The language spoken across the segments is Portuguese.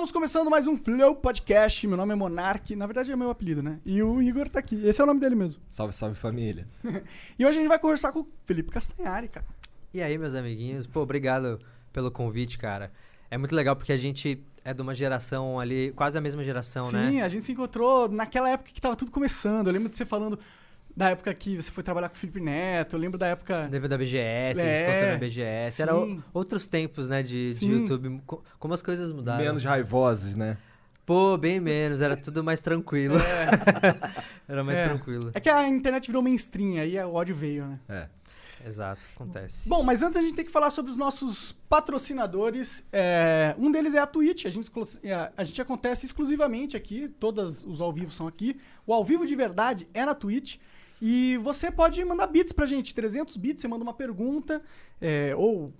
Estamos começando mais um Flow Podcast. Meu nome é Monark. Na verdade é meu apelido, né? E o Igor tá aqui. Esse é o nome dele mesmo. Salve, salve família. E hoje a gente vai conversar com o Felipe Castanhari, cara. E aí, meus amiguinhos? Pô, obrigado pelo convite, cara. É muito legal porque a gente é de uma geração ali, quase a mesma geração, né? Sim, a gente se encontrou naquela época que tava tudo começando. Eu lembro de você falando da época que você foi trabalhar com o Felipe Neto. Eu lembro da época. Lembra da BGS, É, a gente contou na BGS. Era sim. o- outros tempos, né, de, de. YouTube. Co- Como as coisas mudaram. Menos raivosos, né? Pô, bem menos. Era tudo mais tranquilo. era mais É. tranquilo. É que a internet virou mainstream, aí o ódio veio, né? É. Exato, acontece. Bom, mas antes a gente tem que falar sobre os nossos patrocinadores. É, um deles é a Twitch. A gente, é, a gente acontece exclusivamente aqui. Todos os ao vivo são aqui. O ao vivo de verdade é na Twitch. E você pode mandar bits pra gente. 300 bits, você manda uma pergunta. é, ou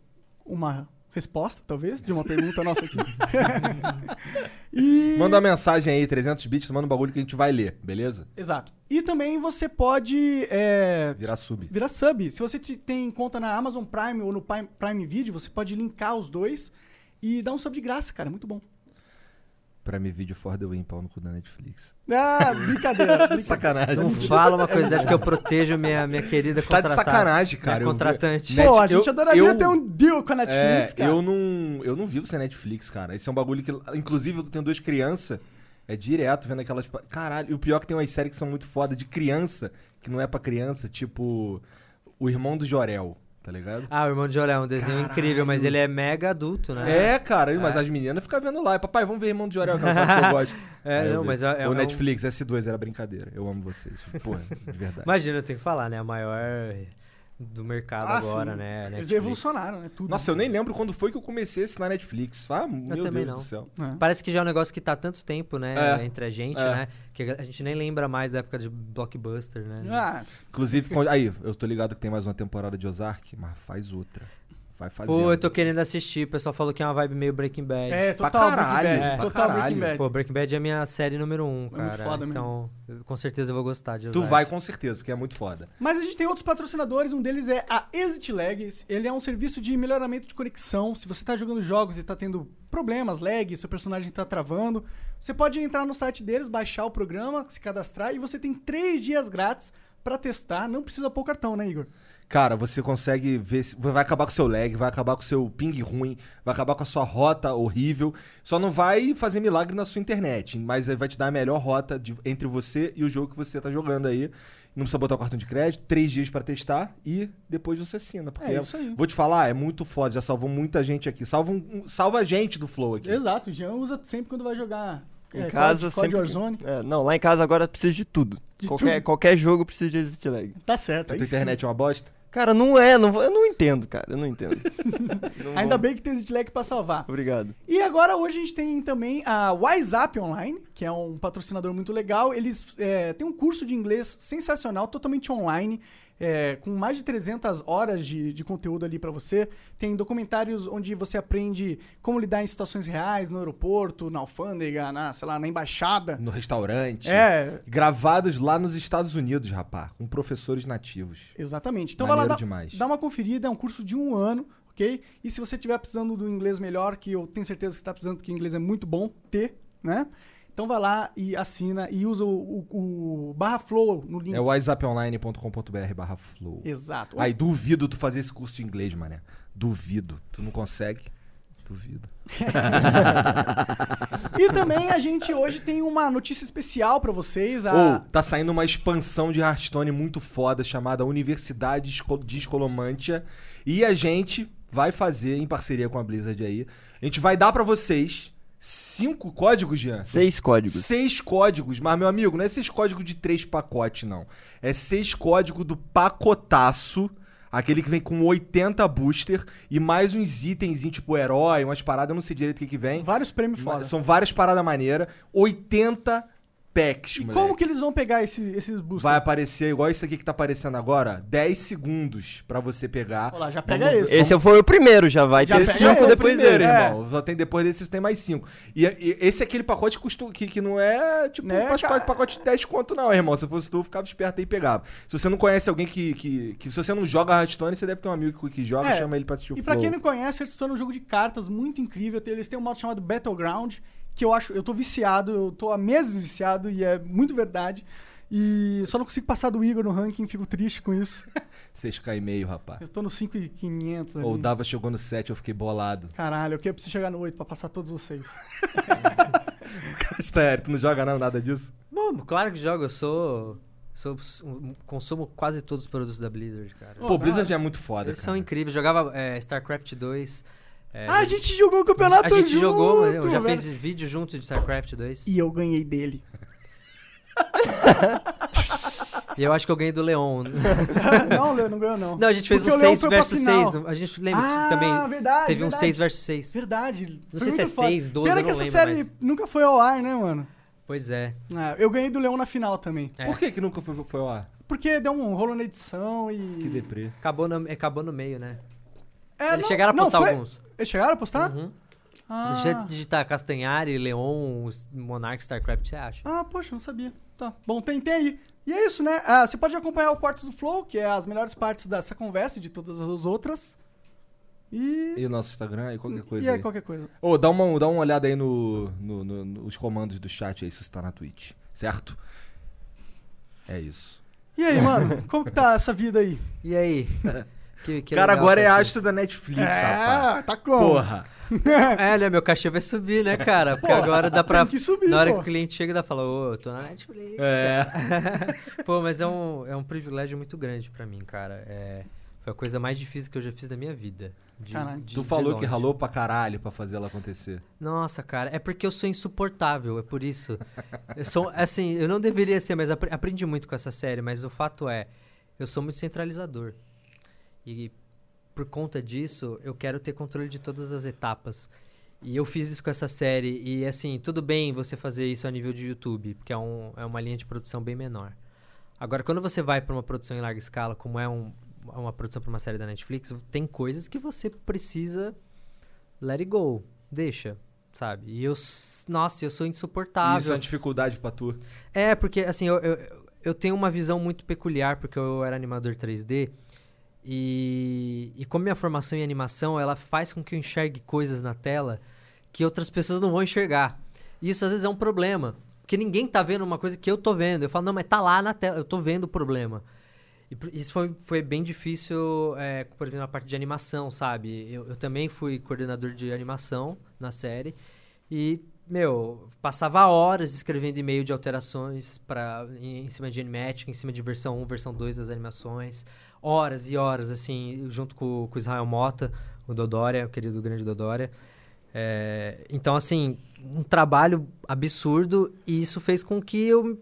uma resposta, talvez, de uma pergunta nossa aqui. e... Manda uma mensagem aí, 300 bits, manda um bagulho que a gente vai ler, beleza? Exato. E também você pode... é, Virar sub. Virar sub. Se você te- tem conta na Amazon Prime ou no Prime, Prime Video, você pode linkar os dois e dar um sub de graça, cara. Muito bom. Pra me vídeo for the win, pau no cu da Netflix. Ah, brincadeira. brincadeira. Sacanagem. Não fala uma coisa dessa que eu protejo minha, minha querida Tá de sacanagem, cara. Contratante. Net- Pô, a gente eu- adoraria eu- ter um deal com a Netflix, é, cara. eu não, eu não vivo sem Netflix, cara. Esse é um bagulho que, inclusive, eu tenho duas crianças, é direto vendo aquelas... Caralho, e o pior é que tem umas séries que são muito foda de criança, que não é pra criança, tipo O Irmão do Jorel, tá ligado? Ah, o Irmão de Jorel é um desenho incrível, mas ele é mega adulto, né? É, cara, mas as meninas ficam vendo lá. Papai, vamos ver Irmão do Jorel, que é que eu gosto. É, Aí não, mas é- é O um- Netflix, S2 era brincadeira. Eu amo vocês. Porra, de verdade. Imagina, eu tenho que falar, né? A maior do mercado Ah, agora, sim. né? Eles evolucionaram, né? Tudo. Nossa, eu nem lembro quando foi que eu comecei a assinar Netflix. Ah, meu também Deus não. do céu. É. Parece que já é um negócio que tá há tanto tempo, né? É. Entre a gente, É. né? Que a gente nem lembra mais da época de Blockbuster, né? Ah, Inclusive, aí, eu tô ligado que tem mais uma temporada de Ozark, mas faz outra. Vai fazer. Pô, eu tô querendo assistir. O pessoal falou que é uma vibe meio Breaking Bad. é, Pra total caralho, Breaking Bad. é. Total pra caralho. Breaking Bad. Pô, Breaking Bad é a minha série número um, É cara. muito foda mesmo. então, eu- com certeza eu vou gostar de Tu vai com certeza, porque é muito foda. Mas a gente tem outros patrocinadores, um deles é a Exit Lag. Ele é um serviço de melhoramento de conexão. Se você tá jogando jogos e tá tendo problemas, lag, seu personagem tá travando, você pode entrar no site deles, baixar o programa, se cadastrar e você tem três dias grátis pra testar. Não precisa pôr o cartão, né, Igor? Cara, você consegue ver. se- Vai acabar com o seu lag, vai acabar com o seu ping ruim, vai acabar com a sua rota horrível. Só não vai fazer milagre na sua internet, mas vai te dar a melhor rota de- entre você e o jogo que você tá jogando aí. Não precisa botar o cartão de crédito, três dias pra testar e depois você assina. Porque É isso aí. vou te falar, é muito foda, já salvou muita gente aqui. Salva, um- salva a gente do Flow aqui. Exato, o Jean usa sempre quando vai jogar. Em é, casa COD, COD sempre. É, não, lá em casa agora precisa de tudo. De qualquer, tudo. qualquer jogo precisa de exit lag. Tá certo. A tua sim. internet é uma bosta? Cara, não é, não, eu não entendo, cara, eu não entendo. Não Ainda bem que tem Exit Lag pra salvar. Obrigado. E agora hoje a gente tem também a WhatsApp Online, que é um patrocinador muito legal. Eles é, têm um curso de inglês sensacional, totalmente online, é, com mais de 300 horas de, de conteúdo ali pra você. Tem documentários onde você aprende como lidar em situações reais no aeroporto, na alfândega, na, sei lá, na embaixada. No restaurante? É, Gravados lá nos Estados Unidos, rapá, com professores nativos. exatamente. Então vai lá, Maneiro dá, demais. dá uma conferida, é um curso de um ano, ok? E se você estiver precisando do inglês melhor, que eu tenho certeza que você está precisando, porque o inglês é muito bom ter, né? Então vai lá e assina e usa o, o- o barra flow no link. É whatsapponline.com.br barra flow. Exato. Aí, duvido tu fazer esse curso de inglês, mané. Duvido. Tu não consegue? Duvido. E também a gente hoje tem uma notícia especial pra vocês. A... Ou, tá saindo uma expansão de Hearthstone muito foda, chamada Universidade de Escolomantia. E a gente vai fazer, em parceria com a Blizzard aí, a gente vai dar pra vocês cinco códigos, Jean. Seis códigos. Seis códigos, mas meu amigo, não é seis códigos de três pacotes, não. É seis códigos do pacotaço, aquele que vem com 80 booster e mais uns itens, tipo herói, umas paradas, eu não sei direito o que que vem. Vários prêmios foda. São várias paradas maneiras. 80 packs, E moleque. como que eles vão pegar esse- esses boosters? Vai aparecer, igual isso aqui que tá aparecendo agora, 10 segundos pra você pegar. Olha lá, já pega Vamos- esse. Esse foi o primeiro, já vai Já ter pega cinco esse depois primeiro, dele. É. irmão. Só tem depois desse, tem mais 5. E, e esse é aquele pacote que, custa, que, que não é tipo Né, um pacote, cara? pacote de 10 conto, não, irmão. Se fosse tu, ficava esperto aí e pegava. Se você não conhece alguém que, que, que. Se você não joga Hearthstone, você deve ter um amigo que, que joga, É, chama ele pra assistir o E pra Flow. quem não conhece, Hearthstone é um jogo de cartas muito incrível. Eles têm um modo chamado Battleground, que eu acho. Eu tô viciado, eu tô há meses viciado e é muito verdade. E só não consigo passar do Igor no ranking, fico triste com isso. 6k e meio, rapaz. Eu tô no 5,500 ali. Ou o Dava chegou no 7, eu fiquei bolado. Caralho, eu quero preciso chegar no 8 pra passar todos vocês. Sério, tu não joga não, nada disso? Bom, claro que jogo, eu sou. sou um- consumo quase todos os produtos da Blizzard, cara. Pô, Blizzard é muito foda, Eles cara. são incríveis. Jogava é, StarCraft 2. É, ah, a gente jogou o campeonato a gente junto, jogou, eu já velho. fiz vídeo junto de StarCraft 2. E eu ganhei dele. E eu acho que eu ganhei do Leon. não, Leo, não ganhou não. Não, a gente fez Porque um o Leão 6 foi pra versus final. 6. A gente lembra Ah, também. verdade, Teve um verdade. 6 versus 6. Verdade. Não sei se é muito foda. 6, 12, Pena eu que não essa lembro série mais. nunca foi ao ar, né, mano? Pois é. Ah, eu ganhei do Leão na final também. É. Por que que nunca foi, foi ao ar? Porque deu um rolo na edição e... Que deprê. Acabou no, acabou no meio, né? É, Eles não- chegaram a não, postar foi- alguns. Eles chegaram a postar? Uhum. Ah. Deixa eu digitar Castanhari, Leon, Monarch, StarCraft, você acha? ah, poxa, não sabia. Tá. Bom, tem, tem aí. E é isso, né? Ah, você pode acompanhar o Cortes do Flow, que é as melhores partes dessa conversa e de todas as outras. E... E o nosso Instagram e qualquer coisa e aí, aí. qualquer coisa. Ô, dá uma, dá uma olhada aí no, no- no- nos comandos do chat aí, se você tá na Twitch, certo? É isso. E aí, mano? Como que tá essa vida aí? E aí? Que, que cara legal agora é tá astro da Netflix, rapaz. é, tá como? Porra. É, né? Meu cachê vai subir, né, cara? Porque agora dá pra. tem que subir, na hora pô. que o cliente chega, dá fala, ô, eu tô na Netflix. É. cara." Pô, mas é um, é um privilégio muito grande pra mim, cara. É, foi a coisa mais difícil que eu já fiz da minha vida. De- Caralho. de- Tu de falou que ralou pra caralho pra fazer ela acontecer. Nossa, cara, é porque eu sou insuportável, é por isso. Eu sou, assim, eu não deveria ser, mas apre- aprendi muito com essa série, mas o fato é, eu sou muito centralizador. E por conta disso, eu quero ter controle de todas as etapas. E eu fiz isso com essa série, e assim, tudo bem você fazer isso a nível de YouTube, porque é, um, é uma linha de produção bem menor. Agora, quando você vai para uma produção em larga escala, como é um- uma produção para uma série da Netflix, tem coisas que você precisa let it go, deixa, sabe? E eu, nossa, eu sou E isso é insuportável. uma dificuldade pra tu. É, porque assim, eu, eu, eu tenho uma visão muito peculiar, porque eu era animador 3D. E, e como minha formação em animação, ela faz com que eu enxergue coisas na tela que outras pessoas não vão enxergar. Isso às vezes é um problema. Porque ninguém tá vendo uma coisa que eu tô vendo. Eu falo, não, mas tá lá na tela, eu tô vendo o problema. E isso foi, foi bem difícil, é, por exemplo, a parte de animação, sabe? Eu, eu também fui coordenador de animação na série. E, meu, passava horas escrevendo e-mail de alterações pra, em, em cima de Animatic, em cima de versão 1, versão 2 das animações. Horas e horas, assim, junto com, com o Israel Mota, o Dodória, o querido grande Dodória. É, então, assim, um trabalho absurdo e isso fez com que eu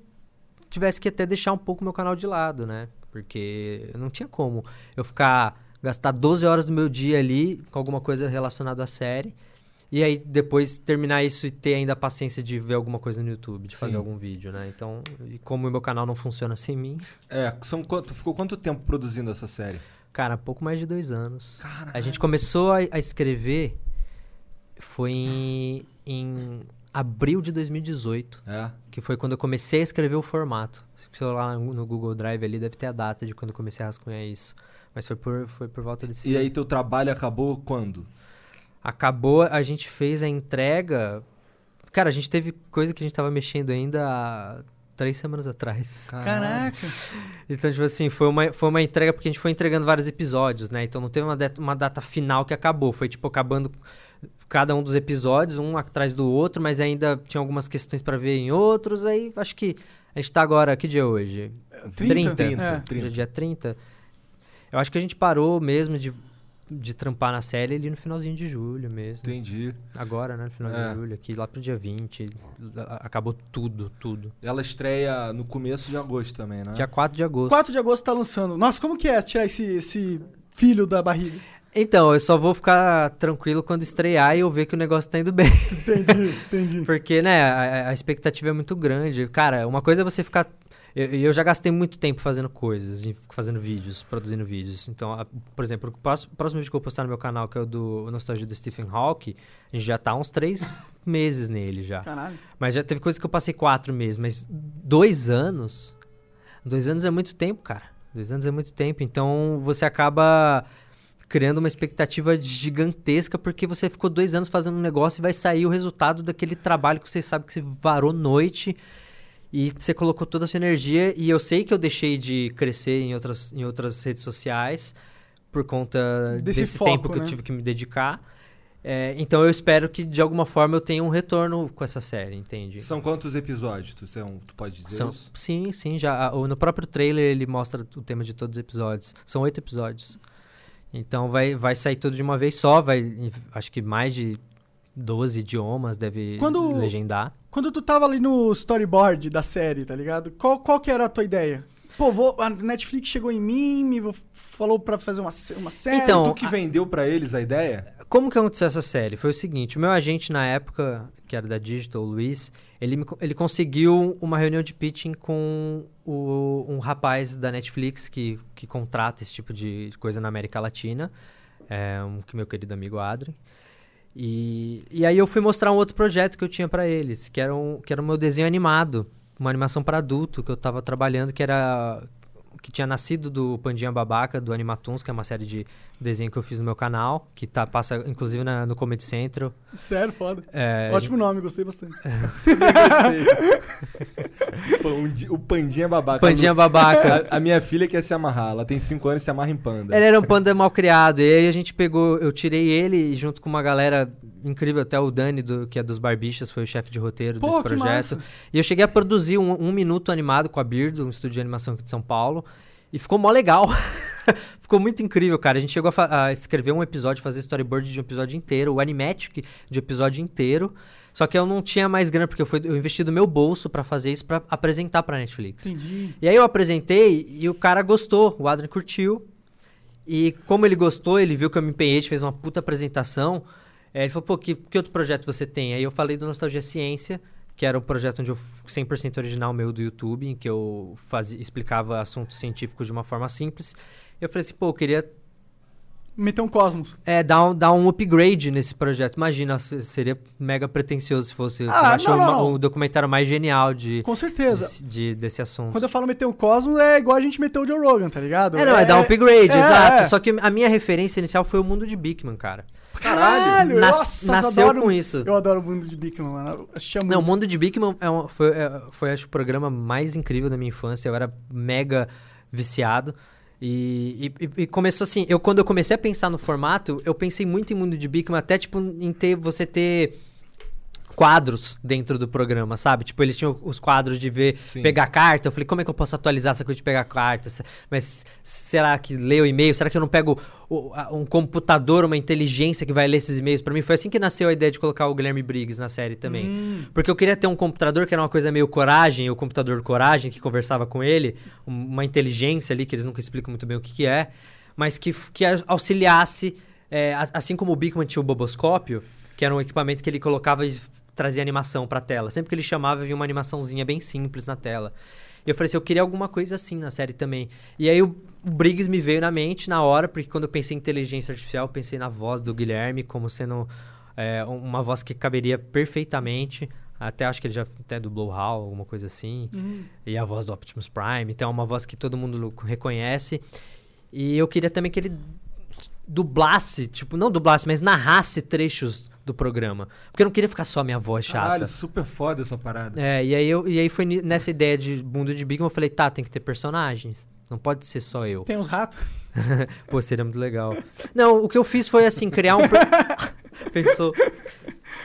tivesse que até deixar um pouco meu canal de lado, né? Porque não tinha como eu ficar gastar 12 horas do meu dia ali com alguma coisa relacionada à série e aí depois terminar isso e ter ainda a paciência de ver alguma coisa no YouTube, de fazer Sim. algum vídeo, né? Então, e como o meu canal não funciona sem mim, É, são quanto, ficou quanto tempo produzindo essa série? cara, pouco mais de dois anos. Caralho. A gente começou a, a escrever foi em, em abril de 2018. É. Que foi quando eu comecei a escrever o formato. Se eu lá no Google Drive ali, deve ter a data de quando eu comecei a rascunhar isso. Mas foi por, foi por volta desse... E aí teu trabalho acabou quando? Acabou, a gente fez a entrega... Cara, a gente teve coisa que a gente tava mexendo ainda há três semanas atrás. Caraca. Então, tipo assim, foi uma, foi uma entrega porque a gente foi entregando vários episódios, né? Então não teve uma, data- uma data final que acabou. Foi, tipo, acabando cada um dos episódios, um atrás do outro, mas ainda tinha algumas questões pra ver em outros. Aí acho que a gente tá agora. Que dia é hoje? 30? 30. É. 30. Hoje é dia 30. Eu acho que a gente parou mesmo de, de trampar na série ali no finalzinho de julho mesmo. Entendi. Agora, né? No final É. de julho, aqui lá pro dia 20. a- Acabou tudo, tudo. Ela estreia no começo de agosto também, né? Dia 4 de agosto. 4 de agosto tá lançando. Nossa, como que é tirar esse, esse filho da barriga? Então, eu só vou ficar tranquilo quando estrear e eu ver que o negócio tá indo bem. Entendi, entendi. Porque, né, a, a expectativa é muito grande. Cara, uma coisa é você ficar. Eu, eu já gastei muito tempo fazendo coisas, fazendo vídeos, produzindo vídeos. Então, a- por exemplo, o próximo, próximo vídeo que eu vou postar no meu canal, que é o do Nostalgia do Stephen Hawking, a gente já tá há uns três meses nele já. Caralho. Mas já teve coisa que eu passei quatro meses, mas dois anos. Dois anos é muito tempo, cara. Dois anos é muito tempo. Então você acaba criando uma expectativa gigantesca porque você ficou dois anos fazendo um negócio e vai sair o resultado daquele trabalho que você sabe que você varou noite e você colocou toda a sua energia. E eu sei que eu deixei de crescer em outras, em outras redes sociais por conta Desse desse, foco, tempo que né? eu tive que me dedicar. É, então eu espero que de alguma forma eu tenha um retorno com essa série, entende? São quantos episódios? Tu, você é tu pode dizer São- isso? sim, sim, já. No próprio trailer ele mostra o tema de todos os episódios. São oito episódios. Então vai, vai sair tudo de uma vez só, vai. Acho que mais de 12 idiomas deve Quando- legendar. Quando tu tava ali no storyboard da série, tá ligado? Qual, qual que era a tua ideia? Pô, vou, a Netflix chegou em mim, me falou pra fazer uma, uma série. Então, Tu que vendeu pra eles a ideia? Como que aconteceu essa série? Foi o seguinte, o meu agente na época, que era da Digital, o Luiz, ele, me ele conseguiu uma reunião de pitching com o- um rapaz da Netflix que, que contrata esse tipo de coisa na América Latina, é, um que meu querido amigo Adrien. E, e aí eu fui mostrar um outro projeto que eu tinha pra eles, que era, um, que era o meu desenho animado, uma animação para adulto que eu tava trabalhando, que era que tinha nascido do Pandinha Babaca, do Animatoons, que é uma série de desenho que eu fiz no meu canal, que tá, passa inclusive na- no Comedy Central. Sério, foda. É, Ótimo nome, gostei bastante. Pandi- o Pandinha babaca. Pandinha Babaca. A, a minha filha quer se amarrar. Ela tem 5 anos e se amarra em panda. Ele era um panda mal criado. E aí a gente pegou, eu tirei ele junto com uma galera incrível, até o Dani, do, que é dos Barbichas, foi o chefe de roteiro Pô, desse projeto. massa. E eu cheguei a produzir um, um minuto animado com a Birdo, um estúdio de animação aqui de São Paulo. E ficou mó legal. ficou muito incrível, cara. A gente chegou a, a escrever um episódio, fazer storyboard de um episódio inteiro, o animatic de um episódio inteiro. Só que eu não tinha mais grana, porque eu, fui, eu investi do meu bolso pra fazer isso, pra apresentar pra Netflix. Entendi. E aí eu apresentei e o cara gostou, o Adrian curtiu. E como ele gostou, ele viu que eu me empenhei, fez uma puta apresentação. é, ele falou, pô, que, que outro projeto você tem? Aí eu falei do Nostalgia Ciência, que era um projeto onde eu, f- 100% original meu do YouTube, em que eu fazia, explicava assuntos científicos de uma forma simples. Eu falei assim, pô, eu queria Meteu um Cosmos. é, dar, um, dar um upgrade nesse projeto. Imagina, se- seria mega pretencioso se fosse. eu Ah, achei não, não, não. o documentário mais genial de, Com certeza. de- de- desse assunto. Quando eu falo meter um Cosmos, é igual a gente meteu o Joe Rogan, tá ligado? É, não, é, dar um upgrade, é, exato. é. Só que a minha referência inicial foi o mundo de Bigman, cara. Caralho! Nas- nossa, nasceu eu adoro, com isso. Eu adoro o mundo de Bigman, mano. Assistia Não, o muito. mundo de Bigman é um- foi, é, foi, acho, o programa mais incrível da minha infância. Eu era mega viciado. E, e- e começou assim, eu quando eu comecei a pensar no formato, eu pensei muito em mundo de Bigman, até tipo em ter você ter quadros dentro do programa, sabe? Tipo, eles tinham os quadros de ver, Sim. pegar carta. Eu falei, como é que eu posso atualizar essa coisa de pegar carta? Mas será que lê o e-mail? Será que eu não pego um computador, uma inteligência que vai ler esses e-mails pra mim? Foi assim que nasceu a ideia de colocar o Guilherme Briggs na série também. Hum. Porque eu queria ter um computador que era uma coisa meio coragem, o computador coragem que conversava com ele, um- uma inteligência ali que eles nunca explicam muito bem o que, que é, mas que, que auxiliasse, é, assim como o Bigman tinha o boboscópio, que era um equipamento que ele colocava e trazia animação pra tela. Sempre que ele chamava, vinha uma animaçãozinha bem simples na tela. E eu falei assim, eu queria alguma coisa assim na série também. E aí o, Briggs me veio na mente na hora, porque quando eu pensei em inteligência artificial, eu pensei na voz do Guilherme como sendo é, um- uma voz que caberia perfeitamente. Até acho que ele já até dublou HAL, alguma coisa assim. Uhum. E a voz do Optimus Prime. Então é uma voz que todo mundo reconhece. E eu queria também que ele dublasse, tipo, não dublasse, mas narrasse trechos do programa. Porque eu não queria ficar só a minha voz chata. Caralho, super foda essa parada. É, e aí, eu, e aí foi nessa ideia de mundo de Bigman, eu falei, tá, tem que ter personagens. Não pode ser só eu. Tem uns ratos. Pô, seria muito legal. Não, o que eu fiz foi assim, criar um. per- Pensou.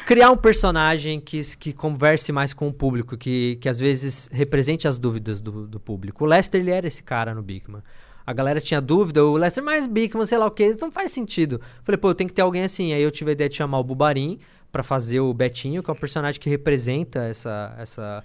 Criar um personagem que, que converse mais com o público, que, que às vezes represente as dúvidas do, do público. O Lester, ele era esse cara no Bigman. A galera tinha dúvida, o Lester, mais Bigman, sei lá o que, isso não faz sentido. Falei, pô, tem que ter alguém assim. Aí eu tive a ideia de chamar o Bubarim pra fazer o Betinho, que é um personagem que representa essa, essa,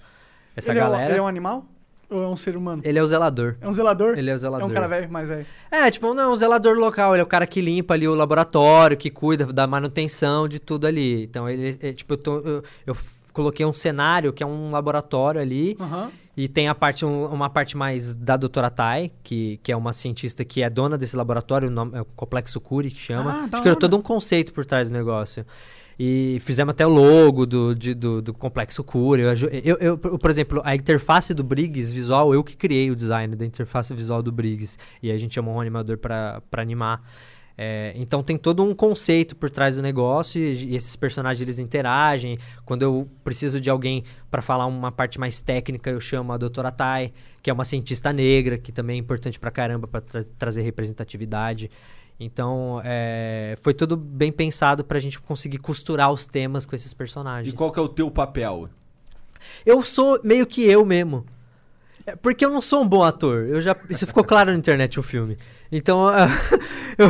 essa ele, é, galera. ele é um animal? Ou é um ser humano? Ele é o zelador. É um zelador? Ele é o É zelador. um cara velho, mais velho. É, tipo, não, um zelador local, ele é o cara que limpa ali o laboratório, que cuida da manutenção de tudo ali. Então, ele, é, tipo, eu, tô- eu- eu coloquei um cenário que é um laboratório ali, Aham. E tem a parte, um- uma parte mais da doutora Tai, que, que é uma cientista que é dona desse laboratório, o nome, é o Complexo Cury, que chama. Ah, Acho que era todo um conceito por trás do negócio. E fizemos até o logo do, de- do, do Complexo Cury. Eu, eu, eu, por exemplo, a interface do Briggs visual, eu que criei o design da interface visual do Briggs. E a gente chamou um animador pra animar. É, então tem todo um conceito por trás do negócio e, e esses personagens eles interagem. Quando eu preciso de alguém para falar uma parte mais técnica, eu chamo a doutora Tai, que é uma cientista negra, que também é importante pra caramba para tra trazer representatividade. Então, é, foi tudo bem pensado pra gente conseguir costurar os temas com esses personagens. E qual que é o teu papel? Eu sou meio que eu mesmo. É, porque eu não sou um bom ator. Eu já, isso ficou claro na internet o filme. Então, eu,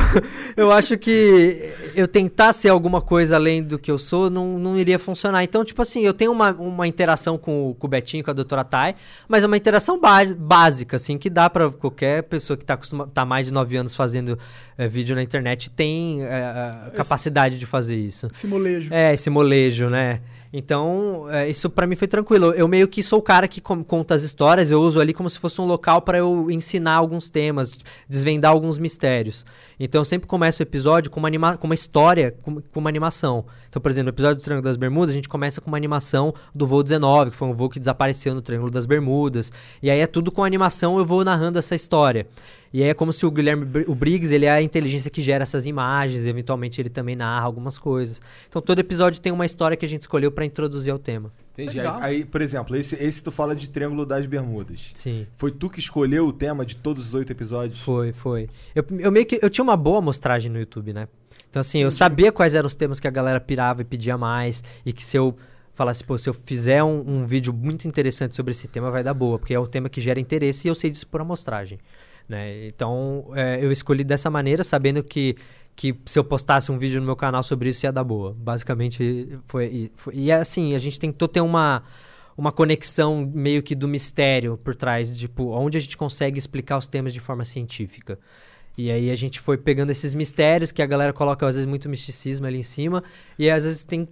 eu acho que eu tentar ser alguma coisa além do que eu sou não, não iria funcionar. Então, tipo assim, eu tenho uma, uma interação com, o- com o Betinho, com a doutora Thay, mas é uma interação básica, assim, que dá pra qualquer pessoa que tá, acostuma, tá mais de nove anos fazendo eh, vídeo na internet tem a capacidade de fazer isso. Esse molejo. É, esse molejo, né? Então, é, isso pra mim foi tranquilo. Eu meio que sou o cara que conta as histórias, eu uso ali como se fosse um local pra eu ensinar alguns temas, desvendar alguns mistérios. Então, eu sempre começo o episódio com uma, anima com uma história, com, com uma animação. Então, por exemplo, no episódio do Triângulo das Bermudas, a gente começa com uma animação do voo 19, que foi um voo que desapareceu no Triângulo das Bermudas. E aí é tudo com animação, eu vou narrando essa história. E aí é como se o Guilherme o Briggs, ele é a inteligência que gera essas imagens, eventualmente ele também narra algumas coisas. Então todo episódio tem uma história que a gente escolheu pra introduzir ao tema. Entendi. Legal. Aí, aí, por exemplo, esse, esse tu fala de Triângulo das Bermudas. Sim. Foi tu que escolheu o tema de todos os oito episódios? Foi, foi. Eu, eu meio que eu tinha uma boa amostragem no YouTube, né? Então assim, eu sabia quais eram os temas que a galera pirava e pedia mais e que se eu falasse, pô, se eu fizer um, um vídeo muito interessante sobre esse tema vai dar boa, porque é um tema que gera interesse e eu sei disso por amostragem. Né? Então, é, eu escolhi dessa maneira, sabendo que, que se eu postasse um vídeo no meu canal sobre isso ia dar boa. Basicamente, foi. E, foi- e assim, a gente tentou ter uma, uma conexão meio que do mistério por trás, tipo, onde a gente consegue explicar os temas de forma científica. E aí a gente foi pegando esses mistérios que a galera coloca, às vezes, muito misticismo ali em cima, e às vezes tem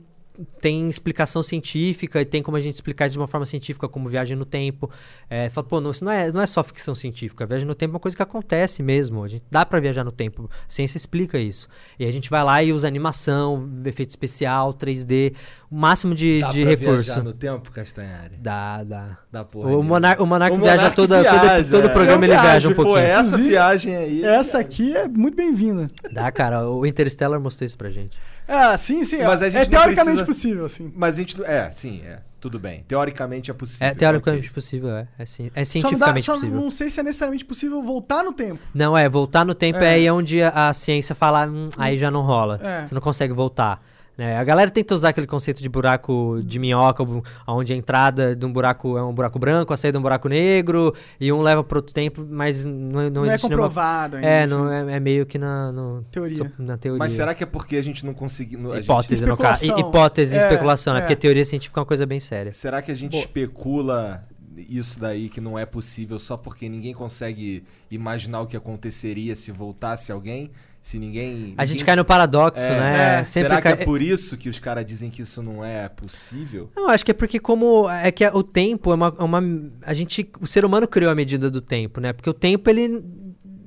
tem explicação científica e tem como a gente explicar de uma forma científica, como viagem no tempo. É, fala, pô, não, isso não é, não é só ficção científica. A viagem no tempo é uma coisa que acontece mesmo. A gente dá pra viajar no tempo. A ciência explica isso. E a gente vai lá e usa animação, efeito especial, 3D, o máximo de, Dá de pra recurso. viajar no tempo, Castanhari? Dá, dá. Da porra. O, nenhuma. Monar, o Monarca O viaja Monark toda, viaja, todo, todo é. programa Eu ele viaja um pouquinho. Pô, essa viagem aí. Essa aqui é muito bem-vinda. Dá, cara. O Interstellar mostrou isso pra gente. Ah, sim, sim. Mas a gente é teoricamente precisa- possível, assim. Mas a gente. É, sim, é. Tudo bem. Teoricamente é possível. É teoricamente ok. possível, é. É, ci- é Só, não, dá, cientificamente só possível. não sei se é necessariamente possível voltar no tempo. Não, é, voltar no tempo é, É. aí onde a, a ciência fala, "Hum, aí já não rola. É. Você não consegue voltar. Né? A galera tenta usar aquele conceito de buraco de minhoca, onde a entrada de um buraco é um buraco branco, a saída é um buraco negro, e um leva para outro tempo, mas não, não, Não, é existe nenhuma... comprovado ainda. É, não, é, é meio que na, no- Teoria. na teoria. Mas será que é porque a gente não conseguiu. no- a gente- Hipótese, no caso. Hipótese e É, especulação, né? é. Porque teoria científica é uma coisa bem séria. Será que a gente Pô. especula isso daí que não é possível só porque ninguém consegue imaginar o que aconteceria se voltasse alguém? Se ninguém. A gente cai no paradoxo, É, né? é. Sempre Será cai... que é por isso que os caras dizem que isso não é possível? Não, acho que é porque como é que o tempo é uma, é uma a gente o ser humano criou a medida do tempo, né? Porque o tempo ele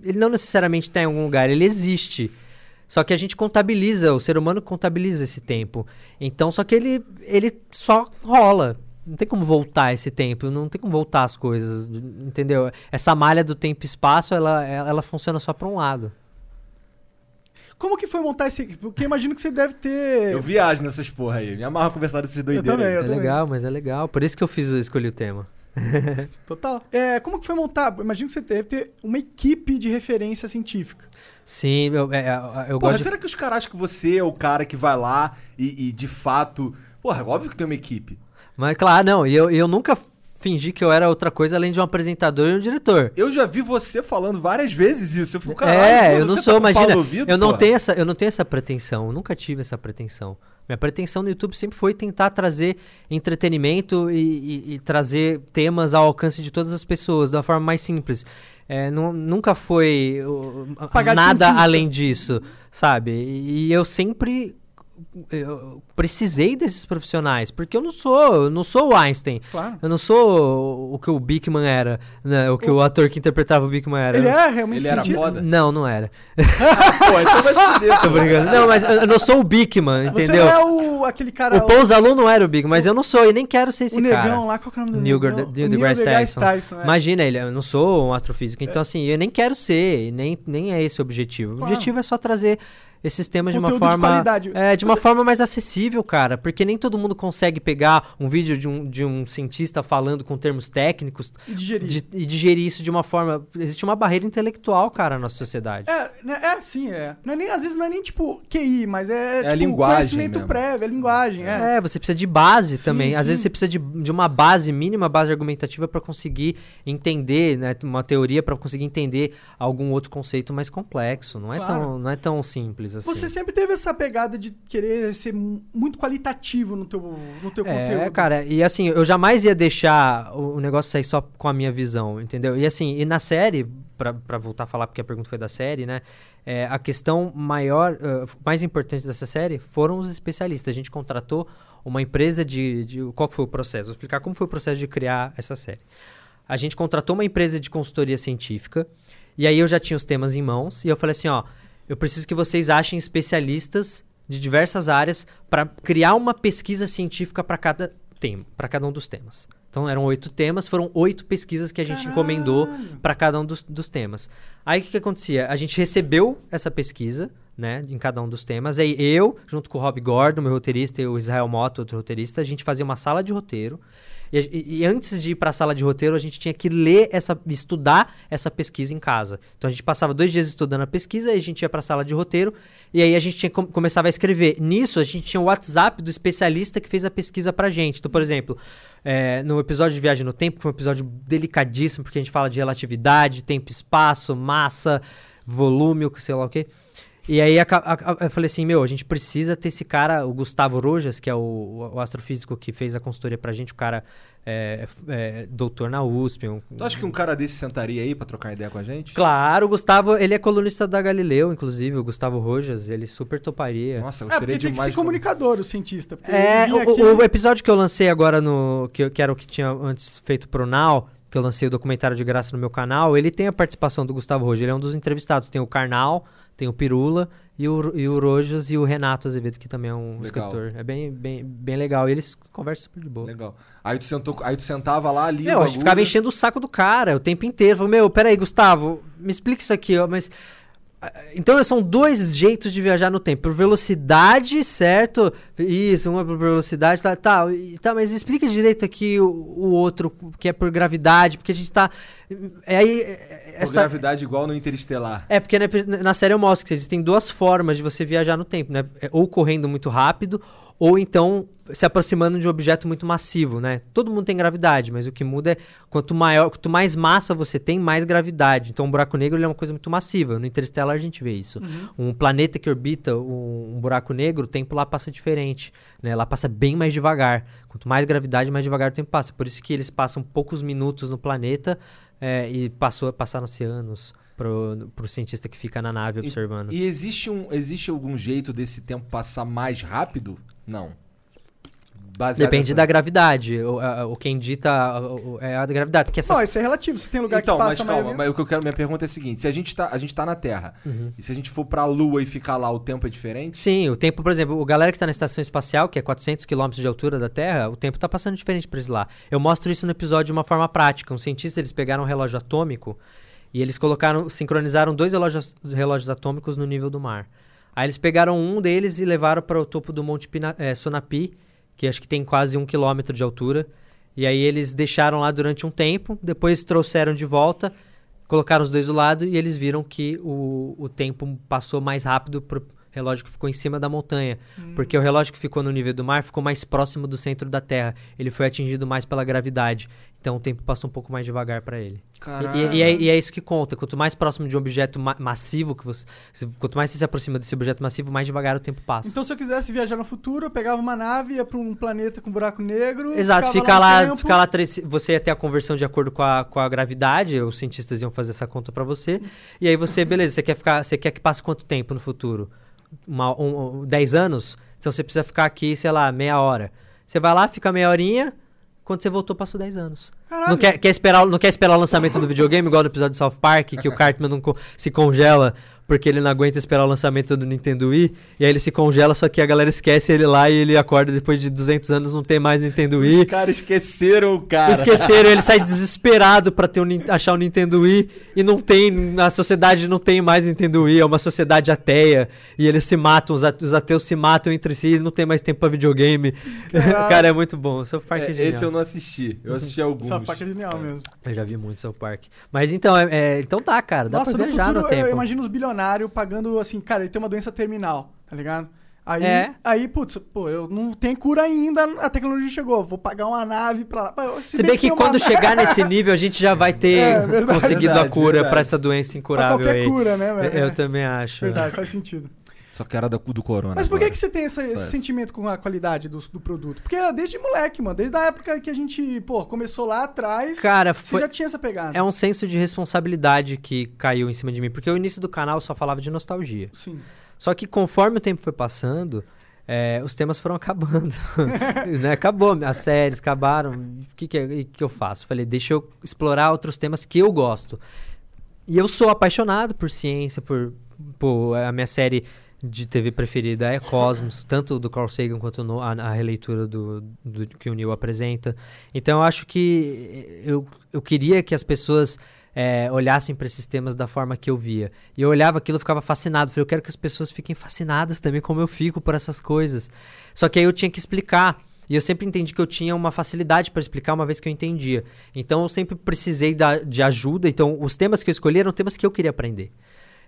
ele não necessariamente está em algum lugar, ele existe. Só que a gente contabiliza, o ser humano contabiliza esse tempo. Então, só que ele ele só rola. Não tem como voltar esse tempo, não tem como voltar as coisas, entendeu? Essa malha do tempo e espaço, ela, ela, ela funciona só para um lado. Como que foi montar esse... Porque eu imagino que você deve ter... Eu viajo nessas porra aí. Me amarro conversar desses doideiros. também, aí. eu é legal, mas é legal. Por isso que eu fiz, eu escolhi o tema. Total. É, como que foi montar? Eu imagino que você deve ter uma equipe de referência científica. Sim, eu, é, eu Porra, gosto de será que os caras acham que você é o cara que vai lá e, e, de fato. Porra, óbvio que tem uma equipe. Mas claro, não, e eu, e eu nunca fingi que eu era outra coisa além de um apresentador e um diretor. Eu já vi você falando várias vezes isso. Eu fico, caralho, é, eu não você sou, tá imagina, ouvido, eu não porra? tenho essa, eu não tenho essa pretensão, eu nunca tive essa pretensão. Minha pretensão no YouTube sempre foi tentar trazer entretenimento e, e- e trazer temas ao alcance de todas as pessoas, da forma mais simples. É, nu- nunca foi uh, nada além disso, sabe? E eu sempre eu precisei desses profissionais, porque eu não sou, eu não sou o Einstein. Claro. Eu não sou o que o Bigman era, né? O que o, ator que interpretava o Bigman era. Ele é realmente Ele era cientista? foda? Não, não era. Pô, então vai se fuder. Tô brincando. Não, mas eu eu não sou o Bigman, Você entendeu? não é o, aquele cara... O Paul não era o Big, mas eu não sou e nem quero ser esse o cara. negão lá, qual que é o nome do Neil O Neil Neil deGrasse Tyson. Tyson, é. Imagina ele, eu não sou um astrofísico. Então, assim, eu nem quero ser, nem, nem é esse o objetivo. O Claro. objetivo é só trazer esses temas de uma de forma. qualidade. É, de uma Você- forma mais acessível, cara. Porque nem todo mundo consegue pegar um vídeo de um, de um cientista falando com termos técnicos E digerir. de- e digerir isso de uma forma. Existe uma barreira intelectual, cara, na nossa sociedade. É, né, é, sim, é. Não é nem, às vezes não é nem tipo QI, mas é, É a tipo, linguagem conhecimento mesmo. prévio, é linguagem, é. É, você precisa de base Sim, também. Às sim. vezes você precisa de, de uma base, mínima base argumentativa para conseguir entender, né? Uma teoria para conseguir entender algum outro conceito mais complexo. Não é, Claro. tão, não é tão simples assim. Você sempre teve essa pegada de querer ser mu- muito qualitativo no teu, no teu É, conteúdo. cara, e assim, eu jamais ia deixar o, negócio sair só com a minha visão, entendeu? E assim, e na série, pra, pra voltar a falar, porque a pergunta foi da série, né? é, a questão maior, eh, mais importante dessa série foram os especialistas. A gente contratou uma empresa de, de. Qual foi o processo? Vou explicar como foi o processo de criar essa série. A gente contratou uma empresa de consultoria científica, e aí eu já tinha os temas em mãos, e eu falei assim: ó, eu preciso que vocês achem especialistas de diversas áreas para criar uma pesquisa científica para cada tema, para cada um dos temas. Então eram oito temas, foram oito pesquisas que a gente encomendou para cada um dos, dos temas. Aí o que, que acontecia? A gente recebeu essa pesquisa, né, em cada um dos temas. Aí eu, junto com o Rob Gordon, meu roteirista, e o Israel Motto, outro roteirista, a gente fazia uma sala de roteiro. E, e- e antes de ir para a sala de roteiro, a gente tinha que ler essa, estudar essa pesquisa em casa. Então a gente passava dois dias estudando a pesquisa, aí a gente ia para a sala de roteiro e aí a gente tinha, com- começava a escrever. Nisso a gente tinha o WhatsApp do especialista que fez a pesquisa pra gente. Então, por exemplo, é, no episódio de Viagem no Tempo, que foi um episódio delicadíssimo, porque a gente fala de relatividade, tempo, e espaço, massa, volume, sei lá o quê. E aí aca- a- a- eu falei assim, meu, a gente precisa ter esse cara, o Gustavo Rojas, que é o, o astrofísico que fez a consultoria pra gente, o cara é, é, doutor na USP. um- Tu acha que um cara desse sentaria aí pra trocar ideia com a gente? Claro, o Gustavo, ele é colunista da Galileu, inclusive, o Gustavo Rojas, ele super toparia. Nossa, eu É, gostaria porque tem que demais. ser de- comunicador, o cientista. É, o, aqui- o- episódio que eu lancei agora no. Que, eu- que era o que tinha antes feito pro Now, que eu lancei o documentário de graça no meu canal, ele tem a participação do Gustavo Rojas. Ele é um dos entrevistados. Tem o Karnal, tem o Pirula e o, e o Rojas e o Renato Azevedo, que também é um Legal. escritor. É bem, bem, bem legal. E eles conversam super de boa. Legal. Aí tu, sentou, aí tu sentava lá ali. Meu, a gente ficava enchendo o saco do cara o tempo inteiro. Falei, meu, peraí, Gustavo, me explica isso aqui, ó, mas. Então são dois jeitos de viajar no tempo. Por velocidade, certo? Isso, uma por velocidade, tá, tá, tá mas explica direito aqui o, o outro, que é por gravidade, porque a gente tá. É aí. é- Por Essa, gravidade igual no Interestelar. é, porque na, na série eu mostro que existem duas formas de você viajar no tempo, né? É, Ou correndo muito rápido, ou então se aproximando de um objeto muito massivo, né? Todo mundo tem gravidade, mas o que muda é quanto maior, quanto mais massa você tem, mais gravidade. Então um buraco negro é uma coisa muito massiva. No Interstellar a gente vê isso. Um planeta que orbita um, um buraco negro, o tempo lá passa diferente, né? Lá passa bem mais devagar. Quanto mais gravidade, mais devagar o tempo passa. Por isso que eles passam poucos minutos no planeta é, e passou, passaram-se anos pro, pro cientista que fica na nave observando. E existe, um, existe algum jeito desse tempo passar mais rápido? Não. Baseado Depende nessa- da gravidade. O, o quem dita o- o- é a gravidade. Que essas... Não, isso é relativo. Você tem lugar Então, que mas passa calma, mais... mas o que eu quero, minha pergunta é a seguinte: se a gente tá, a gente tá na Terra, Uhum. e se a gente for pra Lua e ficar lá, o tempo é diferente? Sim, o tempo, por exemplo, o galera que tá na estação espacial, que é 400 km de altura da Terra, o tempo tá passando diferente pra eles lá. Eu mostro isso no episódio de uma forma prática. Um cientista, eles pegaram um relógio atômico e eles colocaram, sincronizaram dois relógios, relógios atômicos no nível do mar. Aí eles pegaram um deles e levaram para o topo do Monte Pina, eh, Sonapi, que acho que tem quase um quilômetro de altura. E aí eles deixaram lá durante um tempo, depois trouxeram de volta, colocaram os dois do lado e eles viram que o, o tempo passou mais rápido pro relógio que ficou em cima da montanha. Porque o relógio que ficou no nível do mar ficou mais próximo do centro da Terra. Ele foi atingido mais pela gravidade. Então o tempo passou um pouco mais devagar para ele. E, e- é, e é isso que conta. Quanto mais próximo de um objeto ma- massivo que você. Quanto mais você se aproxima desse objeto massivo, mais devagar o tempo passa. Então, se eu quisesse viajar no futuro, eu pegava uma nave, ia pra um planeta com buraco negro. Exato, ficava fica um lá, tempo. fica lá três, você ia ter a conversão de acordo com a, com a gravidade, os cientistas iam fazer essa conta pra você. E aí você, beleza, você quer ficar, você quer que passe quanto tempo no futuro? Uma, um, um- 10 anos, então você precisa ficar aqui, sei lá, meia hora. Você vai lá, fica meia horinha, quando você voltou, passou 10 anos. Caralho. Não quer, quer esperar, não quer esperar o lançamento do videogame, igual no episódio de South Park, que o Cartman não co- se congela porque ele não aguenta esperar o lançamento do Nintendo Wii, e aí ele se congela, só que a galera esquece ele lá e ele acorda depois de 200 anos não tem mais Nintendo Wii. Os caras esqueceram o cara. Esqueceram, ele sai desesperado pra ter um, achar o Nintendo Wii e não tem, na sociedade não tem mais Nintendo Wii, é uma sociedade ateia e eles se matam, os, ate- os ateus se matam entre si, não tem mais tempo pra videogame. Caralho. Cara, é muito bom. South Park é, É, genial. esse eu não assisti. Eu assisti alguns. South Park é genial mesmo. Eu já vi muito South Park. Mas então, é, é- então tá, cara, dá Nossa, pra no viajar futuro no tempo. eu imagino os bilionários pagando assim, cara, ele tem uma doença terminal, tá ligado? Aí, É. aí, putz, pô, eu não tenho cura ainda, a tecnologia chegou, vou pagar uma nave pra lá. Pô, Se bem que uma quando nave chegar nesse nível, a gente já vai ter É, verdade. conseguido a Verdade, cura verdade. pra essa doença pra incurável qualquer aí. cura, né, velho? Eu, eu também acho. Verdade, faz sentido. Só que era da, do Corona. Mas por que, agora. que você tem essa- esse sentimento com a qualidade do, do produto? Porque é desde moleque, mano. Desde a época que a gente, pô, começou lá atrás, Cara, você foi, já tinha essa pegada. é um senso de responsabilidade que caiu em cima de mim. Porque o início do canal só falava de nostalgia. Sim. Só que conforme o tempo foi passando, é, os temas foram acabando. né? Acabou, as séries acabaram. O que, que, é- que eu faço? Falei, deixa eu explorar outros temas que eu gosto. E eu sou apaixonado por ciência, por, por a minha série de TV preferida é Cosmos, tanto do Carl Sagan quanto no- a, a releitura do, do que o Neil apresenta. Então eu acho que eu, eu queria que as pessoas é, olhassem para esses temas da forma que eu via. E eu olhava aquilo e ficava fascinado. Falei, eu quero que as pessoas fiquem fascinadas também, como eu fico por essas coisas. Só que aí eu tinha que explicar. E eu sempre entendi que eu tinha uma facilidade para explicar uma vez que eu entendia. Então eu sempre precisei da, de ajuda. Então os temas que eu escolhi eram temas que eu queria aprender.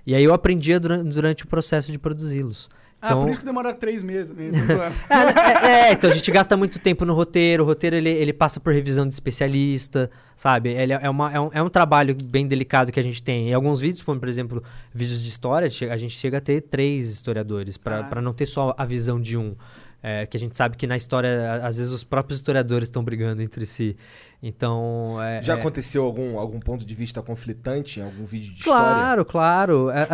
E aí eu aprendia duran- durante, o processo de produzi-los. Ah, Então, por isso que demora três meses mesmo. é, é, é, então a gente gasta muito tempo no roteiro. O roteiro ele, ele passa por revisão de especialista, sabe? Ele é, uma, é, um, é um trabalho bem delicado que a gente tem. Em alguns vídeos, como por exemplo, vídeos de história, a gente chega a ter três historiadores, para não ter só a visão de um. É, que a gente sabe que na história, às vezes, os próprios historiadores estão brigando entre si. Então. É, Já é- aconteceu algum, algum ponto de vista conflitante em algum vídeo de história? Claro, claro. É,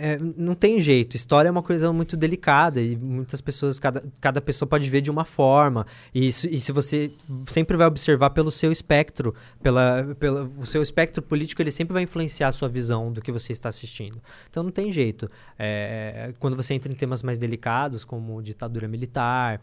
é, não tem jeito. História é uma coisa muito delicada e muitas pessoas, cada, cada pessoa pode ver de uma forma. E, isso, e se você sempre vai observar pelo seu espectro, pela, pela, o seu espectro político, ele sempre vai influenciar a sua visão do que você está assistindo. Então não tem jeito. É, quando você entra em temas mais delicados, como ditadura militar,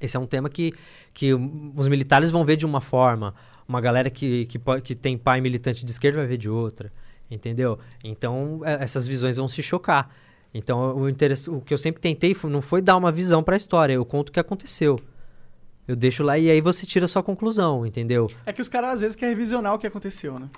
esse é um tema que, que os militares vão ver de uma forma, uma galera que, que, que tem pai militante de esquerda vai ver de outra, entendeu? Então, é, essas visões vão se chocar. Então, o, o que eu sempre tentei fo- não foi dar uma visão para a história, eu conto o que aconteceu. Eu deixo lá e aí você tira a sua conclusão, entendeu? É que os caras às vezes querem revisionar o que aconteceu, né?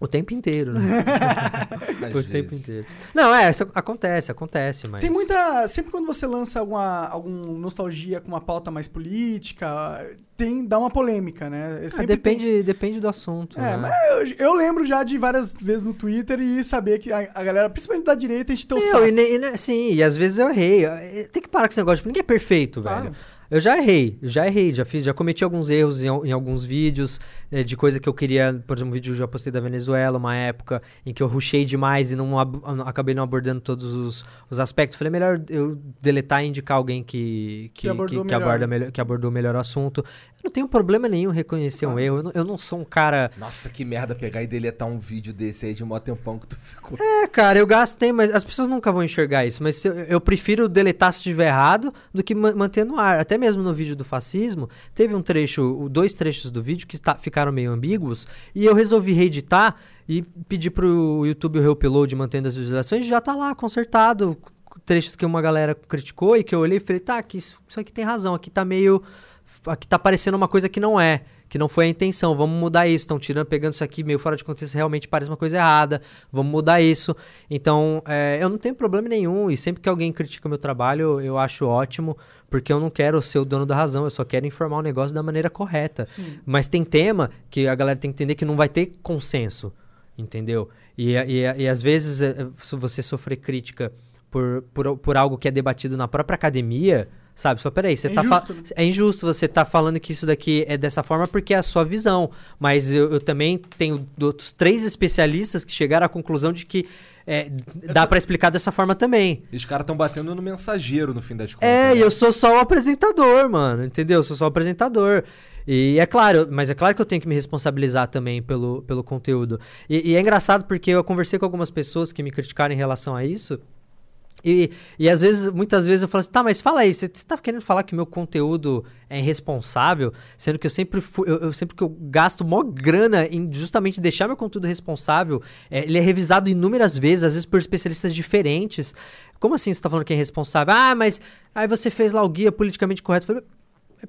O tempo inteiro, né? O tempo vezes. inteiro. Não, é, isso acontece, acontece, mas... Tem muita. Sempre quando você lança alguma algum nostalgia com uma pauta mais política, tem, dá uma polêmica, né? Ah, depende, depende do assunto. tem- É, né? mas eu, eu lembro já de várias vezes no Twitter e saber que a, a galera, principalmente da direita, a gente tem o sim, e às vezes eu errei. Eh, Tem que parar com esse negócio, porque ninguém é perfeito, Claro. velho. Eu já errei, já errei, já fiz, já cometi alguns erros em, em alguns vídeos, eh, de coisa que eu queria, por exemplo, um vídeo que eu já postei da Venezuela, uma época em que eu rushei demais e não, ab- não- acabei não abordando todos os, os aspectos. Falei, melhor eu deletar e indicar alguém que, que, Que abordou que, que melhor. aborda melhor, que abordou melhor o assunto. Eu não tenho problema nenhum reconhecer um erro, eu não, eu não sou um cara... Nossa, que merda pegar e deletar um vídeo desse aí de mó tempão que tu ficou. É, cara, eu gastei, mas as pessoas nunca vão enxergar isso. Mas eu, eu prefiro deletar se estiver errado do que ma- manter no ar. Até mesmo no vídeo do fascismo, teve um trecho, dois trechos do vídeo que tá- ficaram meio ambíguos e eu resolvi reeditar e pedir pro YouTube o reupload mantendo as visualizações já tá lá, consertado. Trechos que uma galera criticou e que eu olhei e falei, tá, aqui, isso isso aqui tem razão, aqui tá meio. Aqui tá parecendo uma coisa que não é. Que não foi a intenção, vamos mudar isso. Estão tirando, pegando isso aqui meio fora de contexto, realmente parece uma coisa errada. Vamos mudar isso. Então, é, eu não tenho problema nenhum. E sempre que alguém critica o meu trabalho, eu acho ótimo, porque eu não quero ser o dono da razão, eu só quero informar o negócio da maneira correta. Sim. Mas tem tema que a galera tem que entender que não vai ter consenso, entendeu? E, e, e às vezes, eh, se você sofrer crítica por, por, por algo que é debatido na própria academia, Sabe? Só peraí, você É tá injusto, né? É injusto você tá falando que isso daqui é dessa forma porque é a sua visão. Mas eu, eu também tenho outros três especialistas que chegaram à conclusão de que é, dá pra explicar dessa forma também. E os caras estão batendo no mensageiro no fim das contas. É, né? e eu sou só o apresentador, mano, entendeu? Eu sou só o apresentador. E é claro, mas é claro que eu tenho que me responsabilizar também pelo, pelo conteúdo. E, e é engraçado porque eu conversei com algumas pessoas que me criticaram em relação a isso. E, e às vezes, muitas vezes eu falo assim, tá, mas fala aí, você tá querendo falar que meu conteúdo é irresponsável, sendo que eu sempre fui, eu, eu sempre que eu gasto mó grana em justamente deixar meu conteúdo responsável, é, ele é revisado inúmeras vezes, às vezes por especialistas diferentes. Como assim você tá falando que é irresponsável? Ah, mas aí você fez lá o guia politicamente correto. Eu falei,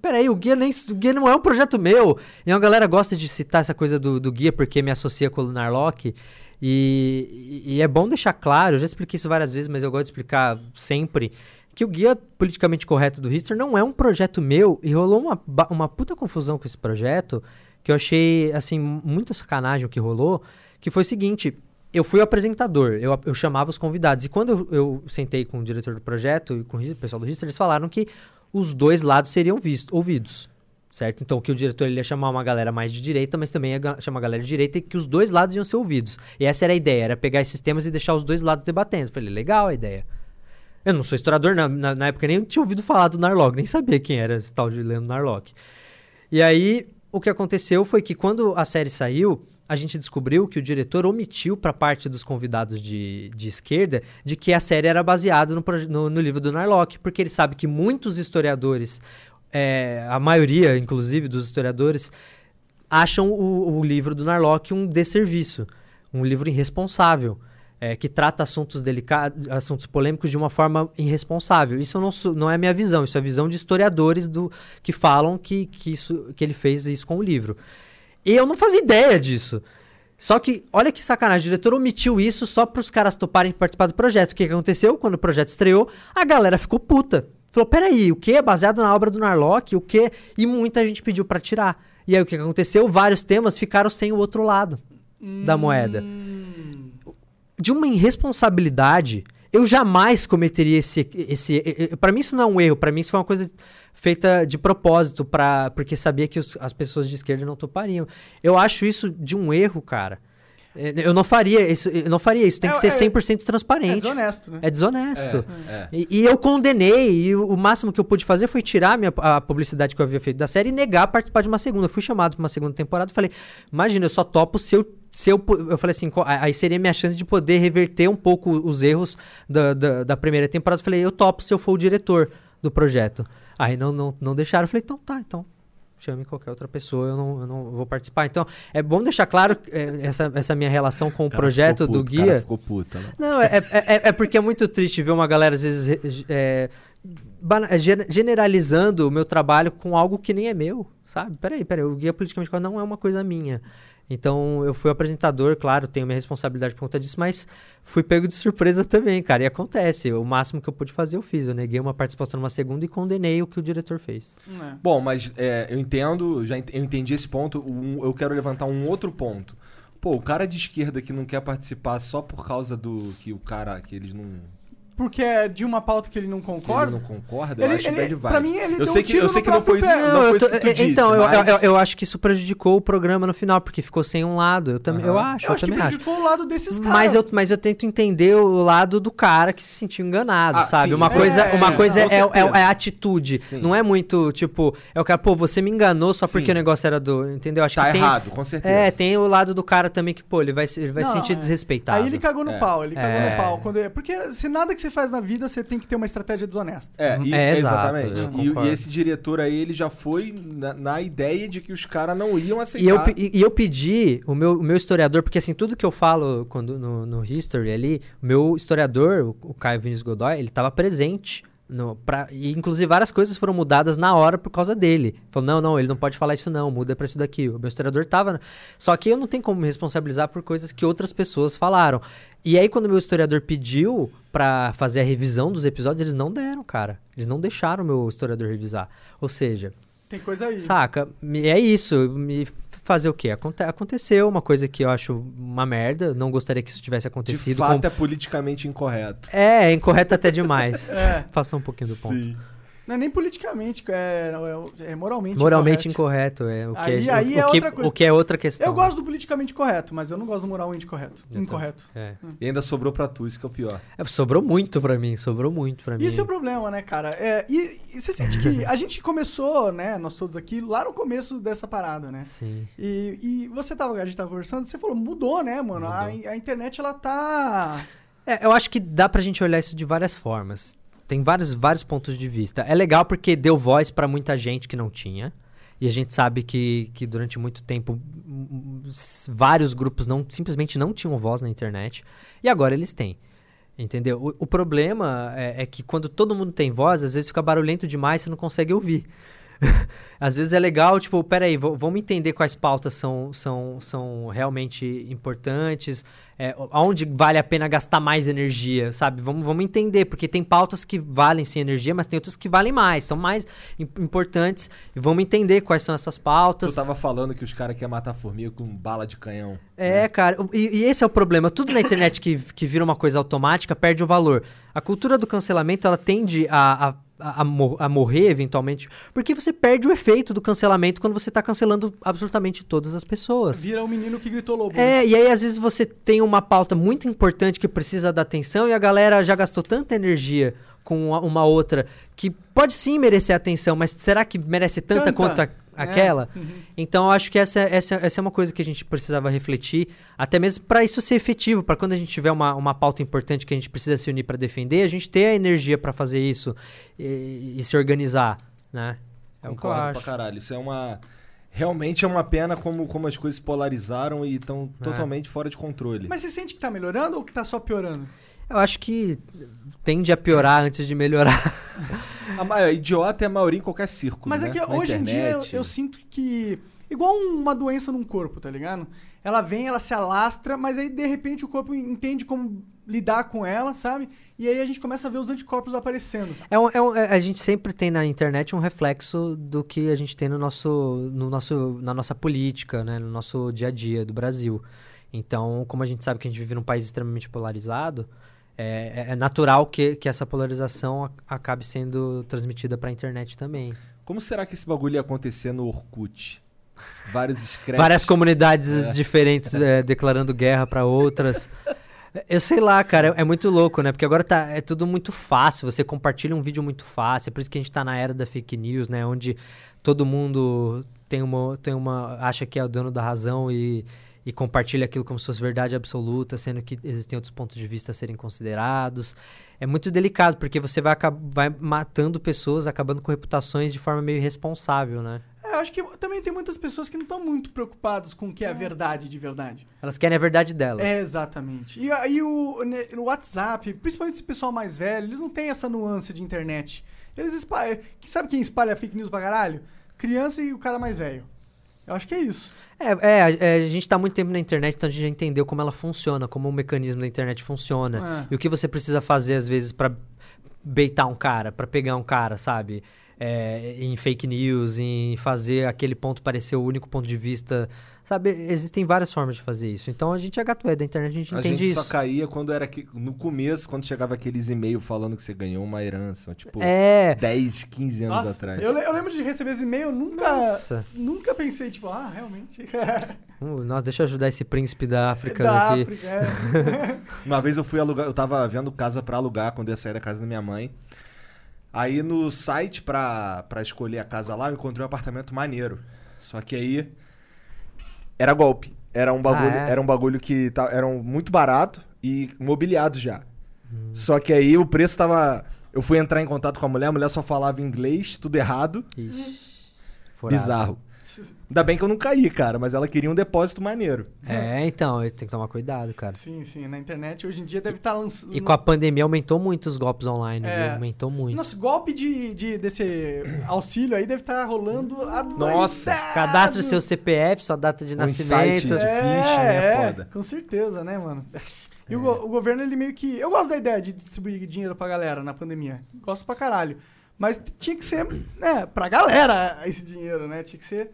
Peraí, o guia, nem, o guia não é um projeto meu. E a galera gosta de citar essa coisa do, do guia porque me associa com o Lunar Lock. E, e é bom deixar claro, eu já expliquei isso várias vezes, mas eu gosto de explicar sempre, que o guia politicamente correto do History não é um projeto meu e rolou uma, uma puta confusão com esse projeto, que eu achei, assim, muita sacanagem o que rolou, que foi o seguinte, eu fui o apresentador, eu, eu chamava os convidados, e quando eu, eu sentei com o diretor do projeto e com o pessoal do History, eles falaram que os dois lados seriam visto, ouvidos. Certo? Então, que o diretor ele ia chamar uma galera mais de direita, mas também ia chamar uma galera de direita e que os dois lados iam ser ouvidos. E essa era a ideia, era pegar esses temas e deixar os dois lados debatendo. Falei, legal a ideia. Eu não sou historiador, na, na, na época nem tinha ouvido falar do Narlock, nem sabia quem era esse tal de Leandro Narlock. E aí, o que aconteceu foi que quando a série saiu, a gente descobriu que o diretor omitiu para parte dos convidados de, de esquerda de que a série era baseada no, no, no livro do Narlock, porque ele sabe que muitos historiadores, é, a maioria, inclusive, dos historiadores, acham o, o livro do Narlock um desserviço, um livro irresponsável, é, que trata assuntos delicados, assuntos polêmicos de uma forma irresponsável. Isso não, não é a minha visão, isso é a visão de historiadores do, que falam que, que, isso, que ele fez isso com o livro. E eu não fazia ideia disso. Só que, olha que sacanagem, o diretor omitiu isso só para os caras toparem participar do projeto. O que aconteceu? Quando o projeto estreou, a galera ficou puta. Falou, peraí, o que é baseado na obra do Narlock? O que? E muita gente pediu para tirar. E aí o que aconteceu? Vários temas ficaram sem o outro lado da moeda. Hum. De uma irresponsabilidade, eu jamais cometeria esse. esse para mim, isso não é um erro. Para mim, isso foi uma coisa feita de propósito, pra, porque sabia que os- as pessoas de esquerda não topariam. Eu acho isso de um erro, cara. É, Eu não faria isso, eu não faria isso. Tem que É, ser é- 100% É transparente. desonesto, né? É desonesto. É, é. E, e eu condenei, e o, o máximo que eu pude fazer foi tirar a, minha, a publicidade que eu havia feito da série e negar participar de uma segunda. Eu fui chamado para uma segunda temporada e falei: Imagina, eu só topo se eu. Se eu, eu falei assim, aí seria minha chance de poder reverter um pouco os erros da, da, da primeira temporada. Eu falei, eu topo se eu for o diretor do projeto. Aí não, não, não deixaram. Eu falei, então tá, então chame qualquer outra pessoa, eu não, eu não vou participar. Então, é bom deixar claro é, essa, essa minha relação com o, cara projeto ficou do puto, o cara guia. ficou puta, né? Não, é, é, é- é porque é muito triste ver uma galera, às vezes, é, é, gen- generalizando o meu trabalho com algo que nem é meu, sabe? Peraí, peraí, o guia politicamente não é uma coisa minha. Então, eu fui apresentador, claro, tenho minha responsabilidade por conta disso, mas fui pego de surpresa também, cara. E acontece, o máximo que eu pude fazer eu fiz. Eu neguei uma participação numa segunda e condenei o que o diretor fez. É. Bom, mas é, eu entendo, já ent- eu entendi esse ponto. Um- eu quero levantar um outro ponto. Pô, o cara de esquerda que não quer participar só por causa do que o cara que eles não, Porque é de uma pauta que ele não que ele concorda. não concorda, eu Ele- acho ele- bad vibe. pra mim, ele eu sei um que tiro eu sei no que não foi isso, próprio pé. não foi eu isso que tu é, disse, então, eu, mas- eu- eu acho que isso prejudicou o programa no final, porque ficou sem um lado. Eu também, eu Aham. acho, Eu eu, acho que também acho. prejudicou o lado desses caras. Mas eu, mas eu tento entender o lado do cara que se sentiu enganado, Ah, sabe? sim, uma é, coisa, é, uma sim, coisa é, é, é a atitude. Sim. Não é muito, tipo, é o cara, pô, você me enganou só Sim. porque o negócio era do. Entendeu? Acho Tá que tem. errado, com certeza. É, tem o lado do cara também que, pô, ele vai, se- ele vai Não, se sentir é. desrespeitado. Aí ele cagou no É. pau, ele cagou É. no pau. Quando, porque se nada que você faz na vida, você tem que ter uma estratégia desonesta. É, e- É, exato, exatamente. E- E, esse diretor aí, ele já foi na, na ideia de que os caras não iam aceitar. E eu, e, e eu pedi o meu, o meu historiador, porque assim, tudo que eu falo quando, no, no History ali, o meu historiador, o, o Caio Vinícius Godoy, ele estava presente. No, pra, e inclusive várias coisas foram mudadas na hora por causa dele. Falou, não, não, ele não pode falar isso não, muda pra isso daqui. O meu historiador tava. Só que eu não tenho como me responsabilizar por coisas que outras pessoas falaram. E aí, quando o meu historiador pediu pra fazer a revisão dos episódios, eles não deram, cara. Eles não deixaram o meu historiador revisar. Ou seja, Tem coisa aí. Saca? Me- É isso. Me fazer o quê? Aconte- aconteceu uma coisa que eu acho uma merda. Não gostaria que isso tivesse De acontecido. fato, com- é politicamente incorreto. É, é incorreto até demais. É. Passou um pouquinho do ponto. Sim. Não é nem politicamente, é, é- é moralmente Moralmente incorreto. incorreto. É, o, que Aí- é, aí o, é o que, outra coisa. o que é outra questão. Eu gosto do politicamente correto, mas eu não gosto do moralmente correto. Eu incorreto. É. E ainda sobrou pra tu, isso que é o pior. É, Sobrou muito pra mim, sobrou muito pra mim. Isso é o problema, né, cara? É, e, e você sente que a gente começou, né, nós todos aqui, lá no começo dessa parada, né? Sim. E, e você tava, a gente tava conversando, você falou, mudou, né, mano? A, a internet, ela tá... É, eu acho que dá pra gente olhar isso de várias formas. Tem vários, vários pontos de vista. É legal porque deu voz pra muita gente que não tinha. E a gente sabe que, que durante muito tempo vários grupos não simplesmente não tinham voz na internet. E agora eles têm. Entendeu? O, o problema é, é que quando todo mundo tem voz, às vezes fica barulhento demais e você não consegue ouvir. Às vezes é legal, tipo, peraí, vamos entender quais pautas são, são, são realmente importantes, é, o- aonde vale a pena gastar mais energia, sabe? Vamos, vamos entender, porque tem pautas que valem sem energia, mas tem outras que valem mais, são mais im- importantes, e vamos entender quais são essas Tu pautas. tava falando que os caras querem matar formiga com bala de canhão. É, cara, o- e, e esse é o problema. Tudo na internet que, que vira uma coisa automática perde o valor. A cultura do cancelamento, ela tende a, a, a, a mor- a morrer eventualmente, porque você perde o efeito do cancelamento quando você tá cancelando absolutamente todas as pessoas. Vira o menino que gritou lobo. né? É, e aí às vezes você tem uma pauta muito importante que precisa da atenção e a galera já gastou tanta energia com uma, uma outra que pode sim merecer atenção, mas será que merece tanta, Tanta, quanto a- né? aquela? Uhum. Então eu acho que essa, essa, essa é uma coisa que a gente precisava refletir, até mesmo para isso ser efetivo, para quando a gente tiver uma, uma pauta importante que a gente precisa se unir para defender, a gente ter a energia para fazer isso e, e se organizar, né? É o que eu Concordo acho. pra caralho. Isso é uma. Realmente é uma pena como, como as coisas se polarizaram e estão É. totalmente fora de controle. Mas você sente que tá melhorando ou que tá só piorando? Eu acho que tende a piorar antes de melhorar. A maior, idiota é a maioria em qualquer círculo. Mas né? é que Na hoje em dia eu, internet. eu sinto que. Igual uma doença num corpo, tá ligado? Ela vem, ela se alastra, mas aí de repente o corpo entende como lidar com ela, sabe? E aí a gente começa a ver os anticorpos aparecendo. É um- é um- é- a gente sempre tem na internet um reflexo do que a gente tem no nosso, no nosso, na nossa política, né? no nosso dia a dia do Brasil. Então, como a gente sabe que a gente vive num país extremamente polarizado, é, é- é natural que, que essa polarização acabe sendo transmitida para a internet também. Como será que esse bagulho ia acontecer no Orkut? Vários scraps. Várias comunidades diferentes é, declarando guerra para outras. Eu sei lá, cara, é, é muito louco, né? Porque agora tá, é tudo muito fácil, você compartilha um vídeo muito fácil, é por isso que a gente tá na era da fake news, né? Onde todo mundo tem uma, tem uma acha que é o dono da razão e, e compartilha aquilo como se fosse verdade absoluta, sendo que existem outros pontos de vista a serem considerados. É muito delicado, porque você vai, vai matando pessoas, acabando com reputações de forma meio irresponsável, né? É, eu acho que também tem muitas pessoas que não estão muito preocupadas com o que é a verdade de verdade. Elas querem a verdade delas. É, exatamente. E aí o, ne- no WhatsApp, principalmente esse pessoal mais velho, eles não têm essa nuance de internet. Eles espalham. Sabe quem espalha fake news pra caralho? Criança e o cara mais velho. Eu acho que é isso. É, é, a- é, a gente tá muito tempo na internet, então a gente já entendeu como ela funciona, como o mecanismo da internet funciona. É. E o que você precisa fazer, às vezes, pra beitar um cara, pra pegar um cara, sabe? É, em fake news, em fazer aquele ponto parecer o único ponto de vista. Sabe? Existem várias formas de fazer isso. Então a gente é gato é da internet, a gente A entende gente isso. só caía quando era que, no começo, quando chegava aqueles e-mails falando que você ganhou uma herança, tipo, É. 10, 15 anos Nossa, atrás. eu, eu lembro de receber esse e-mail, eu nunca, Nossa. nunca pensei, tipo, ah, realmente. Uh, nossa, deixa eu ajudar esse príncipe da África da aqui. África, é. Uma vez eu fui alugar, eu tava vendo casa pra alugar quando eu ia sair da casa da minha mãe. Aí no site pra, pra escolher a casa lá, eu encontrei um apartamento maneiro. Só que aí era golpe. Era um bagulho, Ah, é? era um bagulho que tá, era um muito barato e mobiliado já. Só que aí o preço tava eu fui entrar em contato com a mulher, a mulher só falava inglês, tudo errado. Ixi. Furado. Bizarro. Ainda bem que eu não caí, cara, mas ela queria um depósito maneiro. É, então, tem que tomar cuidado, cara. Sim, sim, na internet hoje em dia deve estar lançando. E com a pandemia aumentou muito os golpes online, É. viu? Aumentou muito. Nosso golpe de, de, desse auxílio aí deve estar rolando a Nossa, Cadastre seu CPF, sua data de Um nascimento. de phishing é foda. Com certeza, né, mano? E o, go- o governo, ele meio que. Eu gosto da ideia de distribuir dinheiro pra galera na pandemia. Gosto pra caralho. Mas tinha que ser, né, pra galera esse dinheiro, né? Tinha que ser.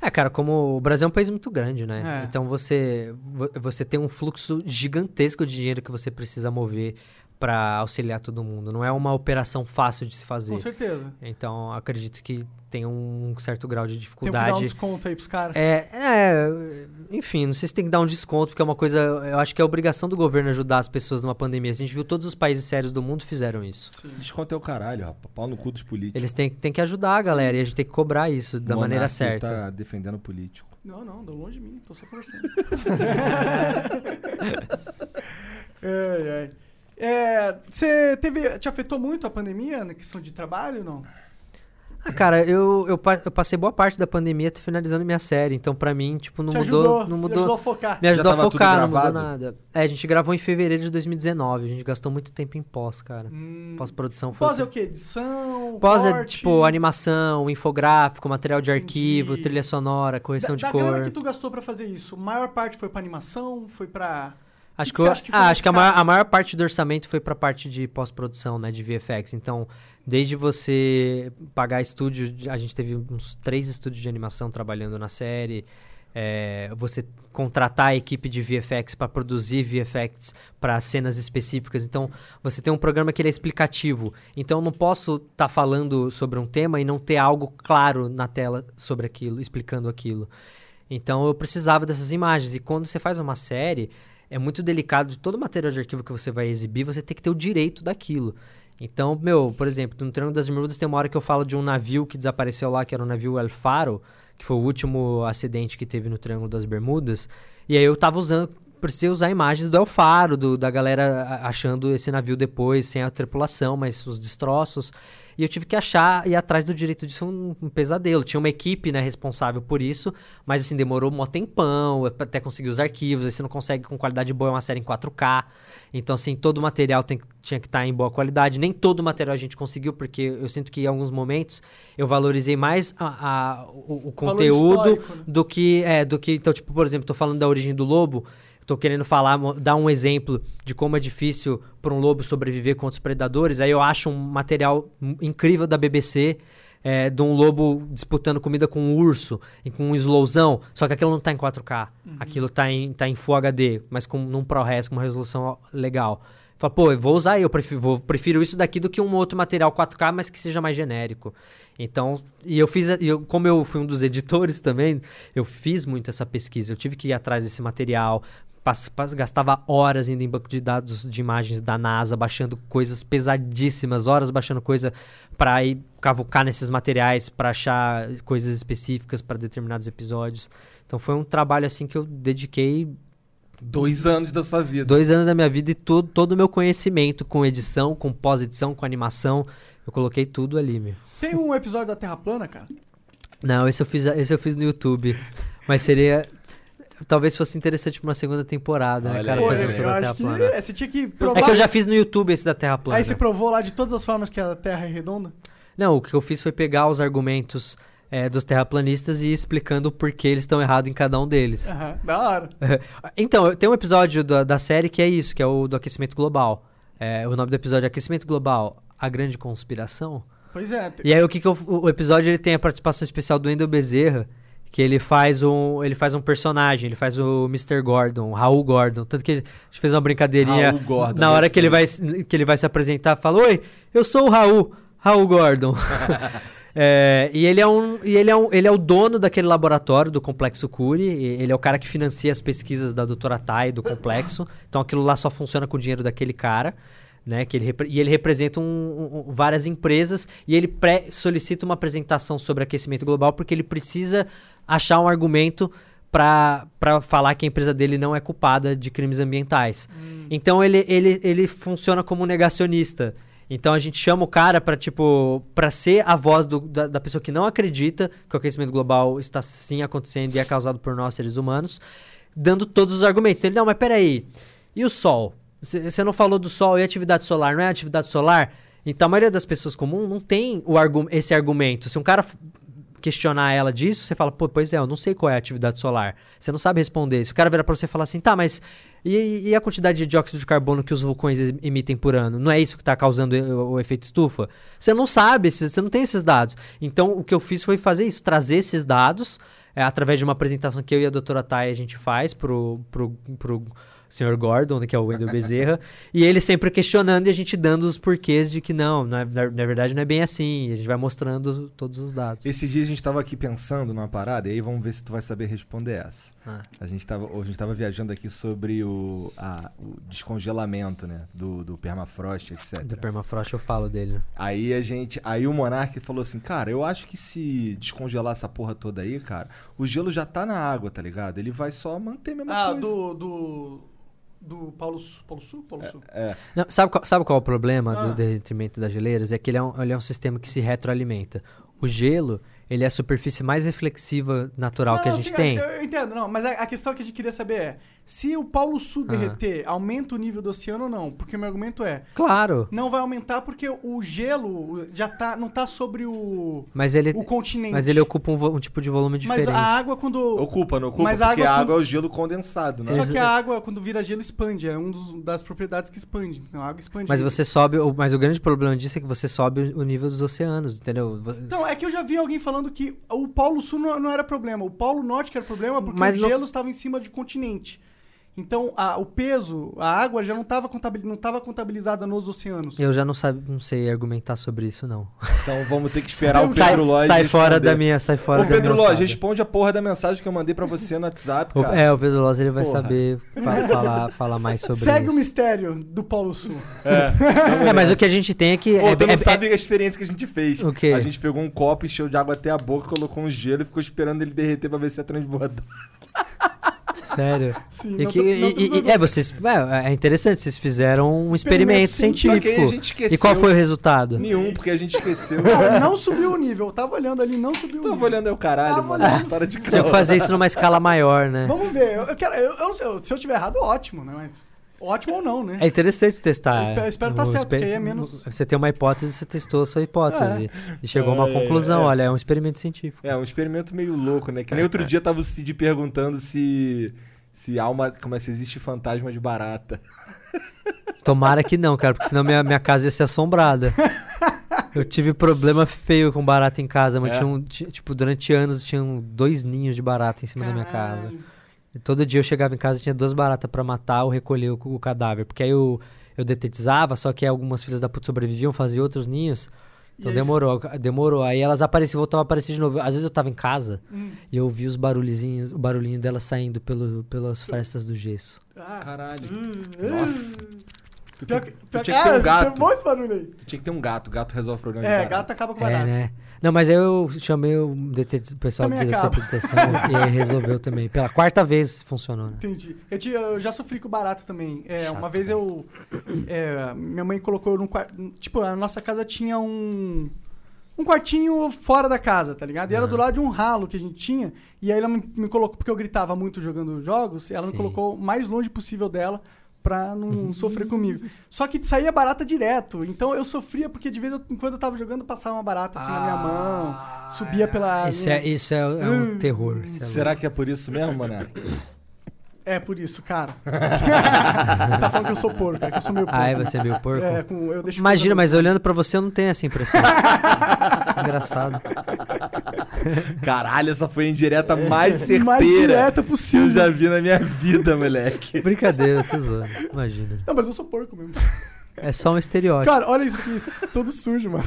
É, cara, como o Brasil é um país muito grande, né? É. Então você, vo- você tem um fluxo gigantesco de dinheiro que você precisa mover para auxiliar todo mundo. Não é uma operação fácil de se fazer. Com certeza. Então, acredito que tem um certo grau de Tem que dar um dificuldade. desconto aí pros caras. É, é, enfim, não sei se tem que dar um desconto, porque é uma coisa. Eu acho que é obrigação do governo ajudar as pessoas numa pandemia. A gente viu todos os países sérios do mundo fizeram isso. Sim. Desconto é o caralho, rapaz. Pau no cu dos políticos. Eles têm, têm que ajudar a galera e a gente tem que cobrar isso da O maneira monarca certa. tá defendendo o político. Não, não, deu longe de mim, tô só conversando. ai, ai. É, você teve. Te afetou muito a pandemia na questão de trabalho não? Ah, cara, eu, eu, eu passei boa parte da pandemia finalizando minha série, então pra mim, tipo, não te mudou. ajudou, não mudou. ajudou a focar. Me ajudou a focar, não mudou gravado? nada. É, a gente gravou em fevereiro de 2019, a gente gastou muito tempo em pós, cara. Hum, Pós-produção foi. Pós é o quê? Edição? Pós é corte? tipo animação, infográfico, material de arquivo, Entendi. trilha sonora, correção da, de da cor. grana que tu gastou pra fazer isso, a maior parte foi pra animação? Foi pra. Acho que que, eu- acha que ah, acho que a maior, a maior parte do orçamento foi pra parte de pós-produção, né, de VFX. Então, desde você pagar estúdio, a gente teve uns três estúdios de animação trabalhando na série. é, você contratar a equipe de VFX para produzir VFX para cenas específicas. Então, você tem um programa que ele é explicativo. Então, eu não posso estar falando sobre um tema e não ter algo claro na tela sobre aquilo, explicando aquilo. Então eu precisava dessas imagens. E quando você faz uma série, é muito delicado de todo material de arquivo que você vai exibir, você tem que ter o direito daquilo. Então, meu, por exemplo, no Triângulo das Bermudas tem uma hora que eu falo de um navio que desapareceu lá, que era o navio El Faro, que foi o último acidente que teve no Triângulo das Bermudas. E aí eu tava usando, precisei usar imagens do El Faro, do, da galera achando esse navio depois, sem a tripulação, mas os destroços. E eu tive que achar e ir atrás do direito disso foi um, um pesadelo. Tinha uma equipe né, responsável por isso, mas assim, demorou um tempão até conseguir os arquivos. Aí você não consegue com qualidade boa é uma série em 4K. Então, assim, todo o material tem, tinha que estar em boa qualidade. Nem todo o material a gente conseguiu, porque eu sinto que em alguns momentos eu valorizei mais a- a- o, o conteúdo né? do que. É, do que. Então, tipo, por exemplo, tô falando da origem do lobo. Tô querendo falar, dar um exemplo de como é difícil para um lobo sobreviver com outros predadores. Aí eu acho um material incrível da BBC, é, de um lobo disputando comida com um urso e com um slowzão, só que aquilo não tá em 4K. Aquilo tá em, tá em Full HD, mas com num ProRes, com uma resolução legal. Fala, pô, eu vou usar, eu prefiro, vou- prefiro isso daqui do que um outro material 4K, mas que seja mais genérico. Então, e eu fiz, eu, como eu fui um dos editores também, eu fiz muito essa pesquisa. Eu tive que ir atrás desse material, gastava horas indo em banco de dados de imagens da NASA, baixando coisas pesadíssimas, horas baixando coisa para ir cavucar nesses materiais, para achar coisas específicas para determinados episódios. Então foi um trabalho assim que eu dediquei Dois anos da sua vida. dois anos da minha vida e todo todo o meu conhecimento com edição, com pós-edição, com animação, eu coloquei tudo ali, meu. Tem um episódio da Terra Plana, cara? Não, esse eu fiz, esse eu fiz no YouTube, mas seria talvez fosse interessante pra uma segunda temporada, né, Olha cara, aí. Pô, fazer eu, um sobre eu a Terra acho que plana. é, você tinha que provar. É que eu já fiz no YouTube esse da Terra plana. Aí você provou lá de todas as formas que a Terra é redonda? Não, o que eu fiz foi pegar os argumentos é, dos terraplanistas e ir explicando por que eles estão errados em cada um deles. Aham, da hora. Então, tem um episódio da, da série que é isso, que é o do aquecimento global. É, o nome do episódio é Aquecimento Global, a grande conspiração. Pois é. E aí o que, que eu- o, episódio ele tem a participação especial do Wendel Bezerra, que ele faz um ele faz um personagem, ele faz o Mr. Gordon, o Raul Gordon, tanto que a gente fez uma brincadeirinha Raul Gordon, na hora que ele vai que ele vai se apresentar, fala: "Oi, eu sou o Raul, Raul Gordon". É, e ele é um e ele é um, ele é o dono daquele laboratório do Complexo Cury, e ele é o cara que financia as pesquisas da doutora Tai do complexo. Então aquilo lá só funciona com o dinheiro daquele cara né? Que ele e ele representa um- um- várias empresas e ele pré- solicita uma apresentação sobre aquecimento global porque ele precisa achar um argumento para falar que a empresa dele não é culpada de crimes ambientais. Então ele, ele, ele funciona como um negacionista. Então a gente chama o cara para tipo para ser a voz do- da, da pessoa que não acredita que o aquecimento global está sim acontecendo e é causado por nós seres humanos, dando todos os argumentos. Ele não, mas peraí, e o sol? Você não falou do sol e atividade solar, não é atividade solar? Então a maioria das pessoas comuns não tem o argu esse argumento. Se um cara questionar ela disso, você fala, pô, pois é, eu não sei qual é a atividade solar. Você não sabe responder. Se o cara virar pra você e falar assim, tá, mas e, e a quantidade de dióxido de carbono que os vulcões em- emitem por ano? Não é isso que tá causando o, efeito estufa? Você não sabe, você não tem esses dados. Então o que eu fiz foi fazer isso, trazer esses dados é, através de uma apresentação que eu e a doutora Thay a gente faz pro, pro, pro senhor Gordon, que é o Wendel Bezerra, e ele sempre questionando e a gente dando os porquês de que não, na, na- na verdade não é bem assim. A gente vai mostrando todos os dados. Esse dia a gente tava aqui pensando numa parada, e aí vamos ver se tu vai saber responder essa. Ah. A gente tava, a gente tava viajando aqui sobre o, a- o descongelamento, né? Do, do permafrost, etc. Do permafrost eu falo dele. né? Aí a gente. Aí o Monark falou assim, cara, eu acho que se descongelar essa porra toda aí, cara, o gelo já tá na água, tá ligado? Ele vai só manter a mesma Ah, coisa. do. do. do Paulo, Paulo Sul? Paulo Sul. É. Não, sabe, qual, sabe qual é o problema Ah. do derretimento das geleiras? É que ele é, um, ele é um sistema que se retroalimenta. O gelo, ele é a superfície mais reflexiva natural Não, que a gente sim, tem. Eu, eu entendo, não, mas a, a questão que a gente queria saber é: se o Paulo Sul Ah. derreter, aumenta o nível do oceano ou não? Porque o meu argumento é: Claro, não vai aumentar porque o gelo já tá, não tá sobre o, mas ele, o continente. mas ele ocupa um, um tipo de volume Mas diferente. a água, quando. Ocupa, não ocupa? Mas a porque água a água é o gelo condensado, né? Só que a água, quando vira gelo, expande. É uma das propriedades que expande. Então a água expande. Mas você sobe, o- mas o grande problema disso é que você sobe o nível dos oceanos, entendeu? Então, é que eu já vi alguém falando que o Polo Sul não, não era problema. O Polo Norte que era problema porque Mas o não- gelo estava em cima de continente. Então, a- o peso, a água já não estava tava contabilizada nos oceanos. Eu já não, sabe, não sei argumentar sobre isso, não. Então vamos ter que esperar o sai Pedro Lodge sai fora responder. da minha, sai fora Ô, da Pedro minha Lodge, responde a porra da mensagem que eu mandei pra você no WhatsApp, O- cara. É, o Pedro Loz ele vai Porra. saber fa- falar, falar mais sobre Segue o isso. mistério do Polo Sul. É, mas o que a gente tem é que. Pô, é, tu não é- sabe a experiência que a gente fez. O quê? A gente pegou um copo, encheu de água até a boca, colocou um gelo e ficou esperando ele derreter pra ver se ia transbordar. sério. Sim, E não que- tô- não e- e- falando. é, vocês. É, é interessante, vocês fizeram um experimento, Experimento científico. Só que aí a científico. gente esqueceu. E qual foi o resultado? Nenhum, porque a gente esqueceu. Não, não subiu o nível. Eu tava olhando ali, não subiu o nível. Tava olhando aí o caralho, Tava mano. olhando. Para de Tinha que fazer isso numa escala maior, né? Vamos ver. Eu, eu quero, eu, não se eu tiver errado, ótimo, né? Mas ótimo ou não, né? É interessante testar. Eu espero- eu espero tá certo, porque aí é menos- Você tem uma hipótese, você testou a sua hipótese. E chegou a uma É, conclusão. é. Olha, é um experimento científico. É, um experimento meio louco, né? Que nem outro dia tava o Cid perguntando se. Se uma. Como é se existe fantasma de barata. Tomara que não, cara, porque senão minha, minha casa ia ser assombrada. Eu tive problema feio com barata em casa, mas É? tinha um, ti- tipo, durante anos tinham dois ninhos de barata em cima da minha casa. Todo dia eu chegava em casa e tinha duas baratas pra matar ou recolher o, o cadáver. Porque aí eu, eu detetizava, só que algumas filhas da puta sobreviviam, faziam outros ninhos. Então aí- demorou, demorou. Aí elas apareciam, voltavam a aparecer de novo. Às vezes eu tava em casa Hum. e eu ouvia os barulhinhos, o barulhinho delas saindo pelo, pelas frestas do gesso. Ah. Caralho. Hum, Nossa. Tu, Pior tinha que ter um é gato. bom esse barulho aí. Tu tinha que ter um gato. Gato resolve o problema de É, gato acaba com É, barato. né? Não, mas eu chamei o, o pessoal de detetização e resolveu também. Pela quarta vez funcionou, né? Entendi. Eu, tinha- eu já sofri com barata também. É, Chato, uma vez eu. é, minha mãe colocou eu num quarto. Tipo, a nossa casa tinha um. Um quartinho fora da casa, tá ligado? E era do lado de um ralo que a gente tinha. E aí ela me, me colocou, porque eu gritava muito jogando jogos, e ela Sim. me colocou o mais longe possível dela pra não sofrer comigo. Só que saía barata direto. Então eu sofria porque de vez em quando eu tava jogando, passava uma barata assim na minha mão, subia pela. Isso é, isso é, é um Hum. terror. é Será que é por isso mesmo, Monark? É por isso, cara. tá falando que eu sou porco, é que eu sou meio porco. Ai, você é meio porco. É, com, eu deixo Imagina, mas olhando pra você eu não tenho essa impressão. Engraçado. Caralho, essa foi a indireta mais certeira mais direta que possível. eu já vi na minha vida, moleque. Brincadeira, tô zoando. Imagina. Não, mas eu sou porco mesmo. É só um estereótipo. Cara, olha isso aqui, todo sujo, mano.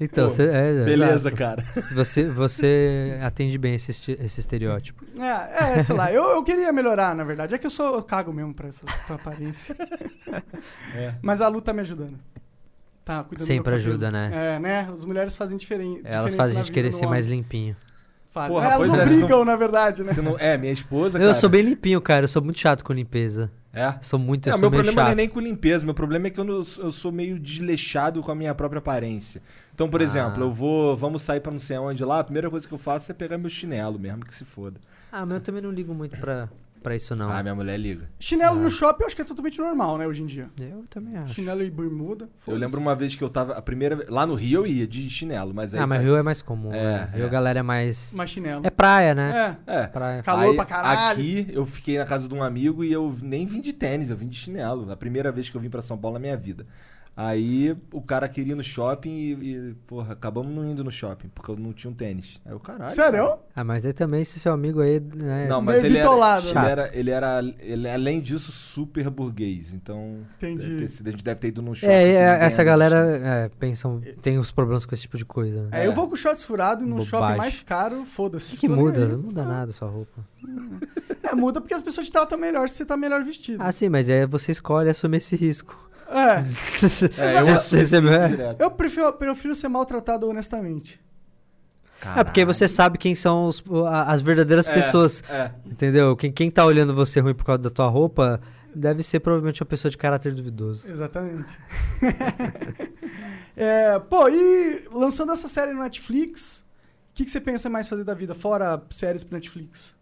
Então, Pô, você, é, Beleza, exato. cara. Se Você, você atende bem esse, esse estereótipo. É, é, sei lá, eu, eu queria melhorar, na verdade. É que eu sou eu cago mesmo pra essa pra aparência. É. Mas a Lu tá me ajudando. Tá cuidando do Sempre ajuda, né? É, né? As mulheres fazem diferen Elas diferença fazem a gente querer ser homem. mais limpinho. Fazem. Porra, elas pois não é, brigam, não- na verdade, né? Não... É, minha esposa, Eu cara. sou bem limpinho, cara. Eu sou muito chato com limpeza. É. Sou muito, eu É, meu meio problema não é chato. nem com limpeza, meu problema é que eu, não- eu sou meio desleixado com a minha própria aparência. Então, por Ah. exemplo, eu vou, vamos sair pra não sei aonde lá, a primeira coisa que eu faço é pegar meu chinelo, mesmo que se foda. Ah, mas eu também não ligo muito pra, pra isso, não. Ah, minha mulher liga. Chinelo no shopping eu acho que é totalmente normal, né, hoje em dia. Eu também acho. Chinelo e bermuda. Eu lembro uma vez que eu tava, a primeira vez, lá no Rio eu ia de chinelo, mas aí... Ah, mas Rio é mais comum. É, né? Rio é. a galera é mais. Mas chinelo. É praia, né? É. É. Praia. Calor Aí, pra caralho. Aqui eu fiquei na casa de um amigo e eu nem vim de tênis, eu vim de chinelo. A primeira vez que eu vim pra São Paulo na minha vida. Aí o cara queria ir no shopping e, e, porra, acabamos não indo no shopping, porque eu não tinha um tênis. Aí o caralho. Sério? cara. Ah, mas aí também esse seu amigo aí, né? Não, mas ele era, ele né? era, ele era, ele, além disso, super burguês. Então, Entendi. deve ter a gente deve ter ido num shopping. É, que é, ninguém essa no galera é, pensam, tem os problemas com esse tipo de coisa. Né? É, eu vou com shorts furado e num Bobagem. shopping mais caro, foda-se. O que, que muda? Não muda nada a sua roupa. É, muda porque as pessoas te tratam melhor se você tá melhor vestido. Ah, sim, mas aí você escolhe assumir esse risco. É. É, eu direto. Eu prefiro, prefiro ser maltratado honestamente. É porque você sabe quem são os- as verdadeiras É, pessoas, É. entendeu? Quem, quem tá olhando você ruim por causa da tua roupa deve ser provavelmente uma pessoa de caráter duvidoso. Exatamente. É, pô, e lançando essa série no Netflix, o que, que você pensa mais fazer da vida, fora séries pro Netflix?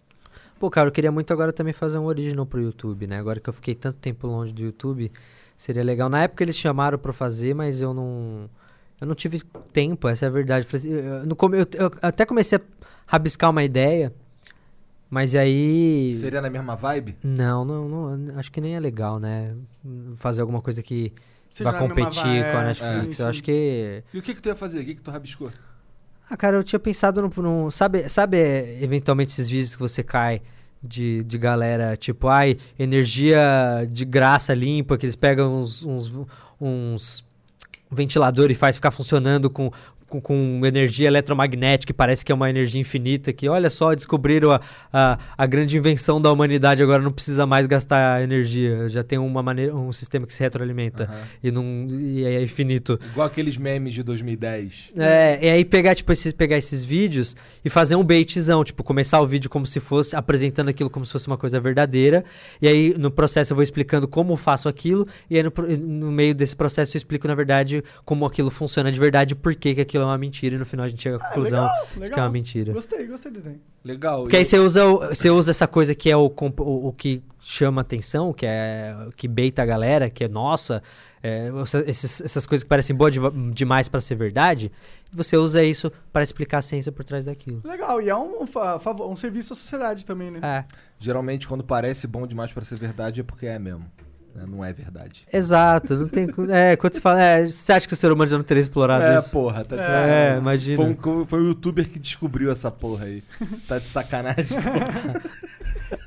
Pô, cara, eu queria muito agora também fazer um original pro YouTube, né? Agora que eu fiquei tanto tempo longe do YouTube, seria legal. Na época eles chamaram pra fazer, mas eu não. Eu não tive tempo, essa é a verdade. Assim, eu- no eu, eu até comecei a rabiscar uma ideia, mas aí. Seria na mesma vibe? Não, não, não, acho que nem é legal, né? Fazer alguma coisa que Seja mesma competir vibe, com a é, Netflix. sim, eu acho que. E o que que tu ia fazer? O que que tu rabiscou? Ah, cara, eu tinha pensado no. no- sabe, sabe, é, eventualmente, esses vídeos que você cai de, de galera, tipo, ai, energia de graça limpa, que eles pegam uns, uns, uns ventilador e faz ficar funcionando com, com, com energia eletromagnética, que parece que é uma energia infinita, que olha só, descobriram a, a, a grande invenção da humanidade, agora não precisa mais gastar energia, já tem uma maneira, um sistema que se retroalimenta Aham. e, não, e é infinito. Igual aqueles memes de 2010. É, e aí pegar, tipo, esses, pegar esses vídeos e fazer um baitzão, tipo, começar o vídeo como se fosse, apresentando aquilo como se fosse uma coisa verdadeira, e aí no processo eu vou explicando como faço aquilo, e aí no, no meio desse processo eu explico, na verdade, como aquilo funciona de verdade, por que que aquilo é uma mentira, e no final a gente chega à conclusão legal, de que é legal. uma mentira. Gostei, gostei do ideia. Legal. Porque E- aí você usa, o- você usa essa coisa que é o, o, o que chama atenção, que é que beita a galera, que é nossa, é, essa- esses- essas coisas que parecem boas de- demais pra ser verdade, você usa isso para explicar a ciência por trás daquilo. Legal, e é um, favor- um serviço à sociedade também, né? É, Geralmente, quando parece bom demais pra ser verdade, é porque é mesmo. Né? Não é verdade. exato. Não tem, é, quando você fala, é, você acha que o ser humano já não teria explorado É, isso? porra, tá de É, sacanagem. imagina. Foi um, foi um youtuber que descobriu essa porra aí. Tá de sacanagem. porra.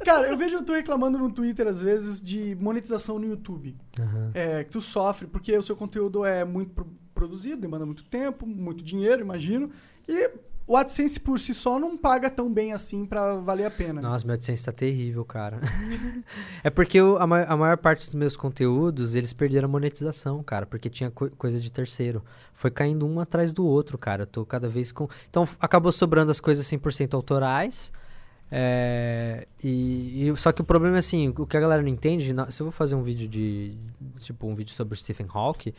Cara, eu vejo tu reclamando no Twitter às vezes de monetização no YouTube. Aham. É, que tu sofre porque o seu conteúdo é muito pro- produzido, demanda muito tempo, muito dinheiro, imagino. E o AdSense por si só não paga tão bem assim pra valer a pena. Nossa, meu AdSense tá terrível, cara. é porque eu- a, ma- a maior parte dos meus conteúdos, eles perderam a monetização, cara, porque tinha co- coisa de terceiro. Foi caindo um atrás do outro, cara. Eu tô cada vez com... Então, acabou sobrando as coisas 100% autorais. é, e, e- só que o problema é assim, o que a galera não entende, se eu vou fazer um vídeo de, tipo, um vídeo sobre o Stephen Hawking,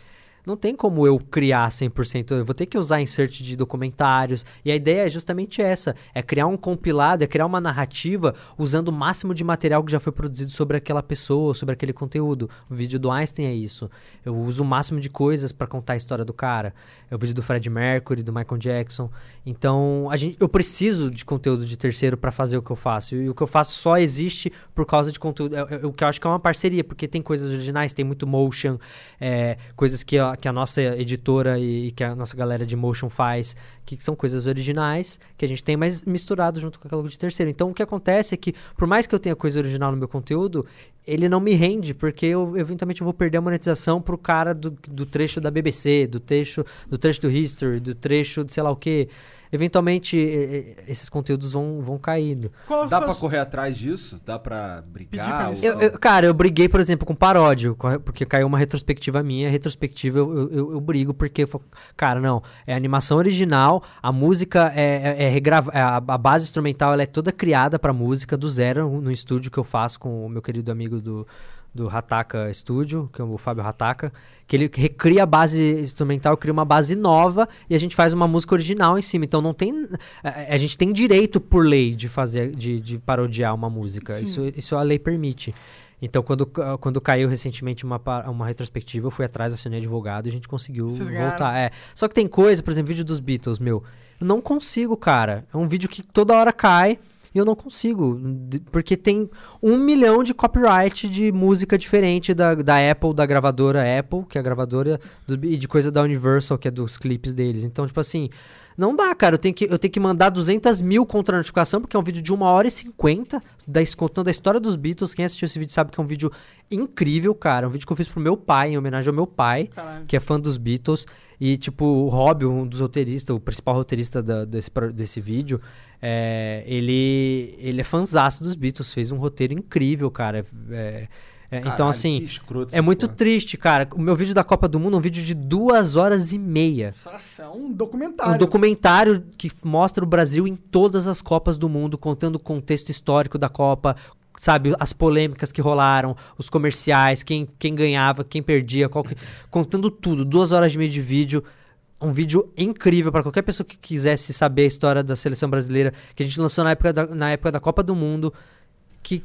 não tem como eu criar 100%, eu vou ter que usar insert de documentários, e a ideia é justamente essa, é criar um compilado, é criar uma narrativa usando o máximo de material que já foi produzido sobre aquela pessoa, sobre aquele conteúdo. O vídeo do Einstein é isso. Eu uso o máximo de coisas para contar a história do cara. É o vídeo do Fred Mercury, do Michael Jackson. Então, a gente, eu preciso de conteúdo de terceiro para fazer o que eu faço. E o que eu faço só existe por causa de conteúdo. É- é- o que eu acho que é uma parceria, porque tem coisas originais, tem muito motion, é, coisas que que a nossa editora e, e que a nossa galera de motion faz, que são coisas originais que a gente tem, mas misturado junto com aquilo de terceiro. Então, o que acontece é que, por mais que eu tenha coisa original no meu conteúdo, ele não me rende, porque eu eventualmente eu vou perder a monetização pro cara do, do trecho da BBC, do trecho do trecho do History, do trecho de sei lá o que. Eventualmente, esses conteúdos vão, vão caindo. Qual Dá foi a pra su- correr atrás disso? Dá pra Pedir brigar? ou- Eu- eu- cara, eu briguei, por exemplo, com paródio, porque caiu uma retrospectiva minha. Retrospectiva eu, eu, eu- brigo porque, cara, não, é animação original, a música é, é, é regrava, é, a, a base instrumental ela é toda criada pra música do zero no estúdio que eu faço com o meu querido amigo do, do Hataka Studio, que é o Fábio Hataka, que ele recria a base instrumental, cria uma base nova e a gente faz uma música original em cima. Então não tem. A, a gente tem direito por lei de fazer, de, de parodiar uma música. Sim. Isso, isso a lei permite. Então, quando, ca- quando caiu recentemente uma, uma retrospectiva, eu fui atrás, acionei advogado e a gente conseguiu Vocês voltar. É. Só que tem coisa, por exemplo, vídeo dos Beatles, meu. Eu não consigo, cara. É um vídeo que toda hora cai. E eu não consigo, porque tem um milhão de copyright de música diferente da, da Apple, da gravadora Apple, que é a gravadora, do- e de coisa da Universal, que é dos clipes deles. Então, tipo assim, não dá, cara. Eu tenho que, eu tenho que mandar 200 mil contra notificação, porque é um vídeo de 1 hora e 50, da, contando a história dos Beatles. Quem assistiu esse vídeo sabe que é um vídeo incrível, cara. Um vídeo que eu fiz pro meu pai, em homenagem ao meu pai Caralho. que é fã dos Beatles. E, tipo, o Rob, um dos roteiristas, o principal roteirista da- desse, desse vídeo, é, ele, ele é fãzaço dos Beatles, fez um roteiro incrível, cara. É, é, então, Caralho, assim, que escroto é muito porra. triste, cara. O meu vídeo da Copa do Mundo é um vídeo de duas horas e meia. Nossa, é um Um documentário. documentário que mostra o Brasil em todas as Copas do Mundo, contando o contexto histórico da Copa, sabe, as polêmicas que rolaram, os comerciais, quem, quem ganhava, quem perdia, qual que- contando tudo, duas horas e meia de vídeo. Um vídeo incrível para qualquer pessoa que quisesse saber a história da seleção brasileira, que a gente lançou na época da, na época da Copa do Mundo, que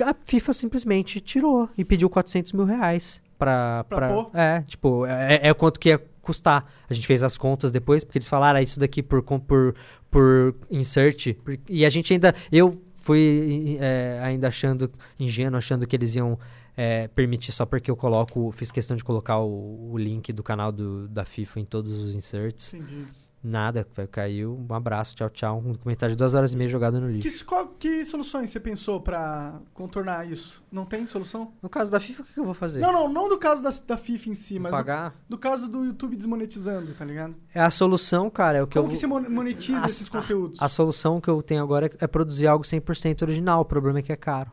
a FIFA simplesmente tirou e pediu 400 mil reais pra... Pra é, tipo, é, é o quanto que ia custar. A gente fez as contas depois, porque eles falaram "Ah, isso daqui por, por, por insert. por- E a gente ainda... Eu fui é, ainda achando, ingênuo, achando que eles iam é, permitir só porque eu coloco... Fiz questão de colocar o, o link do canal do, da FIFA em todos os inserts. Entendi. Nada, caiu. Um abraço, tchau, tchau. Um documentário de duas horas e meia jogado no lixo. Que, qual- que soluções você pensou pra contornar isso? Não tem solução? No caso da FIFA, o que eu vou fazer? Não, não, não do caso da, da FIFA em si, mas do, pagar? do caso do YouTube desmonetizando, tá ligado? É a solução, cara. É o que Como eu que você mon- monetiza A- esses conteúdos? A solução que eu tenho agora é, é produzir algo 100% original. O problema é que é caro.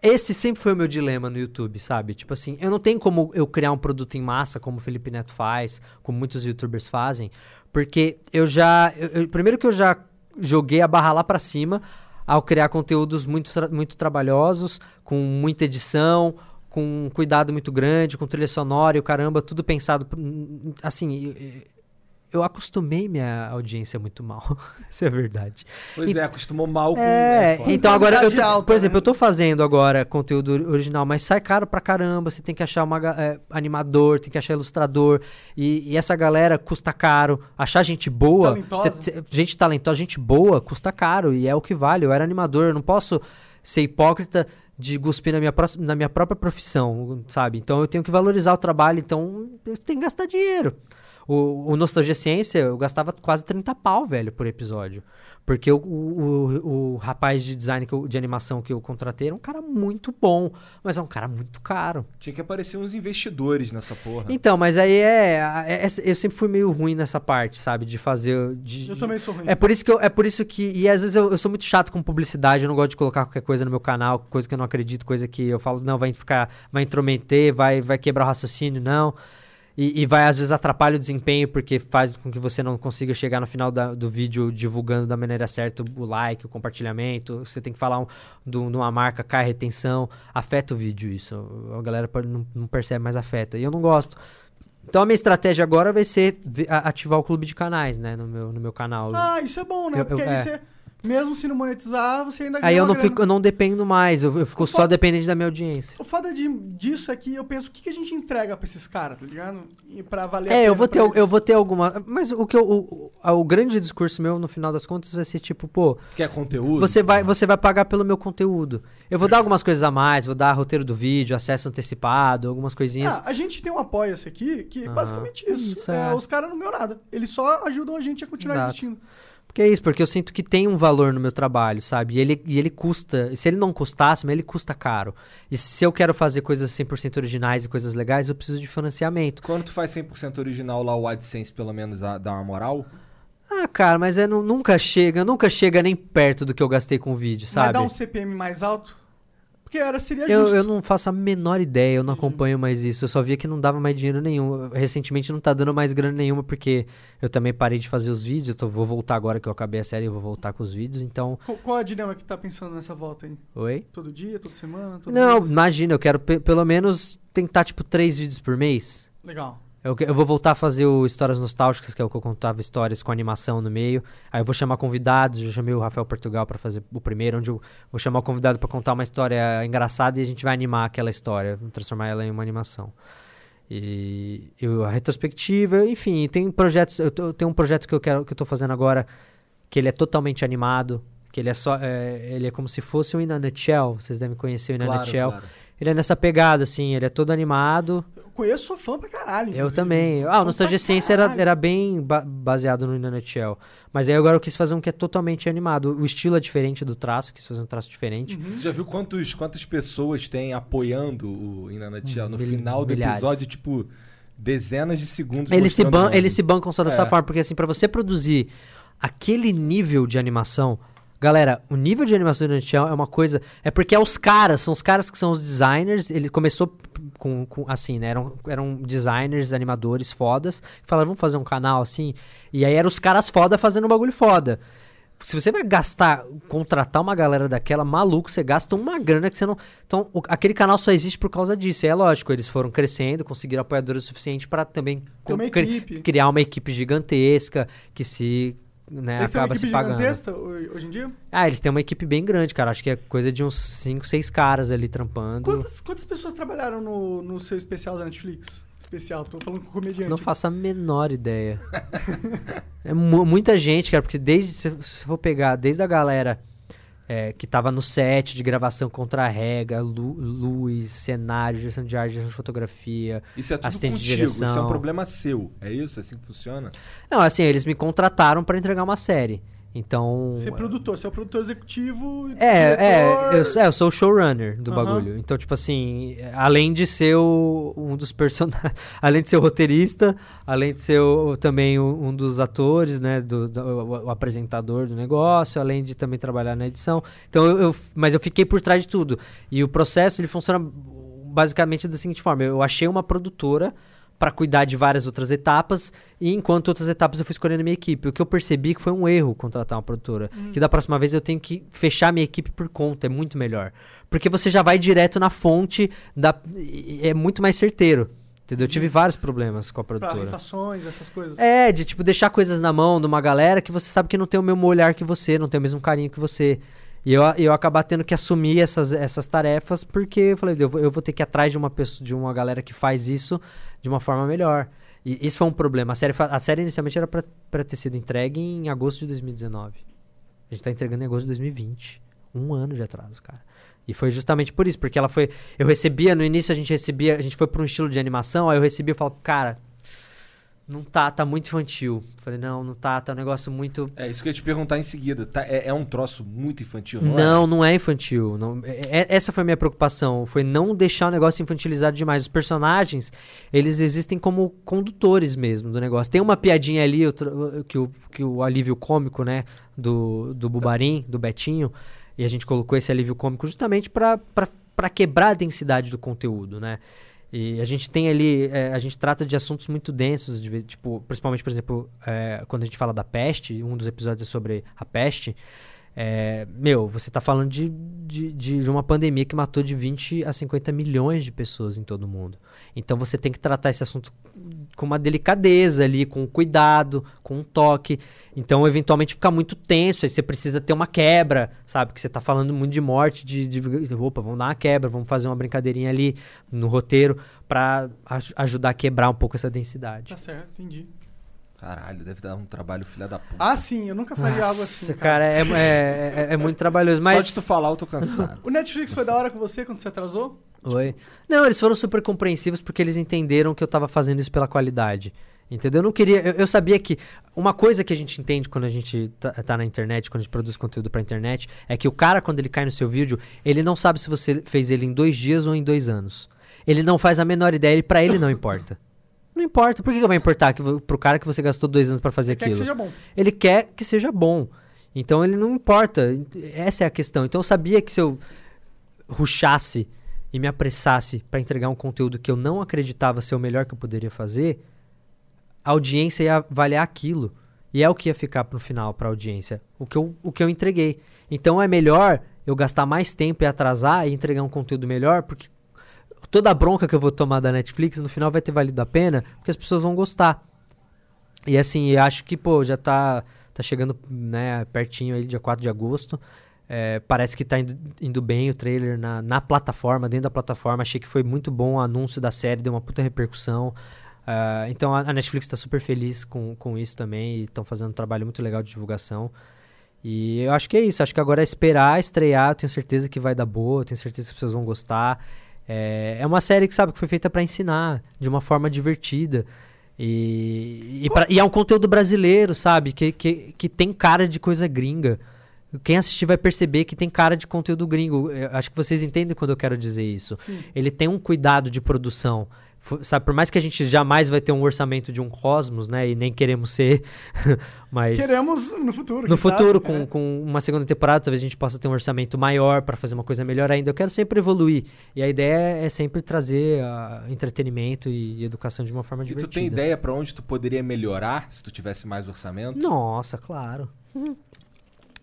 Esse sempre foi o meu dilema no YouTube, sabe? Tipo assim, eu não tenho como eu criar um produto em massa, como o Felipe Neto faz, como muitos youtubers fazem, porque eu já. eu- eu- primeiro que eu já joguei a barra lá pra cima ao criar conteúdos muito, tra- muito trabalhosos, com muita edição, com um cuidado muito grande, com trilha sonora e o caramba, tudo pensado. p- Assim, eu- acostumei minha audiência muito mal. Isso é verdade. Pois é, acostumou mal com. É, foda. então agora, eu tô- alta, por né? exemplo, eu tô fazendo agora conteúdo or- original, mas sai caro pra caramba. Você tem que achar uma, é, animador, tem que achar ilustrador. E, e essa galera custa caro. Achar gente boa, Talentosa. cê- gente talentosa, gente boa, custa caro. E é o que vale. Eu era animador, eu não posso ser hipócrita de cuspir na minha, na minha própria profissão, sabe? Então eu tenho que valorizar o trabalho, então eu tenho que gastar dinheiro. O, o Nostalgia Ciência, eu gastava quase 30 pau, velho, por episódio. Porque o, o, o, rapaz de design, que eu- de animação que eu contratei era um cara muito bom, mas é um cara muito caro. Tinha que aparecer uns investidores nessa porra. Então, mas aí é, é- é- Eu sempre fui meio ruim nessa parte, sabe? De fazer. De, Eu também sou ruim. é por isso que eu, é por isso que e às vezes eu, eu sou muito chato com publicidade, eu não gosto de colocar qualquer coisa no meu canal, coisa que eu não acredito, coisa que eu falo não vai ficar, vai intrometer, vai vai quebrar o raciocínio, não. E, e vai às vezes atrapalha o desempenho porque faz com que você não consiga chegar no final da- do vídeo divulgando da maneira certa o like, o compartilhamento. Você tem que falar um, de uma marca, cai a retenção, afeta o vídeo isso. A galera não, não percebe, mas afeta. E eu não gosto. Então a minha estratégia agora vai ser ativar o clube de canais, né, no meu, no meu canal. Ah, isso é bom, né? Eu- Porque eu- aí é. você, mesmo se não monetizar, você ainda ganha Aí eu não, grana. fico, eu não dependo mais, eu, eu fico O só foda- dependente da minha audiência. O foda de, disso é que eu penso, o que, que a gente entrega pra esses caras, tá ligado? E pra valer a É, eu vou ter, eu vou ter alguma. Mas o que eu, o, o, o grande discurso meu, no final das contas, vai ser tipo, pô, Quer conteúdo? você vai, você vai pagar pelo meu conteúdo. Eu vou dar algumas coisas a mais, vou dar roteiro do vídeo, acesso antecipado, algumas coisinhas. Ah, a gente tem um apoia-se aqui, que é basicamente isso. Isso, É, é. Os caras não ganham nada. Eles só ajudam a gente a continuar Exato. existindo. Porque é isso, porque eu sinto que tem um valor no meu trabalho, sabe? E ele, e ele custa. Se ele não custasse, mas ele custa caro. E se eu quero fazer coisas 100% originais e coisas legais, eu preciso de financiamento. Quando tu faz 100% original lá, o AdSense pelo menos dá dá uma moral? Ah, cara, mas é, nu- nunca chega, nunca chega nem perto do que eu gastei com o vídeo, Vai sabe? dar um CPM mais alto? Porque era, seria Eu, justo. eu não faço a menor ideia, eu não acompanho mais isso. Eu só via que não dava mais dinheiro nenhum. Recentemente não tá dando mais grana nenhuma, porque eu também parei de fazer os vídeos. Eu tô- vou voltar agora que eu acabei a série, eu vou voltar com os vídeos. Então. Qual, qual é a dilema que tá pensando nessa volta aí? Oi? Todo dia, toda semana? Todo Não, mês? imagina, eu quero pe- pelo menos tentar, tipo, três vídeos por mês. Legal. Eu, eu vou voltar a fazer o Histórias Nostálgicas, que é o que eu contava histórias com animação no meio. Aí eu vou chamar convidados, já chamei o Rafael Portugal pra fazer o primeiro, onde eu vou chamar o convidado pra contar uma história engraçada e a gente vai animar aquela história, transformar ela em uma animação. E eu, a retrospectiva, enfim, tem projetos, eu, eu tenho um projeto que eu quero que eu tô fazendo agora que ele é totalmente animado, que ele é só. é, ele é como se fosse o In a Nutshell. Vocês devem conhecer o In a Claro, Nutshell. claro. Ele é nessa pegada, assim, ele é todo animado. Eu conheço, sou fã pra caralho. Eu inclusive. também. Fã Ah, o Nostalgia Essência era, era bem ba- baseado no In a Nutshell. Mas aí agora eu quis fazer um que é totalmente animado. O estilo é diferente do traço, quis fazer um traço diferente. Uhum. Você já viu quantos, quantas pessoas tem apoiando o Inanatiel? No Mil- final do milhares. episódio, tipo, dezenas de segundos. Eles se, ban eles se bancam só dessa É. forma, porque assim, pra você produzir aquele nível de animação. Galera, o nível de animação do Nutshell é uma coisa. É porque é os caras, são os caras que são os designers. Ele começou com, com- assim, né? Eram, eram designers, animadores fodas. Que falaram, vamos fazer um canal assim. E aí eram os caras foda fazendo um bagulho foda. Se você vai gastar, contratar uma galera daquela, maluco, você gasta uma grana que você não. Então, o- aquele canal só existe por causa disso. E é lógico, eles foram crescendo, conseguiram apoiadores o suficiente pra também uma cri- criar uma equipe gigantesca que se. Né, Eles têm uma acaba se pagando. gigantesca ho- hoje em dia? Ah, eles têm uma equipe bem grande, cara. Acho que é coisa de uns 5, 6 caras ali trampando. Quantas, quantas pessoas trabalharam no, no seu especial da Netflix? Especial, tô falando com comediante. Não faço a menor ideia. é mu- muita gente, cara, porque desde. Se se for pegar, desde a galera é, que tava no set de gravação contra a rega, lu- luz, cenário, direção de arte, direção de fotografia. Isso é tudo assistente de contigo, isso é um direção. problema seu. É isso? É assim que funciona? Não, assim, eles me contrataram pra entregar uma série. Então. Ser produtor, você é o produtor executivo. É, diretor. é eu, sou- é, eu sou o showrunner do bagulho. Então, tipo assim, além de ser o- um dos personagens, além de ser o roteirista, além de ser o- também o- um dos atores, né, do, do- o, o apresentador do negócio, além de também trabalhar na edição. Então, eu, eu- mas eu fiquei por trás de tudo. E o processo, ele funciona basicamente da seguinte forma: eu achei uma produtora para cuidar de várias outras etapas e enquanto outras etapas eu fui escolhendo a minha equipe. O que eu percebi que foi um erro contratar uma produtora, que da próxima vez eu tenho que fechar minha equipe por conta, é muito melhor. Porque você já vai direto na fonte da é muito mais certeiro. Entendeu? Eu tive vários problemas com a produtora. refações, essas coisas. É, de tipo deixar coisas na mão de uma galera que você sabe que não tem o mesmo olhar que você, não tem o mesmo carinho que você. E eu, eu acabar tendo que assumir essas, essas tarefas porque eu falei, eu vou, eu vou ter que ir atrás de uma pessoa, de uma galera que faz isso de uma forma melhor. E isso foi um problema. A série, a série inicialmente era pra ter sido entregue em agosto de 2019. A gente tá entregando em agosto de 2020. Um ano de atraso, cara. E foi justamente por isso, porque ela foi. Eu recebia, no início a gente recebia, a gente foi pra um estilo de animação, aí eu recebia e falava, cara, não tá, tá muito infantil. Falei, não, não tá, tá um negócio muito. É isso que eu ia te perguntar em seguida. Tá- é, é um troço muito infantil, não, Não, não é infantil. Não, é- é- essa foi a minha preocupação. Foi não deixar o negócio infantilizado demais. Os personagens, eles existem como condutores mesmo do negócio. Tem uma piadinha ali eu tro- que, o, que o alívio cômico, né? Do, do Bubarim, do Betinho. E a gente colocou esse alívio cômico justamente pra quebrar a densidade do conteúdo, né? E a gente tem ali, é, a gente trata de assuntos muito densos, de tipo, principalmente, por exemplo, é, quando a gente fala da peste, um dos episódios é sobre a peste. é, meu, você tá falando de, de, de uma pandemia que matou de 20 a 50 milhões de pessoas em todo o mundo. Então você tem que tratar esse assunto com uma delicadeza ali, com cuidado, com um toque. Então, eventualmente, fica muito tenso, aí você precisa ter uma quebra, sabe? Que você tá falando muito de morte, de, de opa, vamos dar uma quebra, vamos fazer uma brincadeirinha ali no roteiro pra aj- ajudar a quebrar um pouco essa densidade. Tá certo, entendi. Caralho, deve dar um trabalho filha da puta. Ah, sim, eu nunca faria algo assim. Nossa, cara, é, é, é- é muito trabalhoso, Só mas... de tu falar, eu tô cansado. O Netflix foi da hora com você quando você atrasou? Oi? Não, eles foram super compreensivos porque eles entenderam que eu tava fazendo isso pela qualidade. Entendeu? Eu não queria. Eu, eu sabia que. Uma coisa que a gente entende quando a gente tá, tá na internet, quando a gente produz conteúdo pra internet, é que o cara, quando ele cai no seu vídeo, ele não sabe se você fez ele em dois dias ou em dois anos. Ele não faz a menor ideia e pra ele não importa. Não importa. Por que, que vai importar que, pro cara que você gastou dois anos pra fazer Quer que aquilo? seja bom. Ele quer que seja bom. Então ele não importa. Essa é a questão. Então eu sabia que se eu ruxasse e me apressasse pra entregar um conteúdo que eu não acreditava ser o melhor que eu poderia fazer, a audiência ia avaliar aquilo. E é o que ia ficar pro final pra audiência. O que eu, o que eu entreguei. Então é melhor eu gastar mais tempo e atrasar e entregar um conteúdo melhor, porque toda a bronca que eu vou tomar da Netflix no final vai ter valido a pena, porque as pessoas vão gostar. E assim, eu acho que, pô, já tá, tá chegando, né, pertinho aí, dia 4 de agosto. É, parece que tá indo, indo bem o trailer na, na plataforma, dentro da plataforma. Achei que foi muito bom o anúncio da série, deu uma puta repercussão. Ah, então a, a Netflix tá super feliz com, com isso também e estão fazendo um trabalho muito legal de divulgação. E eu acho que é isso. Acho que agora é esperar, estrear. Tenho certeza que vai dar boa. Tenho certeza que pessoas vão gostar. É, é uma série que, sabe, que foi feita pra ensinar de uma forma divertida. E, e, pra- e é um conteúdo brasileiro, sabe? Que, que, que tem cara de coisa gringa. Quem assistir vai perceber que tem cara de conteúdo gringo. Eu acho que vocês entendem quando eu quero dizer isso. Sim. Ele tem um cuidado de produção. Fo- Sabe, por mais que a gente jamais vai ter um orçamento de um Cosmos, né? E nem queremos ser, mas... Queremos no futuro. No quem sabe, futuro, é. com, com uma segunda temporada, talvez a gente possa ter um orçamento maior para fazer uma coisa melhor ainda. Eu quero sempre evoluir. E a ideia é sempre trazer ah, entretenimento e educação de uma forma E tu divertida. tem ideia pra onde tu poderia melhorar se tu tivesse mais orçamento? Nossa, claro.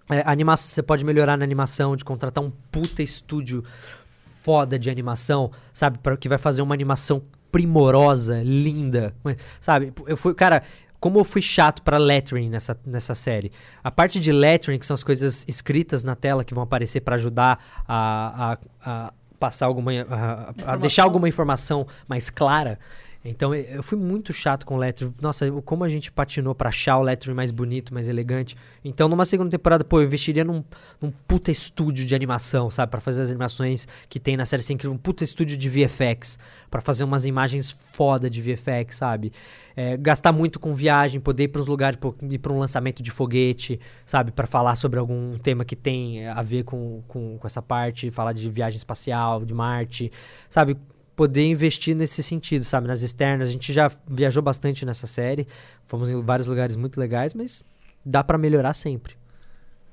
É, anima você pode melhorar na animação, de contratar um puta estúdio foda de animação, sabe? Para que vai fazer uma animação primorosa, linda, sabe? Eu fui, cara, como eu fui chato pra lettering nessa, nessa série. A parte de lettering, que são as coisas escritas na tela que vão aparecer pra ajudar a, a, a passar alguma a- a, deixar alguma informação mais clara. Então eu fui muito chato com o lettering. Nossa, como a gente patinou pra achar o lettering mais bonito, mais elegante. Então numa segunda temporada, pô, eu investiria num, num puta estúdio de animação, sabe? Pra fazer as animações que tem na série sem incrível. Um puta estúdio de VFX. Pra fazer umas imagens foda de VFX, sabe? É, gastar muito com viagem, poder ir para uns lugares, pô, ir para um lançamento de foguete, sabe? Pra falar sobre algum tema que tem a ver com, com, com essa parte, falar de viagem espacial, de Marte, sabe? Poder investir nesse sentido, sabe? Nas externas. A gente já viajou bastante nessa série, fomos em vários lugares muito legais, mas dá pra melhorar sempre.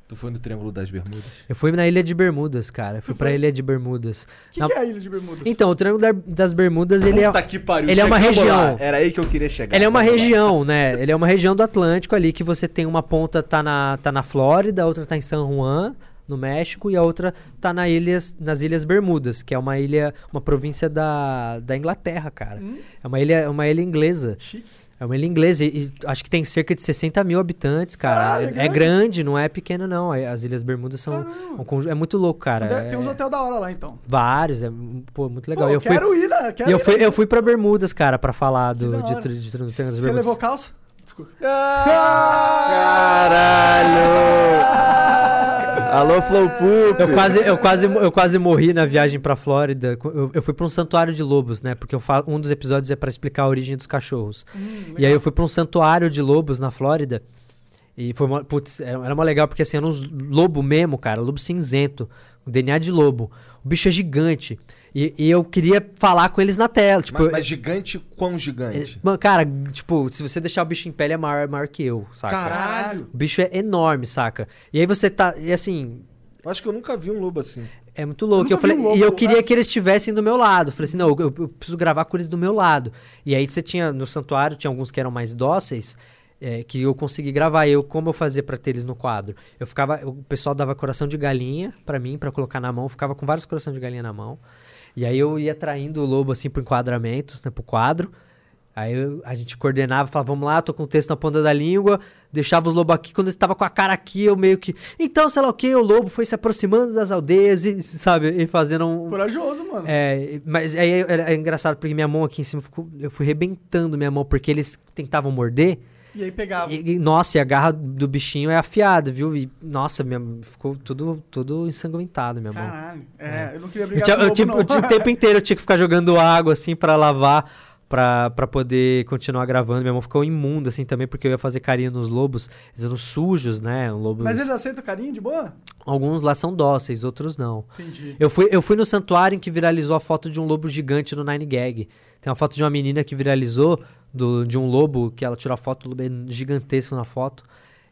Tu foi no Triângulo das Bermudas? Eu fui na Ilha de Bermudas, cara. Eu fui pra Ilha de Bermudas. O que, Na- que é a Ilha de Bermudas? Então, o Triângulo da- das Bermudas, ele é. Puta que pariu. ele é uma região. lá. Era aí que eu queria chegar. Ele é uma região, né? Ele é uma região do Atlântico ali que você tem uma ponta tá na, tá na Flórida, a outra tá em San Juan, no México, e a outra tá na ilhas, nas Ilhas Bermudas, que é uma ilha, uma província da, da Inglaterra, cara. Hum, É uma ilha, é uma ilha inglesa. chique. É uma ilha inglesa e, acho que tem cerca de 60 mil habitantes, cara. Caralho, é, é é grande. grande, não é pequeno, não. É- As Ilhas Bermudas são. Um é muito louco, cara. Deve- Tem uns É- hotéis da hora lá, então. Vários, é pô, muito legal. Pô, eu fui, quero ir, né? Quero eu ir. fui, eu fui pra Bermudas, cara, pra falar do, de, de, de, das Você Bermudas. levou calça? Desculpa. Caralho! Alô, Flow Poop! Eu quase, eu, quase, eu quase morri na viagem pra Flórida. Eu, eu fui pra um santuário de lobos, né? Porque eu fa- um dos episódios é pra explicar a origem dos cachorros. Hum, E aí eu fui pra um santuário de lobos na Flórida. E foi uma, putz, era, era uma legal porque assim, era uns lobo mesmo, cara, lobo cinzento, o DNA de lobo. O bicho é gigante. E, e eu queria falar com eles na tela, tipo, Mas, mas gigante, quão gigante? mano, cara, tipo, se você deixar o bicho em pé, ele é maior, maior que eu, saca? Caralho! O bicho é enorme, saca? E aí você tá, e assim, Eu acho que eu nunca vi um lobo assim. é muito louco. nunca Eu falei, um lobo, e eu queria que eles estivessem do meu lado. Eu falei assim, não, eu, eu preciso gravar com eles do meu lado. E aí você tinha, no santuário, tinha alguns que eram mais dóceis, é, que eu consegui gravar. Eu, como eu fazia pra ter eles no quadro? Eu ficava, o pessoal dava coração de galinha pra mim, pra colocar na mão. Eu ficava com vários coração de galinha na mão. E aí eu ia traindo o lobo, assim, pro enquadramento, né, pro quadro. Aí eu- a gente coordenava, falava, vamos lá, tô com o texto na ponta da língua, deixava os lobos aqui, quando eles estavam com a cara aqui, eu meio que. Então, sei lá o que, o lobo foi se aproximando das aldeias e, sabe, e fazendo um. Corajoso, mano. É, mas aí é, é engraçado porque minha mão aqui em cima ficou. Eu fui rebentando minha mão, porque eles tentavam morder. E aí pegava. E, e, nossa, e a garra do bichinho é afiada, viu? E, nossa, minha, ficou tudo, tudo ensanguentado minha mão. Caralho. É, eu não queria Eu brigar tinha- com eu o tinha- tinha o tempo inteiro eu tinha que ficar jogando água assim pra lavar, pra, pra poder continuar gravando. Minha mão ficou imunda assim também, porque eu ia fazer carinho nos lobos. Eles eram sujos, né? Lobos... Mas eles aceitam carinho de boa? Alguns lá são dóceis, outros não. Entendi. Eu fui, eu fui no santuário em que viralizou a foto de um lobo gigante no Nine Gag. Tem uma foto de uma menina que viralizou do, de um lobo, que ela tirou a foto, o lobo é gigantesco na foto.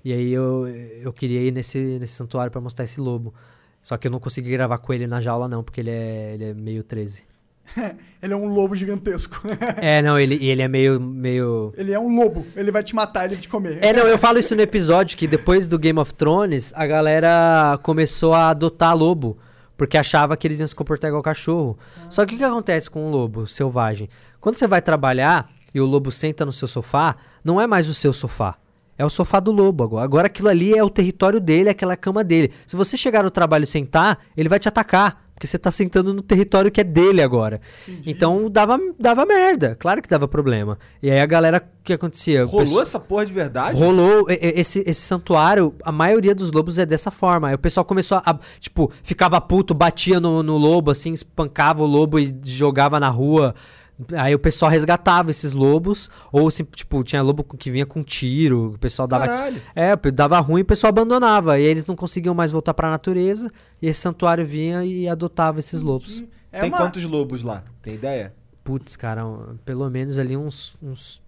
E aí eu, eu queria ir nesse, nesse santuário pra mostrar esse lobo. Só que eu não consegui gravar com ele na jaula, não, porque ele é, ele é meio 13. Ele é um lobo gigantesco. é, não, ele, ele é meio, meio. ele é um lobo. Ele vai te matar, ele vai te comer. É, não, eu falo isso no episódio que depois do Game of Thrones, a galera começou a adotar lobo. Porque achava que eles iam se comportar igual cachorro. Só que o que acontece com um lobo selvagem? Quando você vai trabalhar e o lobo senta no seu sofá, não é mais o seu sofá. É o sofá do lobo agora. Agora aquilo ali é o território dele, é aquela cama dele. Se você chegar no trabalho e sentar, ele vai te atacar. Porque você tá sentando no território que é dele agora. Então dava, dava merda. Claro que dava problema. E aí a galera, o que acontecia? Rolou pessoal- essa porra de verdade? Rolou esse, esse santuário, a maioria dos lobos é dessa forma. Aí o pessoal começou a, tipo, ficava puto, batia no, no lobo, assim, espancava o lobo e jogava na rua. Aí o pessoal resgatava esses lobos, ou assim, tipo, tinha lobo que vinha com tiro, o pessoal dava. Caralho. É, dava ruim e o pessoal abandonava. E aí eles não conseguiam mais voltar pra natureza, e esse santuário vinha e adotava esses lobos. É Tem uma- quantos lobos lá? Tem ideia? Putz, cara, pelo menos ali uns, uns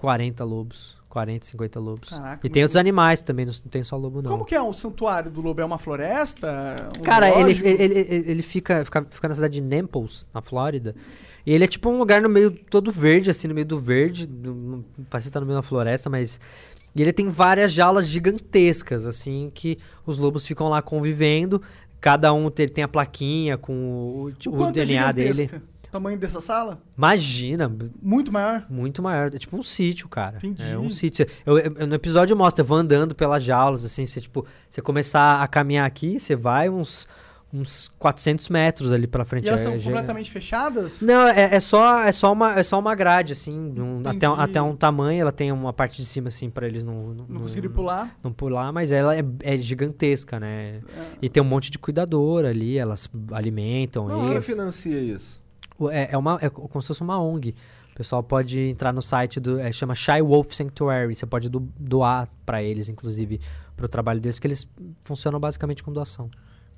40 lobos. 40, 50 lobos. Caraca, e tem outros animais também, não tem só lobo, não. Como que é o santuário do lobo? É uma floresta? Um Cara, ele, zoológico? ele, ele, ele fica, fica, fica na cidade de Naples, na Flórida. E ele é tipo um lugar no meio todo verde, assim, no meio do verde. no- Parece que tá no meio da floresta, mas. E ele tem várias jaulas gigantescas, assim, que os lobos ficam lá convivendo. Cada um tem, tem a plaquinha com o, O o quanto é DNA dele. Tamanho dessa sala? Imagina, Muito maior? muito maior. É tipo um sítio, cara. Entendi. É um sítio. Eu, eu- no episódio mostra, eu vou andando pelas jaulas, assim, você, tipo, você começar a caminhar aqui, você vai uns, uns 400 metros ali pra frente. E elas é- são já- completamente fechadas? Não, é, é só, é, só uma, é só uma grade, assim, um- até, um- até um tamanho. Ela tem uma parte de cima, assim, pra eles não... Não, Não conseguiram pular? não pular, mas ela é, é gigantesca, né? É. E tem um monte de cuidador ali, elas alimentam Quem eles. financia isso? O- É, é, uma, é como se fosse uma ONG. O pessoal pode entrar no site do. É, chama Shy Wolf Sanctuary. Você pode do- doar pra eles, inclusive, pro trabalho deles, porque eles funcionam basicamente com doação.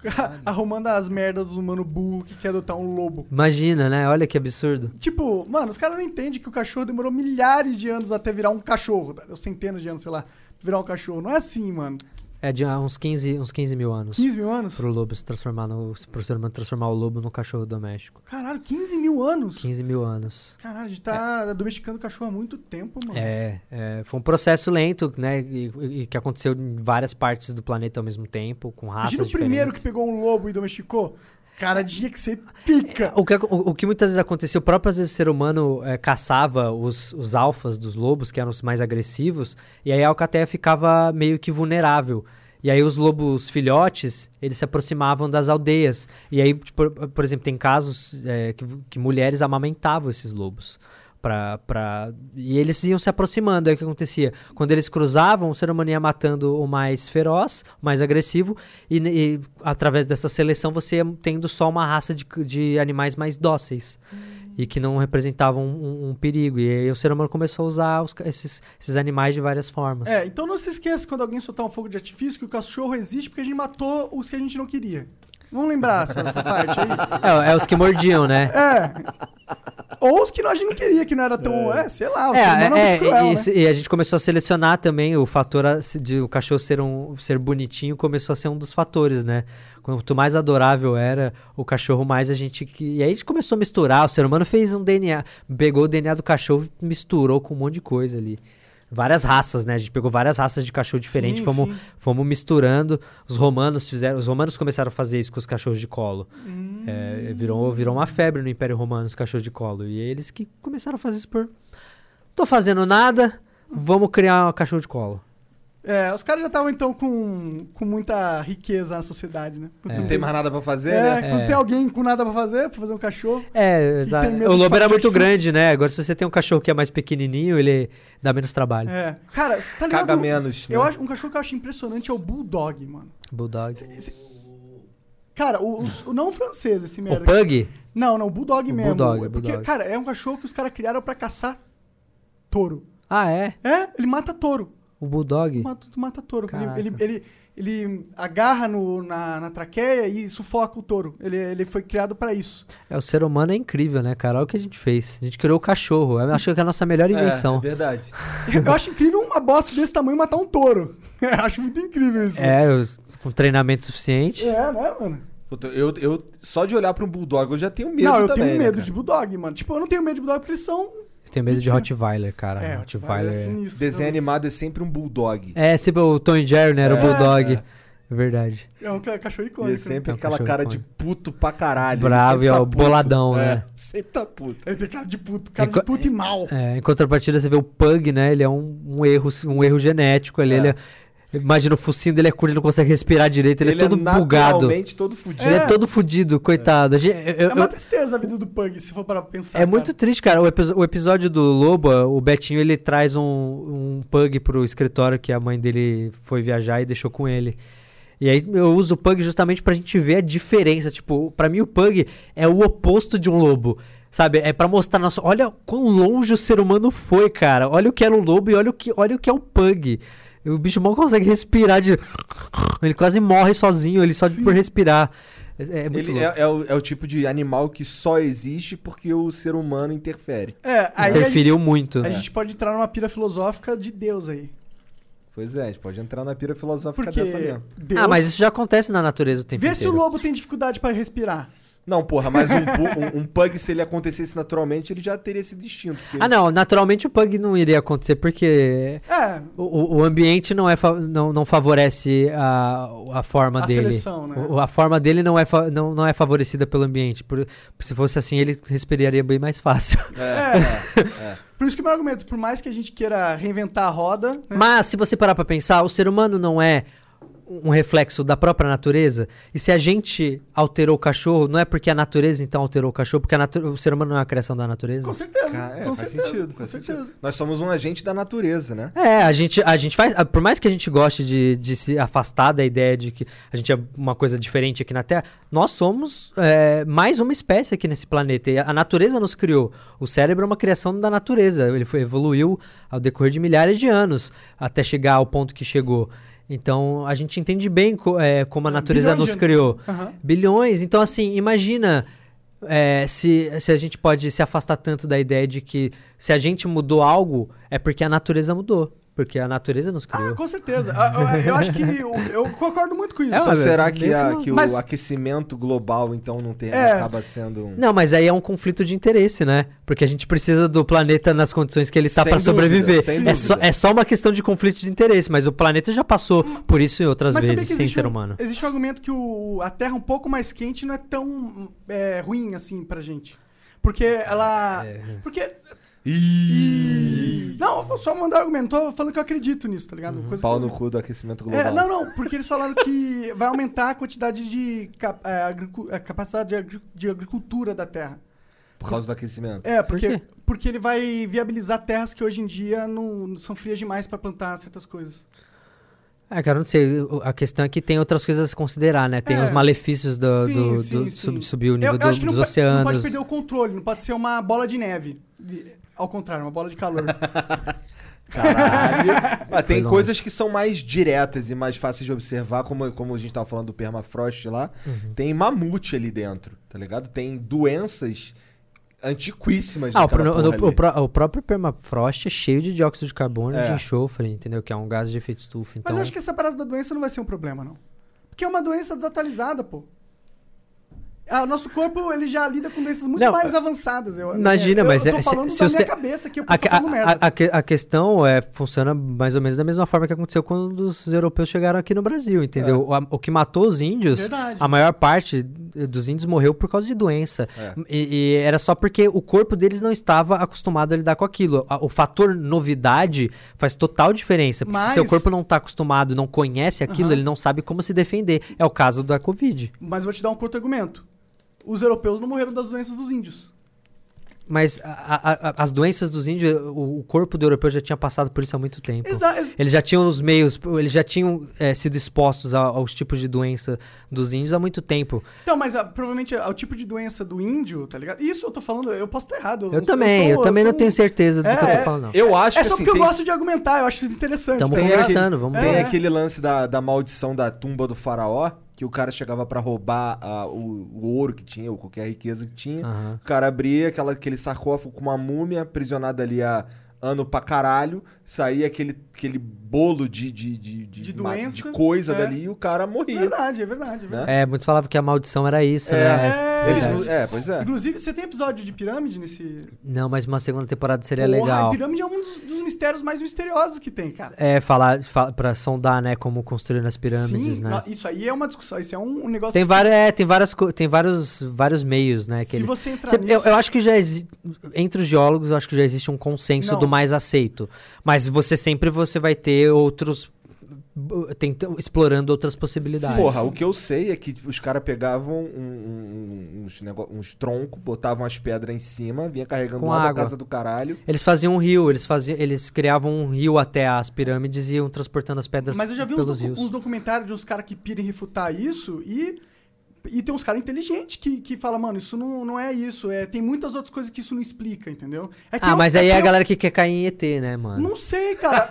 Arrumando as merdas dos humano burro que quer adotar um lobo. Imagina, né? Olha que absurdo. Tipo, mano, os caras não entendem que o cachorro demorou milhares de anos até virar um cachorro. tá? Centenas de anos, sei lá, virar um cachorro. Não é assim, mano. É de ah, uns 15, uns 15 mil anos. 15 mil anos? Pro lobo se transformar no. Pro ser humano transformar o lobo no cachorro doméstico. Caralho, 15 mil anos? 15 mil anos. Caralho, a gente tá domesticando cachorro há muito tempo, mano. É, é, foi um processo lento, né? E, e que aconteceu em várias partes do planeta ao mesmo tempo, com raças Imagina o primeiro que diferentes. pegou um lobo e domesticou. Cara, tinha que ser pica. O que, o, o que muitas vezes acontecia, o próprio às vezes, ser humano é, caçava os, os alfas dos lobos, que eram os mais agressivos, e aí a alcateia ficava meio que vulnerável. E aí os lobos filhotes, eles se aproximavam das aldeias. E aí, tipo, por exemplo, tem casos é, que, que mulheres amamentavam esses lobos. Pra, pra... E eles iam se aproximando. Aí o que acontecia? Quando eles cruzavam, o ser humano ia matando o mais feroz, o mais agressivo, e, e através dessa seleção você ia tendo só uma raça de, de animais mais dóceis. E que não representavam um, um- um perigo. E aí o ser humano começou a usar os esses, esses animais de várias formas. É, então não se esqueça quando alguém soltar um fogo de artifício que o cachorro existe porque a gente matou os que a gente não queria. Vamos lembrar essa, essa parte aí? É, é os que mordiam, né? É. Ou os que a gente não queria, que não era tão. É, sei lá, É, é, é, cruel, e, né? e a gente começou a selecionar também o fator de o cachorro ser, um, ser bonitinho começou a ser um dos fatores, né? Quanto mais adorável era o cachorro, mais a gente. E aí a gente começou a misturar. O ser humano fez um DNA, pegou o DNA do cachorro e misturou com um monte de coisa ali. Várias raças, né? A gente pegou várias raças de cachorro diferentes, Sim, fomos, sim. fomos misturando. Os romanos fizeram. Os romanos começaram a fazer isso com os cachorros de colo. Hum. É, virou, virou uma febre no Império Romano os cachorros de colo. E eles que começaram a fazer isso por. Tô fazendo nada, vamos criar um cachorro de colo. É, os caras já estavam então com, com muita riqueza na sociedade, né? Quando É. você Não tem mais nada pra fazer, É, né? quando É. tem alguém com nada pra fazer, pra fazer um cachorro. É, exato. O lobo era muito difícil. grande, né? Agora, se você tem um cachorro que é mais pequenininho, ele dá menos trabalho. É. Cara, você tá ligado? Caga menos. Eu né? acho, um cachorro que eu acho impressionante é o Bulldog, mano. Bulldog. Cara, o, os- o não francês, esse O merda. Pug? Não, não, o Bulldog O mesmo. Bulldog, É porque, Bulldog. cara, é um cachorro que os caras criaram pra caçar touro. Ah, é? É, ele mata touro. O Bulldog? Mata, mata touro. Ele, ele, ele, ele agarra no, na, na traqueia e sufoca o touro. Ele, ele foi criado pra isso. É, o ser humano é incrível, né, cara? Olha o que a gente fez. A gente criou o cachorro. Eu acho que é a nossa melhor É, invenção. é verdade. Eu acho incrível uma bosta desse tamanho matar um touro. Eu acho muito incrível isso. É, os- com treinamento suficiente. É, né, mano? Puta, Eu, eu, só de olhar pra um bulldog eu já tenho medo não, eu também, tenho né, medo cara? de bulldog, mano. Tipo, eu não tenho medo de bulldog porque eles são. Eu tenho medo de Rottweiler, cara. É, Rottweiler. é sinistro. Desenho animado é sempre um bulldog. É, sempre o Tom e Jerry, né? Era o É, Bulldog. é. É verdade. É um ca- cachorro E icônico. é sempre É um aquela cachorro cara de icônico. puto pra caralho. Bravo Ele e sempre ó, tá boladão, É, né? Sempre tá puto. Ele tem cara de puto, cara Enqu- de puto e mal. É, em contrapartida, você vê o Pug, né? Ele é um, um erro, um erro genético ali. É. Ele é, Imagina, o focinho dele é curto, ele não consegue respirar direito, ele, é todo bugado. naturalmente todo fudido. Ele é É. todo fudido, coitado. Gente- eu- É uma tristeza a vida do Pug, se for para pensar. É cara. muito triste, cara. O, o episódio do Lobo, o Betinho, ele traz um, um pug pro escritório que a mãe dele foi viajar e deixou com ele. E aí eu uso o pug justamente pra gente ver a diferença. Tipo, pra mim o pug é o oposto de um lobo. Sabe? É pra mostrar, nossa, olha quão longe o ser humano foi, cara. Olha o que era o lobo e olha o que, olha o que é o pug. O bicho mal consegue respirar de. Ele quase morre sozinho, ele só por respirar. É, é muito Ele louco. é, é o, é o tipo de animal que só existe porque o ser humano interfere. É, aí a gente, Interferiu muito. a gente pode entrar numa pira filosófica de Deus aí. Pois é, a gente pode entrar na pira filosófica Porque dessa mesmo. Deus... Ah, mas isso já acontece na natureza o tempo Vê se o inteiro. lobo tem dificuldade pra respirar. Não, porra, mas um, um- um pug, se ele acontecesse naturalmente, ele já teria sido extinto. porque- Ah, não, naturalmente o pug não iria acontecer porque É, o, o- o ambiente não, é fa- não, não favorece a, a forma a dele. seleção, né? O- a forma dele não é, fa- não, não é favorecida pelo ambiente. Por- se fosse assim, ele respiraria bem mais fácil. É, é. Por isso que o meu argumento, por mais que a gente queira reinventar a roda, né? Mas, se você parar pra pensar, o ser humano não é um reflexo da própria natureza? E se a gente alterou o cachorro, não é porque a natureza então alterou o cachorro, porque o ser humano não é uma criação da natureza? com certeza. Cara, é, com faz certeza, sentido, com faz certeza. sentido. Nós somos um agente da natureza, né? É, a gente, a gente faz. ah, Por mais que a gente goste de, de se afastar da ideia de que a gente é uma coisa diferente aqui na Terra, nós somos é, mais uma espécie aqui nesse planeta. E a natureza nos criou. O cérebro é uma criação da natureza. Ele foi, evoluiu ao decorrer de milhares de anos até chegar ao ponto que chegou. Então a gente entende bem co- é, como a natureza Bilhões nos criou. Aham. Bilhões. Então, assim, imagina é, se, se a gente pode se afastar tanto da ideia de que se a gente mudou algo, é porque a natureza mudou. Porque a natureza nos criou. Ah, com certeza. Ah, Eu, acho que eu, eu concordo muito com isso. É, Então mas será é que, a- que o Mas- aquecimento global, então, não tem, É. acaba sendo um... Não, mas aí é um conflito de interesse, né? Porque a gente precisa do planeta nas condições que ele tá pra dúvida, sobreviver. sem É só, é só uma questão de conflito de interesse, mas o planeta já passou por isso em outras Mas vezes, sem ser um, humano. Existe um argumento que o, a Terra um pouco mais quente não é tão é, ruim assim pra gente. Porque ela. É. Porque. Ih, Não, só mandar argumento. Tô falando que eu acredito nisso, tá ligado? Coisa Pau que no cu do aquecimento global. É, não, não, porque eles falaram que vai aumentar a quantidade de cap- é, agricu- a capacidade de, agri- de agricultura da Terra. Por causa do aquecimento. É, porque, quê? porque ele vai viabilizar terras que hoje em dia não são frias demais pra plantar certas coisas. É, cara, não sei. A questão é que tem outras coisas a se considerar, né? Tem É. os malefícios do, Sim, do- sim, do sim. sub- subir o nível Eu, do- eu acho que dos não, oceanos. não pode perder o controle, não pode ser uma bola de neve. Ao contrário, uma bola de calor. Caralho. Ah, tem longe. coisas que são mais diretas e mais fáceis de observar, como, como a gente tava falando do permafrost lá. Uhum. Tem mamute ali dentro, tá ligado? Tem doenças antiquíssimas Ah, o, naquela pro- porra no- o pró- o próprio permafrost é cheio de dióxido de carbono e É. de enxofre, entendeu? Que é um gás de efeito estufa. Então, Mas eu acho que essa parada da doença não vai ser um problema, não. Porque é uma doença desatualizada, pô. Ah, o nosso corpo ele já lida com doenças muito Não, mais avançadas. Eu, imagina, eu, mas eu tô é- se- falando se da você- minha cabeça aqui, eu A, falando a- merda. a- a que- a questão é funciona mais ou menos da mesma forma que aconteceu quando os europeus chegaram aqui no Brasil, entendeu? O, a- o que matou os índios, Verdade. a maior parte dos índios morreu por causa de doença. É. E, e era só porque o corpo deles não estava acostumado a lidar com aquilo. A- o fator novidade faz total diferença. Porque se Mas- seu corpo não está acostumado, não conhece aquilo, Aham. ele não sabe como se defender. É o caso da Covid. Mas eu vou te dar um curto argumento. Os europeus não morreram das doenças dos índios. Mas a- a- a- as doenças dos índios, o, o corpo do europeu já tinha passado por isso há muito tempo. Exa ex- Eles já tinham os meios, eles já tinham eh, sido expostos a- aos tipos de doença dos índios há muito tempo. Então, mas ah, provavelmente ah, o tipo de doença do índio, tá ligado? Isso eu tô falando, eu posso estar errado. Eu, também, eu, também sou não tenho certeza do É, que eu tô é. falando, não. Eu acho É que só assim, porque tem, eu gosto de argumentar, eu acho isso interessante. Estamos tá tem conversando, vamos tem ver. É. aquele lance da, da maldição da tumba do faraó, que o cara chegava pra roubar o, o ouro que tinha, ou qualquer riqueza que tinha. Aham. O cara abria aquela, aquele sarcófago com uma múmia aprisionada ali há ano pra caralho, saía aquele, aquele bolo de, de, de, De ma- doença, de coisa é. dali e o cara É morria. verdade, é verdade. É verdade. Né? É, muitos falavam que a maldição era isso, É, né? Eles Verdade. não- é, pois é. Inclusive, você tem episódio de pirâmide nesse. Não, mas uma segunda temporada seria Porra, legal. A pirâmide é um dos, dos mistérios mais misteriosos que tem, cara. É, falar, fa pra sondar, né, como construir as pirâmides, Sim, né? isso aí é uma discussão, isso é um, um negócio Tem, que várias, é, tem, várias, tem vários, vários meios, né? se, Que se eles- você entrar Cê- nisso... eu, eu acho que já existe. Entre os geólogos, eu acho que já existe um consenso Não. do mais aceito. Mas você sempre você vai ter outros b- tenta- explorando outras possibilidades. Porra, o que eu sei é que os caras pegavam um- um- uns, uns troncos, botavam as pedras em cima, vinha carregando Com lá da água. casa do caralho. Eles faziam um rio, eles faziam, eles criavam um rio até as pirâmides e iam transportando as pedras Mas eu já vi uns, pelos docu- rios. uns documentários de uns caras que pirem refutar isso e. E tem uns caras inteligentes que, que falam, mano, isso não, não é isso. É, tem muitas outras coisas que isso não explica, entendeu? É que Ah, eu- mas é aí que é a eu- galera que quer cair em ET, né, mano? Não sei, cara.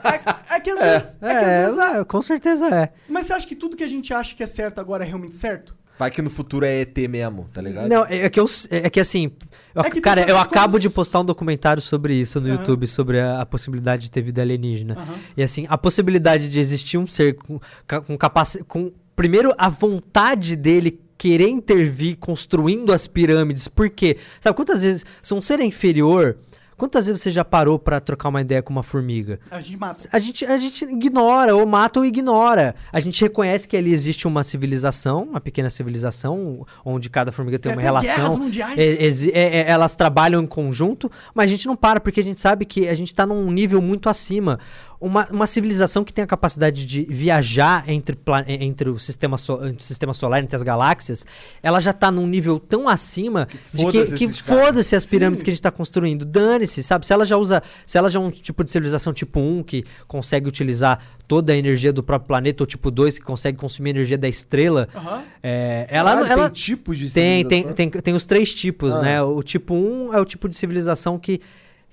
É, é que às vezes. É, que às É, vezes é, com certeza é. Mas você acha que tudo que a gente acha que é certo agora é realmente certo? Vai que no futuro é ET mesmo, tá ligado? Não, é que, eu, é que assim. eu- É que cara, eu acabo coisas- de postar um documentário sobre isso no Aham. YouTube, sobre a, a possibilidade de ter vida alienígena. Aham. E assim, a possibilidade de existir um ser com, com capacidade. Com, primeiro, a vontade dele querer intervir construindo as pirâmides. Por quê? Sabe quantas vezes. Se um ser é inferior. Quantas vezes você já parou pra trocar uma ideia com uma formiga? A gente mata. A gente, a gente ignora, ou mata ou ignora. A gente reconhece que ali existe uma civilização, uma pequena civilização, onde cada formiga tem É, uma tem guerras relação. mundiais. É, é, é, elas trabalham em conjunto, mas a gente não para, porque a gente sabe que a gente tá num nível muito acima. Uma, uma civilização que tem a capacidade de viajar entre, pla- entre, o sistema so- entre o sistema solar, entre as galáxias, ela já tá num nível tão acima de que, foda-se que foda-se as pirâmides Sim. que a gente tá construindo. Dane-se, sabe? Se ela já usa. Se ela já é um tipo de civilização tipo 1 que consegue utilizar toda a energia do próprio planeta, ou tipo 2 que consegue consumir a energia da estrela, Aham. é, ela, Caralho, ela tem tipos de tem, tem, civilização? tem, tem os três tipos, Ah. né? O tipo 1 é o tipo de civilização que,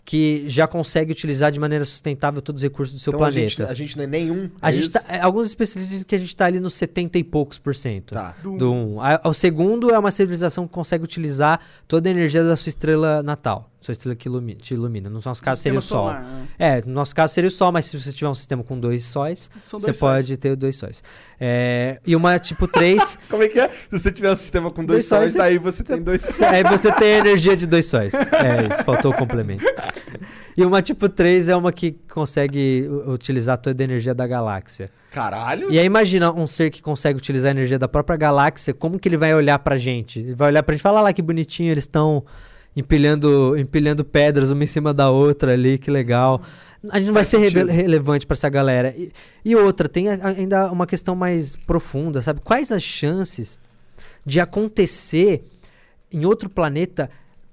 que já consegue utilizar de maneira sustentável todos os recursos do seu Então a gente, planeta. a gente não é nenhum. A é gente isso? tá- é, alguns especialistas dizem que a gente tá ali nos 70 e poucos por cento. Tá. Do- Do 1. A- O segundo é uma civilização que consegue utilizar toda a energia da sua estrela natal. Sua estrela que ilumi- te ilumina. No nosso caso seria o Sol. solar, né? É, no nosso caso seria o Sol, mas se você tiver um sistema com dois sóis, São você dois pode ter dois sóis. É, e uma tipo 3, Como é que é? Se você tiver um sistema com dois, Dois sóis, daí você tem dois sóis. aí você tem a energia de dois sóis. É isso, faltou o complemento. E uma tipo 3 é uma que consegue utilizar toda a energia da galáxia. Caralho. E aí imagina um ser que consegue utilizar a energia da própria galáxia, como que ele vai olhar pra gente? Ele vai olhar pra gente e falar "Olha lá que bonitinho, eles estão empilhando, empilhando pedras uma em cima da outra ali, que legal. A gente não vai ser relevante pra essa galera. E, e outra, tem a- ainda uma questão mais profunda, sabe? Quais as chances de acontecer em outro planeta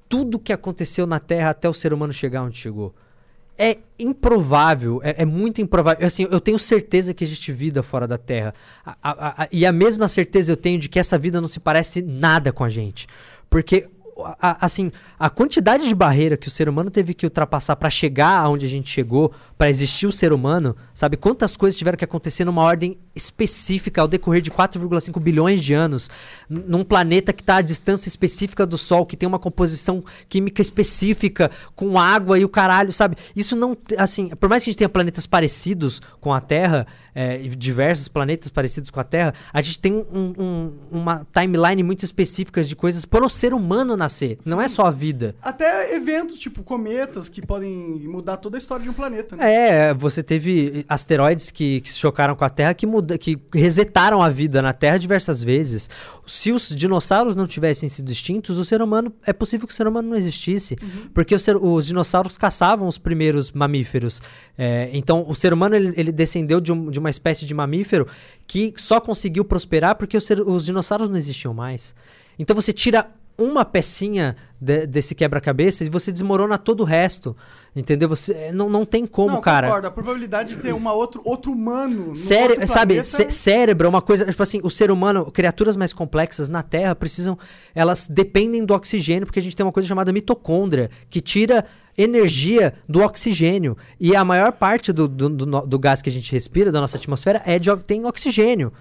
tudo que aconteceu na Terra até o ser humano chegar onde chegou? É improvável, é, é muito improvável. Assim, eu tenho certeza que existe vida fora da Terra. A- a- e a mesma certeza eu tenho de que essa vida não se parece nada com a gente. Porque, a- assim, a quantidade de barreira que o ser humano teve que ultrapassar para chegar aonde a gente chegou, para existir o ser humano, sabe? Quantas coisas tiveram que acontecer numa ordem específica ao decorrer de 4,5 bilhões de anos, num planeta que está à distância específica do Sol, que tem uma composição química específica, com água e o caralho, sabe? Isso não. Assim, por mais que a gente tenha planetas parecidos com a Terra, é, e diversos planetas parecidos com a Terra, a gente tem um- um- uma timeline muito específica de coisas para o ser humano nascer. Não é só a vida. Até eventos, tipo cometas, que podem mudar toda a história de um planeta, né? É, você teve asteroides que, que se chocaram com a Terra que, muda, que resetaram a vida na Terra diversas vezes. Se os dinossauros não tivessem sido extintos, o ser humano é possível que o ser humano não existisse, porque o ser- os dinossauros caçavam os primeiros mamíferos. É, então, o ser humano ele, ele descendeu de, um- de uma espécie de mamífero que só conseguiu prosperar porque ser- os dinossauros não existiam mais. Então, você tira uma pecinha de- desse quebra-cabeça e você desmorona todo o resto. Entendeu? Você, é, não, não tem como, não, cara. concordo. A probabilidade de ter uma outro, outro humano no Cére outro sabe, planeta- cérebro é uma coisa, tipo assim, o ser humano, criaturas mais complexas na Terra precisam, elas dependem do oxigênio, porque a gente tem uma coisa chamada mitocôndria, que tira energia do oxigênio. E a maior parte do, do, do do gás que a gente respira, da nossa atmosfera, é de, tem oxigênio.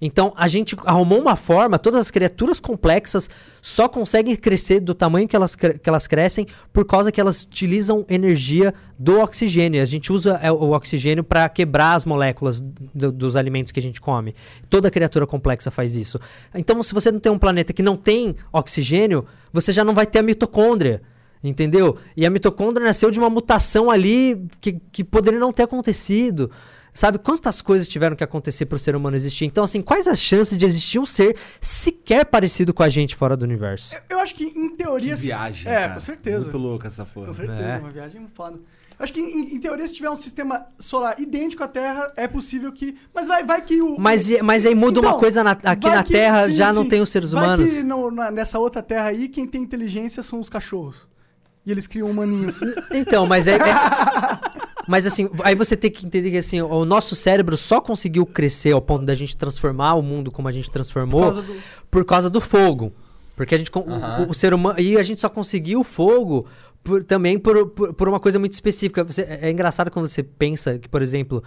Então a gente arrumou uma forma, todas as criaturas complexas só conseguem crescer do tamanho que elas, que elas crescem por causa que elas utilizam energia do oxigênio. A gente usa é, o oxigênio para quebrar as moléculas do- dos alimentos que a gente come. Toda criatura complexa faz isso. Então, se você não tem um planeta que não tem oxigênio, você já não vai ter a mitocôndria. Entendeu? E a mitocôndria nasceu de uma mutação ali que, que poderia não ter acontecido. Sabe quantas coisas tiveram que acontecer para o ser humano existir? Então, assim, quais as chances de existir um ser sequer parecido com a gente fora do universo? Eu acho que, em teoria... Que assim- viagem, É, cara. com certeza. Muito louco essa porra. Com certeza, É. uma viagem foda. Acho que, em, em teoria, se tiver um sistema solar idêntico à Terra, é possível que. Mas vai, vai que o. Mas, mas aí muda uma Então, coisa na- aqui na que- Terra, sim, já não sim. tem os seres Vai humanos. que no- na- nessa outra Terra aí, quem tem inteligência são os cachorros. E eles criam humaninhos. Então, mas é, é- Mas assim, aí você tem que entender que assim, o nosso cérebro só conseguiu crescer ao ponto da gente transformar o mundo como a gente transformou Por causa do- por causa do fogo. Porque a gente. o- Aham. o, o ser humano. E a gente só conseguiu o fogo por- também por, por, por uma coisa muito específica. Você- é é engraçado quando você pensa que, por exemplo,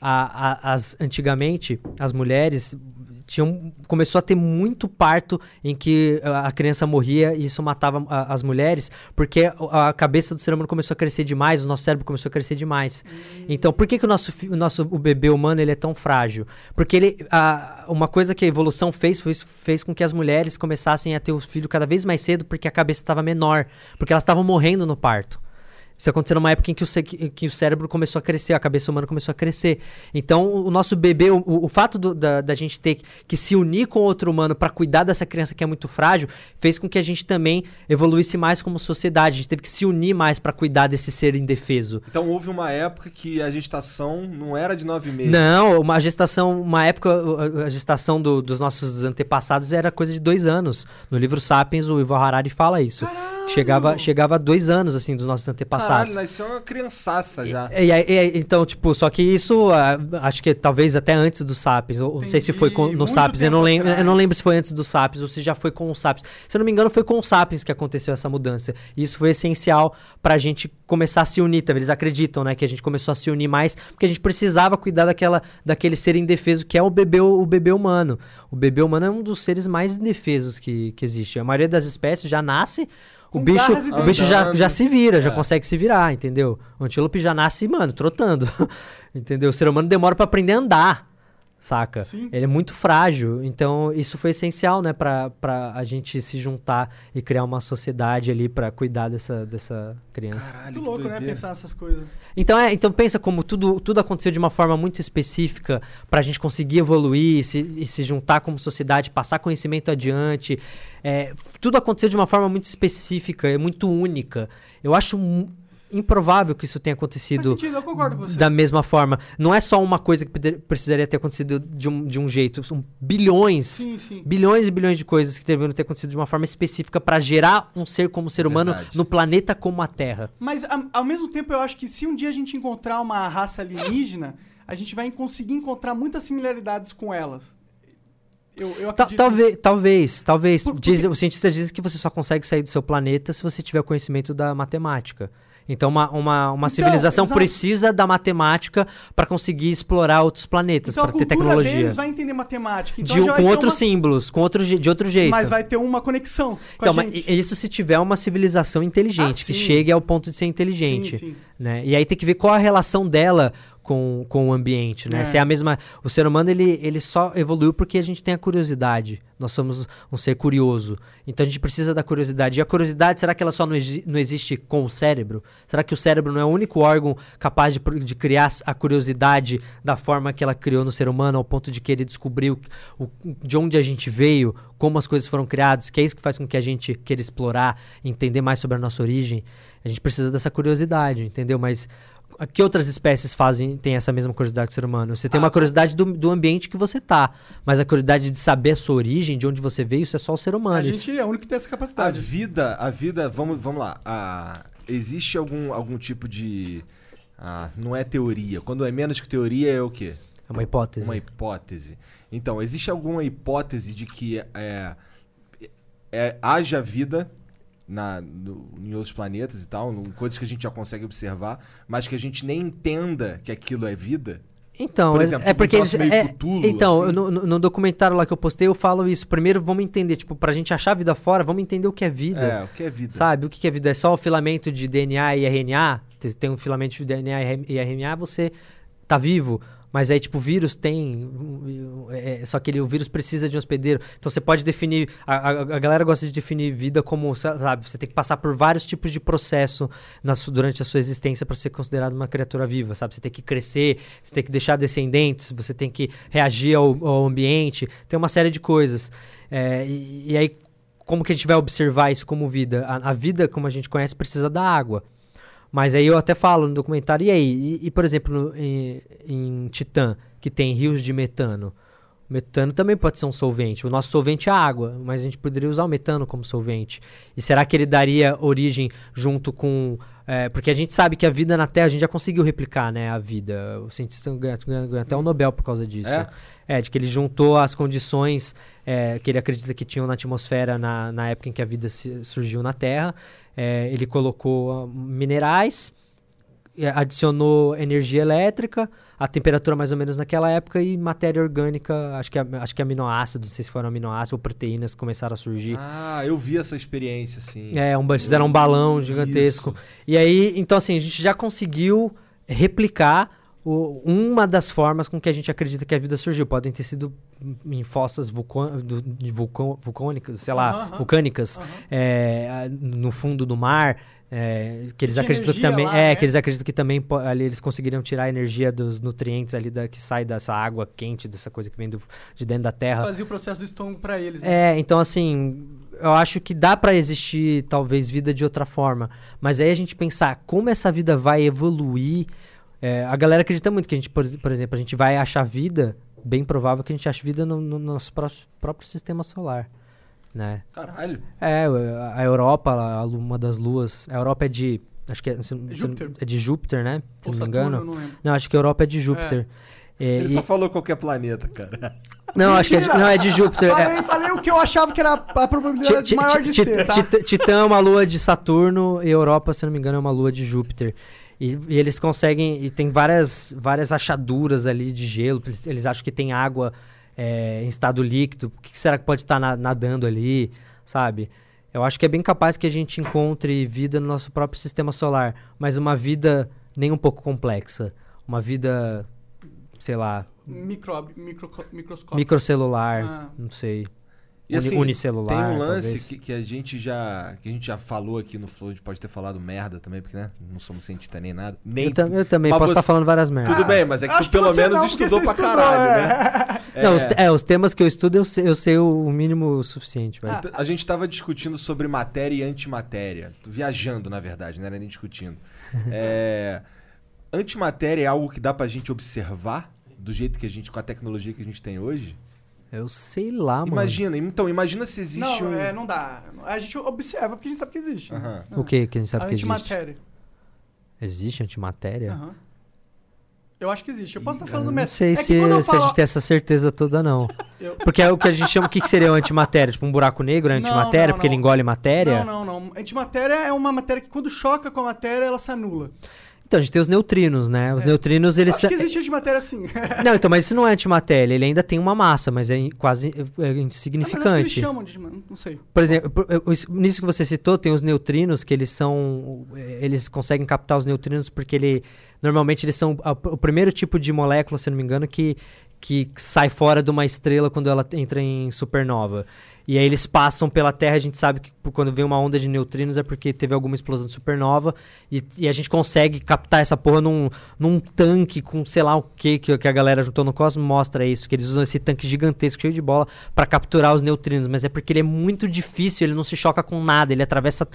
a- a- as, antigamente, as mulheres. Tinham, começou a ter muito parto em que a criança morria e isso matava a- as mulheres, porque a, cabeça do ser humano começou a crescer demais, o nosso cérebro começou a crescer demais. Então, por que, que o nosso, o nosso o bebê humano ele é tão frágil? Porque ele, a, uma coisa que a evolução fez foi, fez com que as mulheres começassem a ter os filhos cada vez mais cedo porque a cabeça estava menor, porque elas estavam morrendo no parto. Isso aconteceu numa época em que o, que o cérebro começou a crescer, a cabeça humana começou a crescer. Então, o, nosso bebê, o, o fato do- da, da gente ter que, se unir com outro humano para cuidar dessa criança que é muito frágil, fez com que a gente também evoluísse mais como sociedade. A gente teve que se unir mais para cuidar desse ser indefeso. Então houve uma época que a gestação não era de nove meses. Não, uma gestação, uma época, a- a gestação do- dos nossos antepassados era coisa de dois anos. No livro Sapiens, o Ivo Harari fala isso. Chegava, chegava a dois anos, assim, dos nossos antepassados. Caralho, nasceu uma criançaça já. E, e então, tipo, só que isso, ah, acho que talvez até antes do Sapiens, ou não sei se foi com, no Sapiens, eu não, lembro, eu não lembro se foi antes do Sapiens ou se já foi com o Sapiens. Se eu não me engano, foi com o Sapiens que aconteceu essa mudança. E isso foi essencial pra gente começar a se unir também. Eles acreditam, né, que a gente começou a se unir mais, porque a gente precisava cuidar daquela, daquele ser indefeso que é o bebê, o bebê humano. O bebê humano é um dos seres mais indefesos que, que existe. A maioria das espécies já nasce. O Com bicho, o bicho já, já se vira, já É. consegue se virar, entendeu? O antílope já nasce, mano, trotando. entendeu? O ser humano demora pra aprender a andar, saca? Sim. Ele é muito frágil. Então, isso foi essencial, né, pra, pra a gente se juntar e criar uma sociedade ali pra cuidar dessa, dessa criança. Caralho, Muito louco, né? doideira. Pensar nessas coisas. Então, é, então pensa como tudo, tudo aconteceu de uma forma muito específica pra gente conseguir evoluir e se, e se juntar como sociedade, passar conhecimento adiante. É, tudo aconteceu de uma forma muito específica, é muito única. Eu acho improvável que isso tenha Faz acontecido sentido, eu concordo com você. da mesma forma. Não é só uma coisa que precisaria ter acontecido de um, de um jeito. São bilhões, Sim, sim. bilhões e bilhões de coisas que deveriam ter acontecido de uma forma específica pra gerar um ser como ser humano Verdade. no planeta como a Terra. Mas a- ao mesmo tempo eu acho que se um dia a gente encontrar uma raça alienígena, a gente vai conseguir encontrar muitas similaridades com elas. Eu, eu acredito. talvez, talvez, talvez. Por- Diz- porque- os cientistas dizem que você só consegue sair do seu planeta se você tiver conhecimento da matemática. Então, uma, uma, uma Então, civilização exato. precisa da matemática para conseguir explorar outros planetas, Então para ter tecnologia. deles vai entender matemática. Então De- com outros uma- símbolos, com outro, de outro jeito. Mas vai ter uma conexão com então, isso se tiver uma civilização inteligente, Ah, que chegue ao ponto de ser inteligente. Sim, sim. né? E aí tem que ver qual a relação dela com, com o ambiente, né? É. Se é a mesma... O ser humano, ele, ele só evoluiu porque a gente tem a curiosidade. Nós somos um ser curioso. Então a gente precisa da curiosidade. E a curiosidade, será que ela só não, exi- não existe com o cérebro? Será que o cérebro não é o único órgão capaz de, de criar a curiosidade da forma que ela criou no ser humano, ao ponto de querer descobrir o, o- de onde a gente veio, como as coisas foram criadas, que é isso que faz com que a gente queira explorar, entender mais sobre a nossa origem? A gente precisa dessa curiosidade, entendeu? Mas que outras espécies fazem tem essa mesma curiosidade que o ser humano? Você tem Ah, uma curiosidade do, do ambiente que você tá, mas a curiosidade de saber a sua origem, de onde você veio, isso é só o ser humano. A gente é o único que tem essa A capacidade. vida, a vida, vamos, vamos lá. A- existe algum, algum tipo de. ah, não é teoria. Quando é menos que teoria, é o quê? É uma hipótese. Uma hipótese. Então, existe alguma hipótese de que é, é, haja vida na, no- em outros planetas e tal, no- coisas que a gente já consegue observar, mas que a gente nem entenda que aquilo é vida? Então, Por é- exemplo, é um porque eles, é, Cthulhu, então, assim. no, no- no documentário lá que eu postei, eu falo isso. Primeiro, vamos entender, tipo, pra gente achar a vida fora, vamos entender o que é vida. É, o que é vida? Sabe? O que é vida? É só o filamento de DNA e RNA? Te- Tem um filamento de DNA e RNA, você tá vivo. Mas aí, tipo, o vírus tem. é, só que ele, o vírus precisa de um hospedeiro. Então você pode definir. A, a- a galera gosta de definir vida como, sabe, você tem que passar por vários tipos de processo na durante a sua existência para ser considerado uma criatura viva, sabe? Você tem que crescer, você tem que deixar descendentes, você tem que reagir ao, ao ambiente, tem uma série de coisas. É, e, e aí, como que a gente vai observar isso como vida? A, a vida, como a gente conhece, precisa da água. Mas aí eu até falo no documentário, e aí? E, e, por exemplo, no- em, em Titã, que tem rios de metano. O metano também pode ser um solvente. O nosso solvente é água, mas a gente poderia usar o metano como solvente. E será que ele daria origem junto com. é, porque a gente sabe que a vida na Terra, a gente já conseguiu replicar, né? A vida. O cientista ganha, ganha- até o Nobel por causa disso. É? É, de que ele juntou as condições é, que ele acredita que tinham na atmosfera na, na época em que a vida se- surgiu na Terra. É, ele colocou ah, minerais, é, adicionou energia elétrica, a temperatura mais ou menos naquela época e matéria orgânica, acho que, a- acho que aminoácidos, não sei se foram aminoácidos ou proteínas que começaram a surgir. Ah, eu vi essa experiência, sim. É, um, fizeram um balão gigantesco. Isso. E aí, então assim, a gente já conseguiu replicar o- uma das formas com que a gente acredita que a vida surgiu. Podem ter sido em fossas do- vulcânicas, sei lá, vulcânicas, é, no fundo do mar. é, que eles acreditam que também lá, é né? que eles acreditam que também ali eles conseguiriam tirar a energia dos nutrientes ali da, que sai dessa água quente dessa coisa que vem do, de dentro da terra Fazia o processo do estômago pra eles. né? é, então assim, eu acho que dá pra existir talvez vida de outra forma, mas aí a gente pensar como essa vida vai evoluir, é, a galera acredita muito que a gente, por, por exemplo, a gente vai achar vida, bem provável que a gente ache vida no, no nosso pró- próprio sistema solar, né? Caralho. É, a- Europa, a uma das luas, a Europa é de, acho que é, se- se- Júpiter. é de Júpiter, né? Se Ou não me Saturno, engano. eu não. Não, acho que a Europa é de Júpiter. É, Ele e- só falou qualquer planeta, cara. não, acho que é de, não, é de Júpiter. é- Falei, falei o que eu achava que era a probabilidade Ti- ti- maior de ti- ser, tá? Titã é uma lua de Saturno e Europa, se não me engano, é uma lua de Júpiter. E, e eles conseguem. E tem várias, várias achaduras ali de gelo. Eles, eles acham que tem água é, em estado líquido. O que será que pode estar na- nadando ali? Sabe? Eu acho que é bem capaz que a gente encontre vida no nosso próprio sistema solar. Mas uma vida nem um pouco complexa. Uma vida, sei lá, micro, microscópio. microcelular. Ah. Não sei. E assim, unicelular. Tem um lance que, que a gente já que a gente já falou aqui no Flow, a gente pode ter falado merda também, porque né, não somos cientistas nem nada. Nem Eu, tam- eu também Mas posso você- estar falando várias merdas. Tudo bem, mas é que Acho tu pelo você menos não, estudou pra estudou, caralho, é. né? Não, os, te- é, os temas que eu estudo eu sei, eu sei o, o mínimo suficiente, velho. Ah, A gente tava discutindo sobre matéria e antimatéria. Viajando, na verdade, não era nem discutindo. É, antimatéria é algo que dá pra gente observar do jeito que a gente, com a tecnologia que a gente tem hoje? Eu sei lá, mano. Imagina, então, imagina se existe não, um. é, não dá. A gente observa porque a gente sabe que existe. né? Aham. O que que a gente sabe a que existe? antimatéria. Existe antimatéria? Aham. Eu acho que existe. Eu posso estar Eu falando não merda. sei é que se, quando eu se a falo... gente tem essa certeza toda, não. Eu- Porque é o que a gente chama, o que, que seria o antimatéria? Tipo, um buraco negro é Não, antimatéria não, porque ele não. engole matéria? Não, não, não. Antimatéria é uma matéria que quando choca com a matéria, ela se anula. Então, a gente tem os neutrinos, né? Os neutrinos, eles... Acho que existe antimatéria sim. Não, então, mas isso não é antimatéria. Ele ainda tem uma massa, mas é quase é Mas acho que eles insignificante. chamam de... Não sei. Por exemplo, nisso que você citou, tem os neutrinos que eles são. eh, Eles conseguem captar os neutrinos porque ele. Normalmente eles são o primeiro tipo de molécula, se não me engano, que, que sai fora de uma estrela quando ela entra em supernova. E aí eles passam pela Terra, a gente sabe que quando vem uma onda de neutrinos é porque teve alguma explosão de supernova e, e a gente consegue captar essa porra num, num tanque com sei lá o que que a galera juntou no Cosmos mostra isso, que eles usam esse tanque gigantesco cheio de bola para capturar os neutrinos, mas é porque ele é muito difícil, ele não se choca com nada, ele atravessa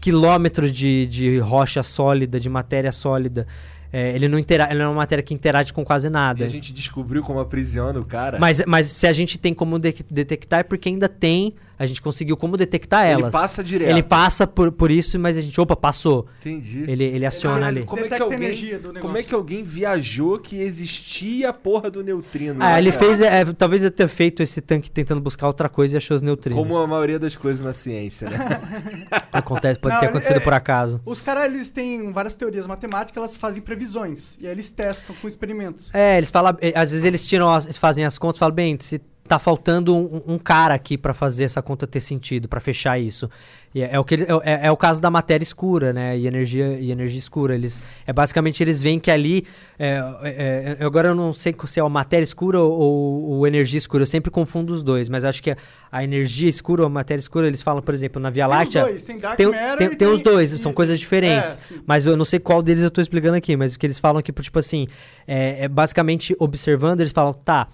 quilômetros de, de rocha sólida, de matéria sólida. É, ele, não intera ele é uma matéria que interage com quase E nada. a gente descobriu como aprisiona o cara. Mas, mas se a gente tem como de- detectar, é porque ainda tem. A gente conseguiu como detectar Ele elas. passa direto. Ele passa por, por isso, mas a gente, opa, passou. Entendi. Ele, ele aciona Caralho, ali. Como é, que alguém, como é que alguém viajou que existia a porra do neutrino? Ah, né, ele cara? fez. é, talvez ele tenha feito esse tanque tentando buscar outra coisa e achou os neutrinos. Como a maioria das coisas na ciência, né? Acontece, pode Não, ter ele- acontecido é- por acaso. Os caras, eles têm várias teorias matemáticas, elas fazem previsões. E aí eles testam com experimentos. É, eles falam. eh, Às vezes eles tiram, as- eles fazem as contas e falam, bem, se tá faltando um, um cara aqui pra fazer essa conta ter sentido, pra fechar isso. É, é o que ele- é, é o caso da matéria escura, né? E energia e energia escura. Eles é basicamente eles veem que ali é, é, é, agora eu não sei se é a matéria escura ou, ou energia escura. Eu sempre confundo os dois, mas acho que a, energia escura ou a matéria escura eles falam, por exemplo, na Via Tem os Láctea. dois, tem Dark Tem, Matter tem, e tem os dois, e- são coisas diferentes. É, mas eu não sei qual deles eu tô explicando aqui, mas o que eles falam aqui, tipo assim, é, é basicamente observando, eles falam, tá,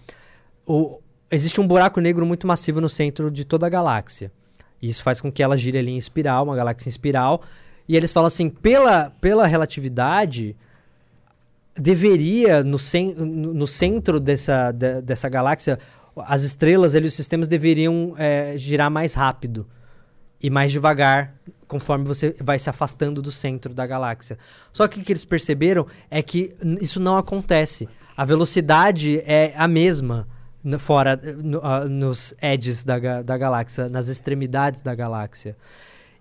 o- existe um buraco negro muito massivo no centro de toda a galáxia. E isso faz com que ela gire ali em espiral, uma galáxia em espiral. E eles falam assim, pela, pela relatividade, deveria, no, cen no centro dessa, de- dessa galáxia, as estrelas e os sistemas deveriam é, girar mais rápido e mais devagar, conforme você vai se afastando do centro da galáxia. Só que o que eles perceberam é que isso não acontece. A velocidade é a mesma no- fora, no- ah, nos edges da, da galáxia, nas extremidades da galáxia.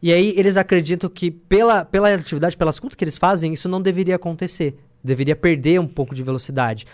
E aí eles acreditam que pela, pela relatividade, pelas contas que eles fazem, isso não deveria acontecer. Deveria perder um pouco de velocidade.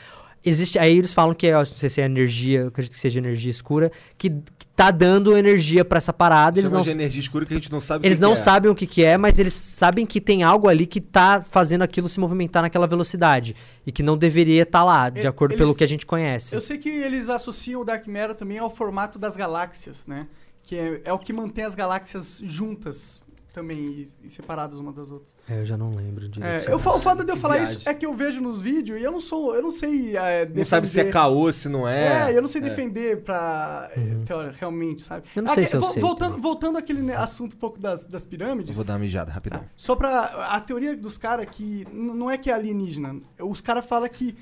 Existe, aí eles falam que, não sei se é energia, acredito que seja energia escura, que tá dando energia pra essa parada. Eles Chama não, de energia escura que a gente não sabe o eles que não que é. sabem o que, que é, mas eles sabem que tem algo ali que tá fazendo aquilo se movimentar naquela velocidade. E que não deveria estar lá, de E- acordo eles- pelo que a gente conhece. Eu sei que eles associam o Dark Matter também ao formato das galáxias, né? Que é, é o que mantém as galáxias juntas também e, e separadas uma das outras. É, eu já não lembro direito. É, eu, o fato de eu falar viagem. isso é que eu vejo nos vídeos e eu não sou, eu não sei é, Não sabe se é defender- caô, se não é. É, eu não sei defender pra. eh, teoria, realmente, sabe? Uhum. Eu não sei se eu vo- sei Voltando, também. voltando àquele né, assunto um pouco das, das Eu pirâmides. vou dar uma mijada, rapidão. Só pra. A teoria dos caras que. Não é que é alienígena. Os caras falam que.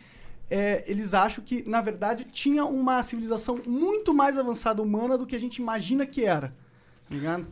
é, eles acham que, na verdade, tinha uma civilização muito mais avançada humana do que a gente imagina que era. Tá ligado?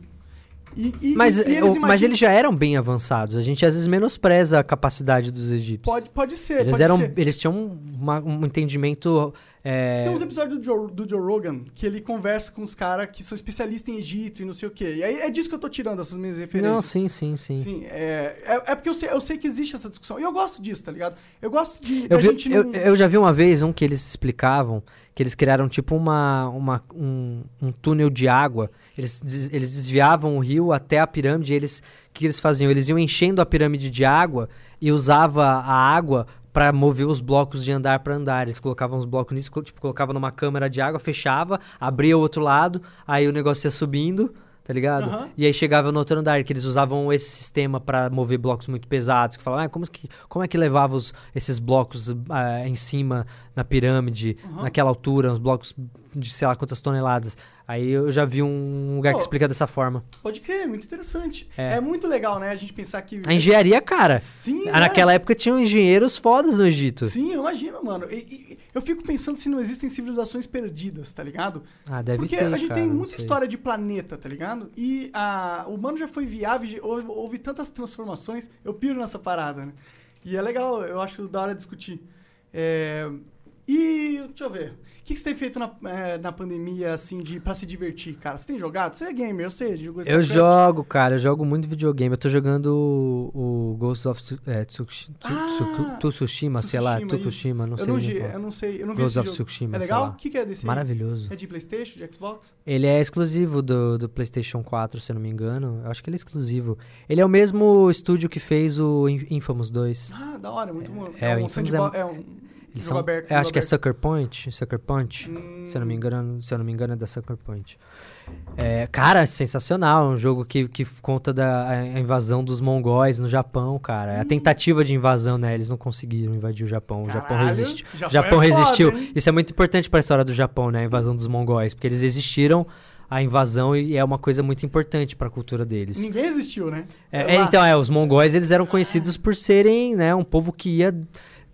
E, e- Mas, e o- mas imaginam- eles já eram bem avançados. A gente às vezes menospreza a capacidade dos egípcios. Pode, pode ser. eles, pode eram, ser. eles tinham uma- um entendimento. é, Tem uns episódios do Joe, do Joe Rogan que ele conversa com os caras que são especialistas em Egito e não sei o quê. E aí é disso que eu tô tirando essas minhas referências. Não, sim, sim, sim. Sim, é, é, é porque eu sei, eu sei que existe essa discussão. E eu gosto disso, tá ligado? Eu gosto de. Eu, vi- eu, não... eu já vi uma vez um que eles explicavam que eles criaram tipo uma, uma- um, um túnel de água. Eles, des- eles desviavam o rio até a pirâmide. Eles, que eles faziam? Eles iam enchendo a pirâmide de água e usava a água para mover os blocos de andar para andar. Eles colocavam os blocos nisso, tipo, colocava numa câmara de água, fechava, abria o outro lado, aí o negócio ia subindo. Tá ligado? Aham. E aí chegava no outro andar, que eles usavam esse sistema pra mover blocos muito pesados, que falavam, ah, como, que, como é que levava os- esses blocos ah, em cima na pirâmide, naquela altura, uns blocos de sei lá quantas toneladas. Aí eu já vi um lugar que Pô. explica dessa forma. Pode crer, muito interessante. É. É. muito legal, né? A gente pensar que. A engenharia, cara. Sim, Ah, Naquela época tinham engenheiros fodas no Egito. Sim, eu imagino, mano. E, e- eu fico pensando se não existem civilizações perdidas, tá ligado? Ah, deve Porque ter, a gente cara, tem muita história de planeta, tá ligado? E a, o humano já foi viável, houve, houve tantas transformações. Eu piro nessa parada, né? E é legal, eu acho da hora discutir. É, e, deixa eu ver. O que, que você tem feito na, é, na pandemia, assim, de, pra se divertir, cara? Você tem jogado? Você é gamer, eu sei. Eu StarCraft. jogo, cara, eu jogo muito videogame. Eu tô jogando o, o Ghost of é, Tsukushi- Tsu- Ah, Tsushima, sei lá, Tsushima, não eu sei. não, gi- qual. eu não sei, eu não vi Ghost of. Tsushima, É legal? O que, que é desse? Maravilhoso. É de Playstation, de Xbox? Ele é exclusivo do, do PlayStation 4, se eu não me engano. Eu acho que ele é exclusivo. Ele é o mesmo estúdio que fez o In- Infamous 2. Ah, da hora, muito bom. é, o um é- é um Eles são, aberto. eu acho jogo que é aberto. Sucker Punch, Sucker Punch. Hum, Se eu não me engano, se eu não me engano é da Sucker Punch. É, cara, é sensacional, um jogo que, que conta da a invasão dos mongóis no Japão, cara. É A tentativa de invasão, né? Eles não conseguiram invadir o Japão. O Japão Caralho, resistiu. Japão Japão é resistiu. Isso é muito importante para a história do Japão, né? A invasão dos mongóis, porque eles resistiram à invasão e é uma coisa muito importante para a cultura deles. Ninguém existiu, né? É, é, então, é, os mongóis eles eram conhecidos por serem, né, um povo que ia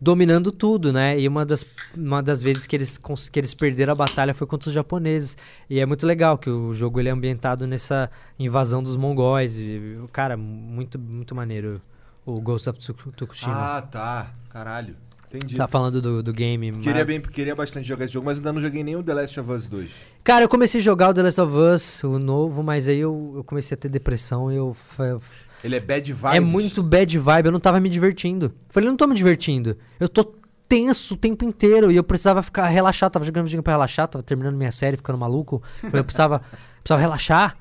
dominando tudo, né? E uma das, uma das vezes que eles, que eles perderam a batalha foi contra os japoneses. E é muito legal que o jogo ele é ambientado nessa invasão dos mongóis. E, cara, muito, muito maneiro o Ghost of Tsu- Tsukushima. Ah, tá. Caralho. Entendi. Tá falando do, do game. Queria, mara- bem, queria bastante jogar esse jogo, mas ainda não joguei nem o The Last of Us 2. Cara, eu comecei a jogar o The Last of Us, o novo, mas aí eu, eu comecei a ter depressão e eu, eu Ele é bad vibes. É muito bad vibe, eu não tava me divertindo. Falei, eu não tô me divertindo. Eu tô tenso o tempo inteiro e eu precisava ficar relaxado. Tava jogando videogame pra relaxar, tava terminando minha série, ficando maluco. Falei, eu precisava, precisava relaxar.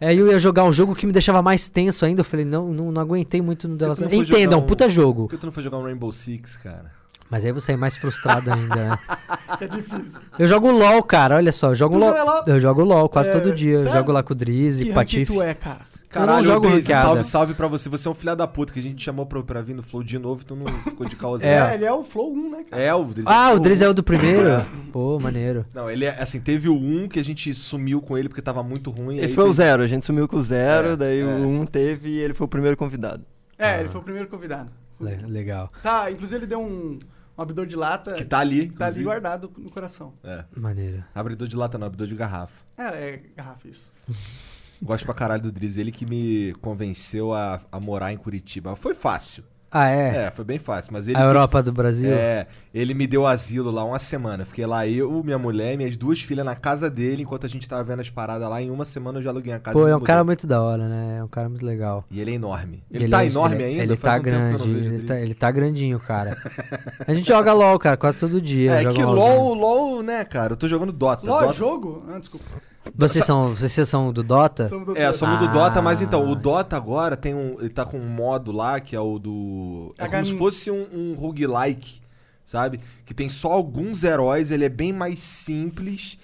Aí eu ia jogar um jogo que me deixava mais tenso ainda. Eu falei, não, não, não aguentei muito no The que Last tu of não Us. foi Entenda, é um puta jogo. Por que tu não foi jogar um Rainbow Six, cara? Mas aí eu vou sair mais frustrado ainda, né? É difícil. Eu jogo LOL, cara, olha só. Eu jogo LOL. LOL? Eu jogo LOL quase É, todo dia. Eu sério? jogo lá com o Drizzy, Que rank Patife. tu é, cara? Caralho, jogo Drizzy, ranqueada. salve, salve pra você. Você é um filho da puta que a gente te chamou pra, pra vir no Flow de novo e tu não ficou de causa. É, ele é o Flow 1, né, cara? É, o Drizzy. Ah, o. Driz é o do primeiro? Pô, maneiro. Não, ele é, assim, teve o 1 que a gente sumiu com ele porque tava muito ruim. Esse aí foi o fez- zero, a gente sumiu com o zero, É, daí é. o um teve e ele foi o primeiro convidado. É, ele foi o primeiro convidado. Le- legal. Tá, inclusive ele deu um, um abridor de lata Que tá ali. que tá ali guardado no coração. É. Maneiro. Abridor de lata não, abridor de garrafa. É, é garrafa isso. Gosto pra caralho do Drizzy. Ele que me convenceu a, a morar em Curitiba. Foi fácil. Ah, é? É, foi bem fácil. Mas ele. A Europa do Brasil? É, ele me deu asilo lá uma semana. Fiquei lá eu, minha mulher minhas duas filhas na casa dele, enquanto a gente tava vendo as paradas lá. Em uma semana eu já aluguei a casa. Pô, é me um cara muito da hora, né? É um cara muito legal. E ele é enorme. Ele, tá é- enorme ele- ainda? Ele tá um grande, ele tá, ele tá grandinho, cara. A gente joga LOL, cara, quase todo dia. É que. LOL, LOL, né, cara? Eu tô jogando Dota. LOL, Dota- jogo? Ah, desculpa. Vocês são, vocês são do Dota? Somos do É, Dota. somos do Ah. Dota, mas então, o Dota agora tem um. Ele tá com um modo lá que é o do. É como H- se fosse um, um roguelike, sabe? Que tem só alguns heróis, ele é bem mais simples.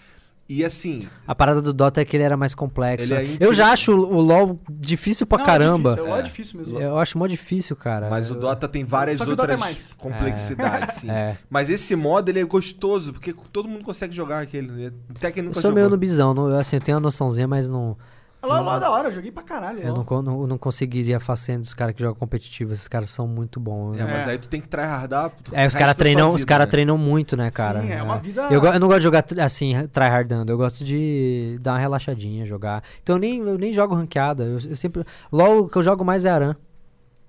E assim, A parada do Dota é que ele era mais complexo. É Eu incrível. já acho o LoL difícil pra Não, caramba. É difícil, é, LOL é É. difícil mesmo. Eu acho mó difícil, cara. mas o Eu- Dota tem várias que o é outras mais. complexidades, sim. É. Mas esse modo ele é gostoso, porque todo mundo consegue jogar aquele. Até quem Eu nunca sou jogou. meio nubizão, não, eu, assim, eu tenho uma noçãozinha, mas não, LOL, LOL é da hora, eu joguei pra caralho. eu não, não, não conseguiria fazer dos caras que jogam competitivo. Esses caras são muito bons. É, né? mas É. aí tu tem que tryhardar. É, os caras treinam, os cara treinam muito, né, cara? Sim, é uma vida- Eu, eu não gosto de jogar assim, tryhardando. Eu gosto de dar uma relaxadinha, jogar. Então eu nem, eu nem jogo ranqueada. Eu, eu sempre. LOL o que eu jogo mais é Aran.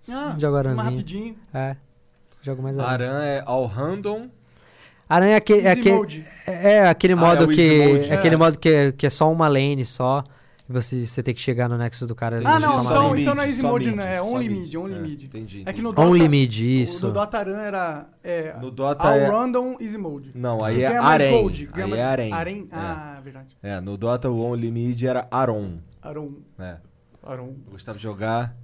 Ah, uma aranzinho. rapidinho. É. Jogo mais Aran. Aran é all random. Aran é aquele. É aquele, é, é aquele Ah, modo é que. É aquele É. modo que, é- que é só uma lane só. Você, você tem que chegar no Nexus do cara. Ah, ele não, então, então não é easy mode, né? É only mid, only É, mid. Entendi. É que no Dota, Only mid, isso. O do Dota Aran era é, No Dota all é- random easy mode. Não, aí é Arém. gold, Aí mais- é Arém. Arém? É. Ah, verdade. É, no Dota o Only Mid era Aron. Aron. É. Aron. Eu gostava de jogar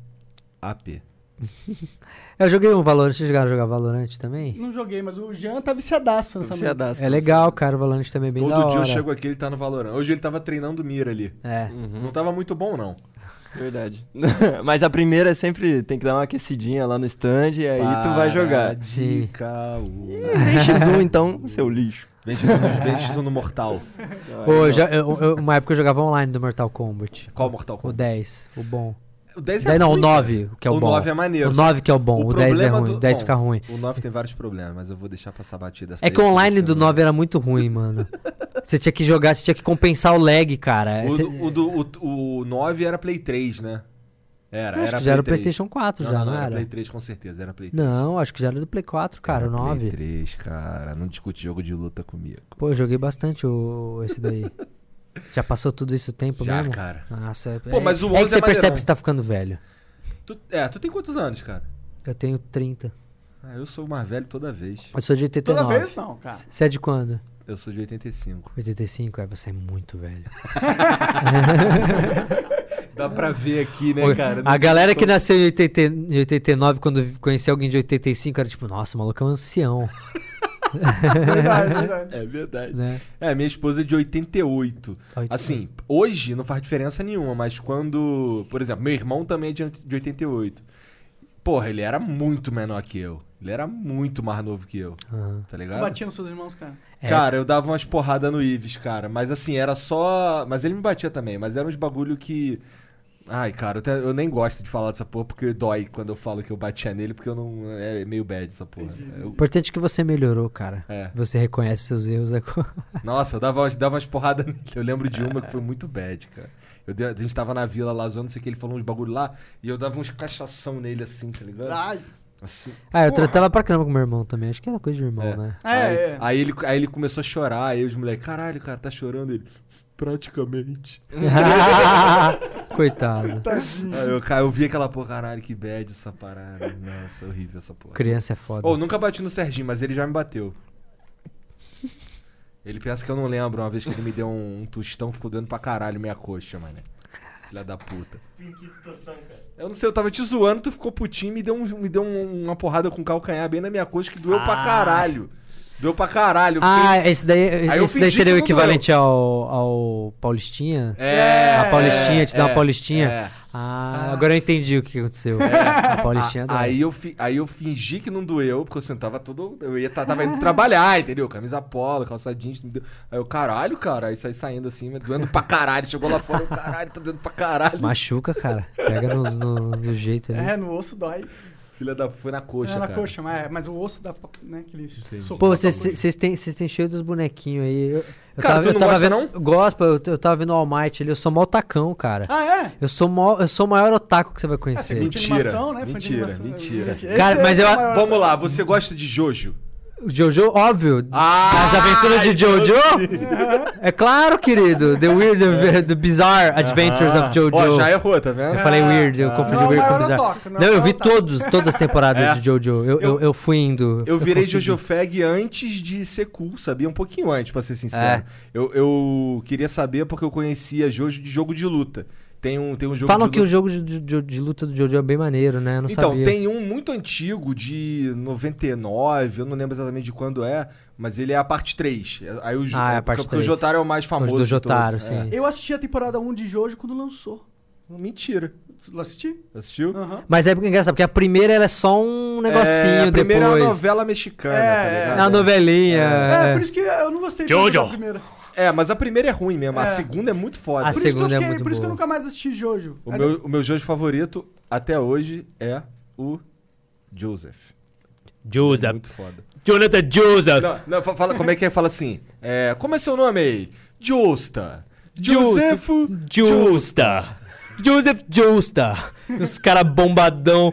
AP. Eu joguei um Valorant. Vocês jogaram jogar Valorant também? Não joguei, mas o Jean tá viciadaço nessa Você merda. É legal, cara. O Valorant também é bem da Todo hora. dia eu chego aqui ele tá no Valorant. Hoje ele tava treinando mira ali. É. Não tava muito bom, não. Verdade. Mas a primeira sempre tem que dar uma aquecidinha lá no stand e aí tu vai jogar. Sim. De caô. Vem X1 então, seu lixo. Vem X1 no, vem X1 no Mortal. Pô, já- eu- eu- uma época eu jogava online do Mortal Kombat. Qual Mortal O Kombat? 10, o bom. O 10 Daí não, o ruim, 9, que é o, O bom. 9 é maneiro. O 9 que é o bom, o, 10 é problema ruim, do- o 10 bom, fica ruim. O 9 tem vários problemas, mas eu vou deixar passar batida. É que o online do semana. 9 era muito ruim, mano. Você tinha que jogar, você tinha que compensar o lag, cara. O, Você- o, do- o, o 9 era Play 3, né? Era, acho era que já era o Play 3. PlayStation 4 Não, já, não, não, não, era era? Play 3 com certeza, era Play 3. Não, acho que já era do Play 4, cara, Era o 9. Play 3, cara. Não discute jogo de luta comigo. Pô, eu joguei bastante o, esse daí. já passou tudo isso tempo Já, mesmo? cara. Nossa, é, Pô, mas o é 11 que você é percebe maneirão. que você tá ficando velho. Tu, é, tu tem quantos anos, cara? Eu tenho 30. Ah, eu sou o mais velho toda vez. Eu sou de 89. Toda vez não, cara. Você é de quando? Eu sou de 85. 85? É, você é muito velho. Dá pra ver aqui, né, cara? a galera que nasceu em, 80, em 89, quando conhecia alguém de 85, era tipo, nossa, o maluco é um ancião, Verdade, verdade. É verdade. né? É, minha esposa é de 88. Oito- Assim, hoje não faz diferença nenhuma, mas quando. Por exemplo, meu irmão também é de de 88. Porra, ele era muito menor que eu. Ele era muito mais novo que eu. Aham. Tá Tu ligado? batia nos seus irmãos, cara. É. Cara, eu dava umas porradas no Ives, cara. Mas assim, era só. Mas ele me batia também. Mas eram uns bagulho que. Ai, cara, eu, te- eu nem gosto de falar dessa porra porque dói quando eu falo que eu batia nele, porque eu não. É meio bad essa porra. Eu- Importante que você melhorou, cara. É. Você reconhece seus erros. é co- Nossa, eu dava, umas- dava umas porradas nele. Eu lembro de uma que foi muito bad, cara. Eu dei- a gente tava na vila lá zoando, não sei o que, ele falou uns bagulho lá, e eu dava uns cachação nele assim, tá ligado? Ai. Assim. Ah, eu Porra. tratava pra caramba com meu irmão também. Acho que era coisa de irmão, É. né? É, aí, é. aí ele, aí ele começou a chorar, aí os moleques, caralho, cara, tá chorando ele. Praticamente. Coitado. Aí eu, cara, eu vi aquela porra, caralho, que bad essa parada. Nossa, horrível essa porra. Criança é foda. Ô, nunca bati no Serginho, mas ele já me bateu. Ele pensa que eu não lembro uma vez que ele me deu um, um tostão, ficou doendo pra caralho minha coxa, mano. Filha da puta. Que situação, cara. Eu não sei, eu tava te zoando, tu ficou putinho e me deu, um- me deu um- uma porrada com calcanhar bem na minha coxa que doeu pra Ah. caralho. Doeu pra caralho. Ah, fiquei- esse daí, Aí esse daí seria o equivalente ao, ao Paulistinha? É, a Paulistinha, te dá uma é, Paulistinha? é. Ah, agora eu entendi o que aconteceu. A Paulistinha dói. Aí eu, fi- aí eu fingi que não doeu, porque eu assim, tava todo. Eu ia, tava indo trabalhar, entendeu? Camisa polo, calça jeans. me deu- Aí eu, caralho, cara. Aí saí saindo assim, me doendo pra caralho. Chegou lá fora, eu, caralho, tá doendo pra caralho. Machuca, cara. Pega no, no- no jeito ali. É, no osso dói. Filha da. Foi na coxa, é na cara. coxa, mas, mas o osso pra. Né, aquele Pô, vocês têm, vocês têm cheio dos bonequinhos aí. Eu, eu Cara, tu eu não gosta, vendo, não? Gosto, eu, eu tava vendo o All Might ali. Eu sou mó tacão, cara. Ah, é? Eu sou, mó, eu sou o maior otaku que você vai É, você conhecer. Mentira, animação, né? Mentira, mentira. Esse Cara, é mas eu- maior- Vamos lá, você gosta de Jojo? O Jojo, óbvio. Ah, As aventuras de Jojo? é claro, querido. The Weird, the, the Bizarre Adventures of Jojo. Ó, já errou, tá vendo? Eu falei weird, eu ah. confundi Não é o weird com otaku, não é Não, o eu vi otaku. todos, todas as temporadas É. de Jojo. Eu, eu, Eu- eu fui indo. Eu virei consegui. Jojo Fag antes de ser cool, sabia? Um pouquinho antes, pra ser sincero. É. Eu, eu queria saber porque eu conhecia Jojo de jogo de luta. Tem um, tem um jogo Falam de que o luta... jogo de, de- de luta do Jojo é bem maneiro, né? Não Então, sabia. tem um muito antigo de 99, eu não lembro exatamente de quando é, mas ele é a parte 3. Aí o, Jo- Ah, é a porque- parte porque o 3. Jotaro é o mais famoso. do de Jotaro, todos, sim. Eu assisti a temporada 1 de Jojo quando lançou. É. Mentira. Assisti? Assistiu? Aham. Mas é engraçado, porque a primeira ela é só um negocinho é, a primeira depois. é uma novela mexicana, É, tá é. ligado? É uma novelinha. É, é. por isso que eu não gostei Jojo. da primeira. É, mas a primeira é ruim mesmo, a É. segunda é muito foda. A Por isso, que eu segunda é fiquei- muito por isso que eu boa. nunca mais assisti Jojo. O meu, o meu Jojo favorito até hoje é o Joseph. Joseph. Muito foda. Jonathan Joseph. Não, não, fa- fala, como é que é? Fala assim. É, como é seu nome aí? Justa. Joseph. Joseph. Justa. Joseph Justa. Os caras bombadão.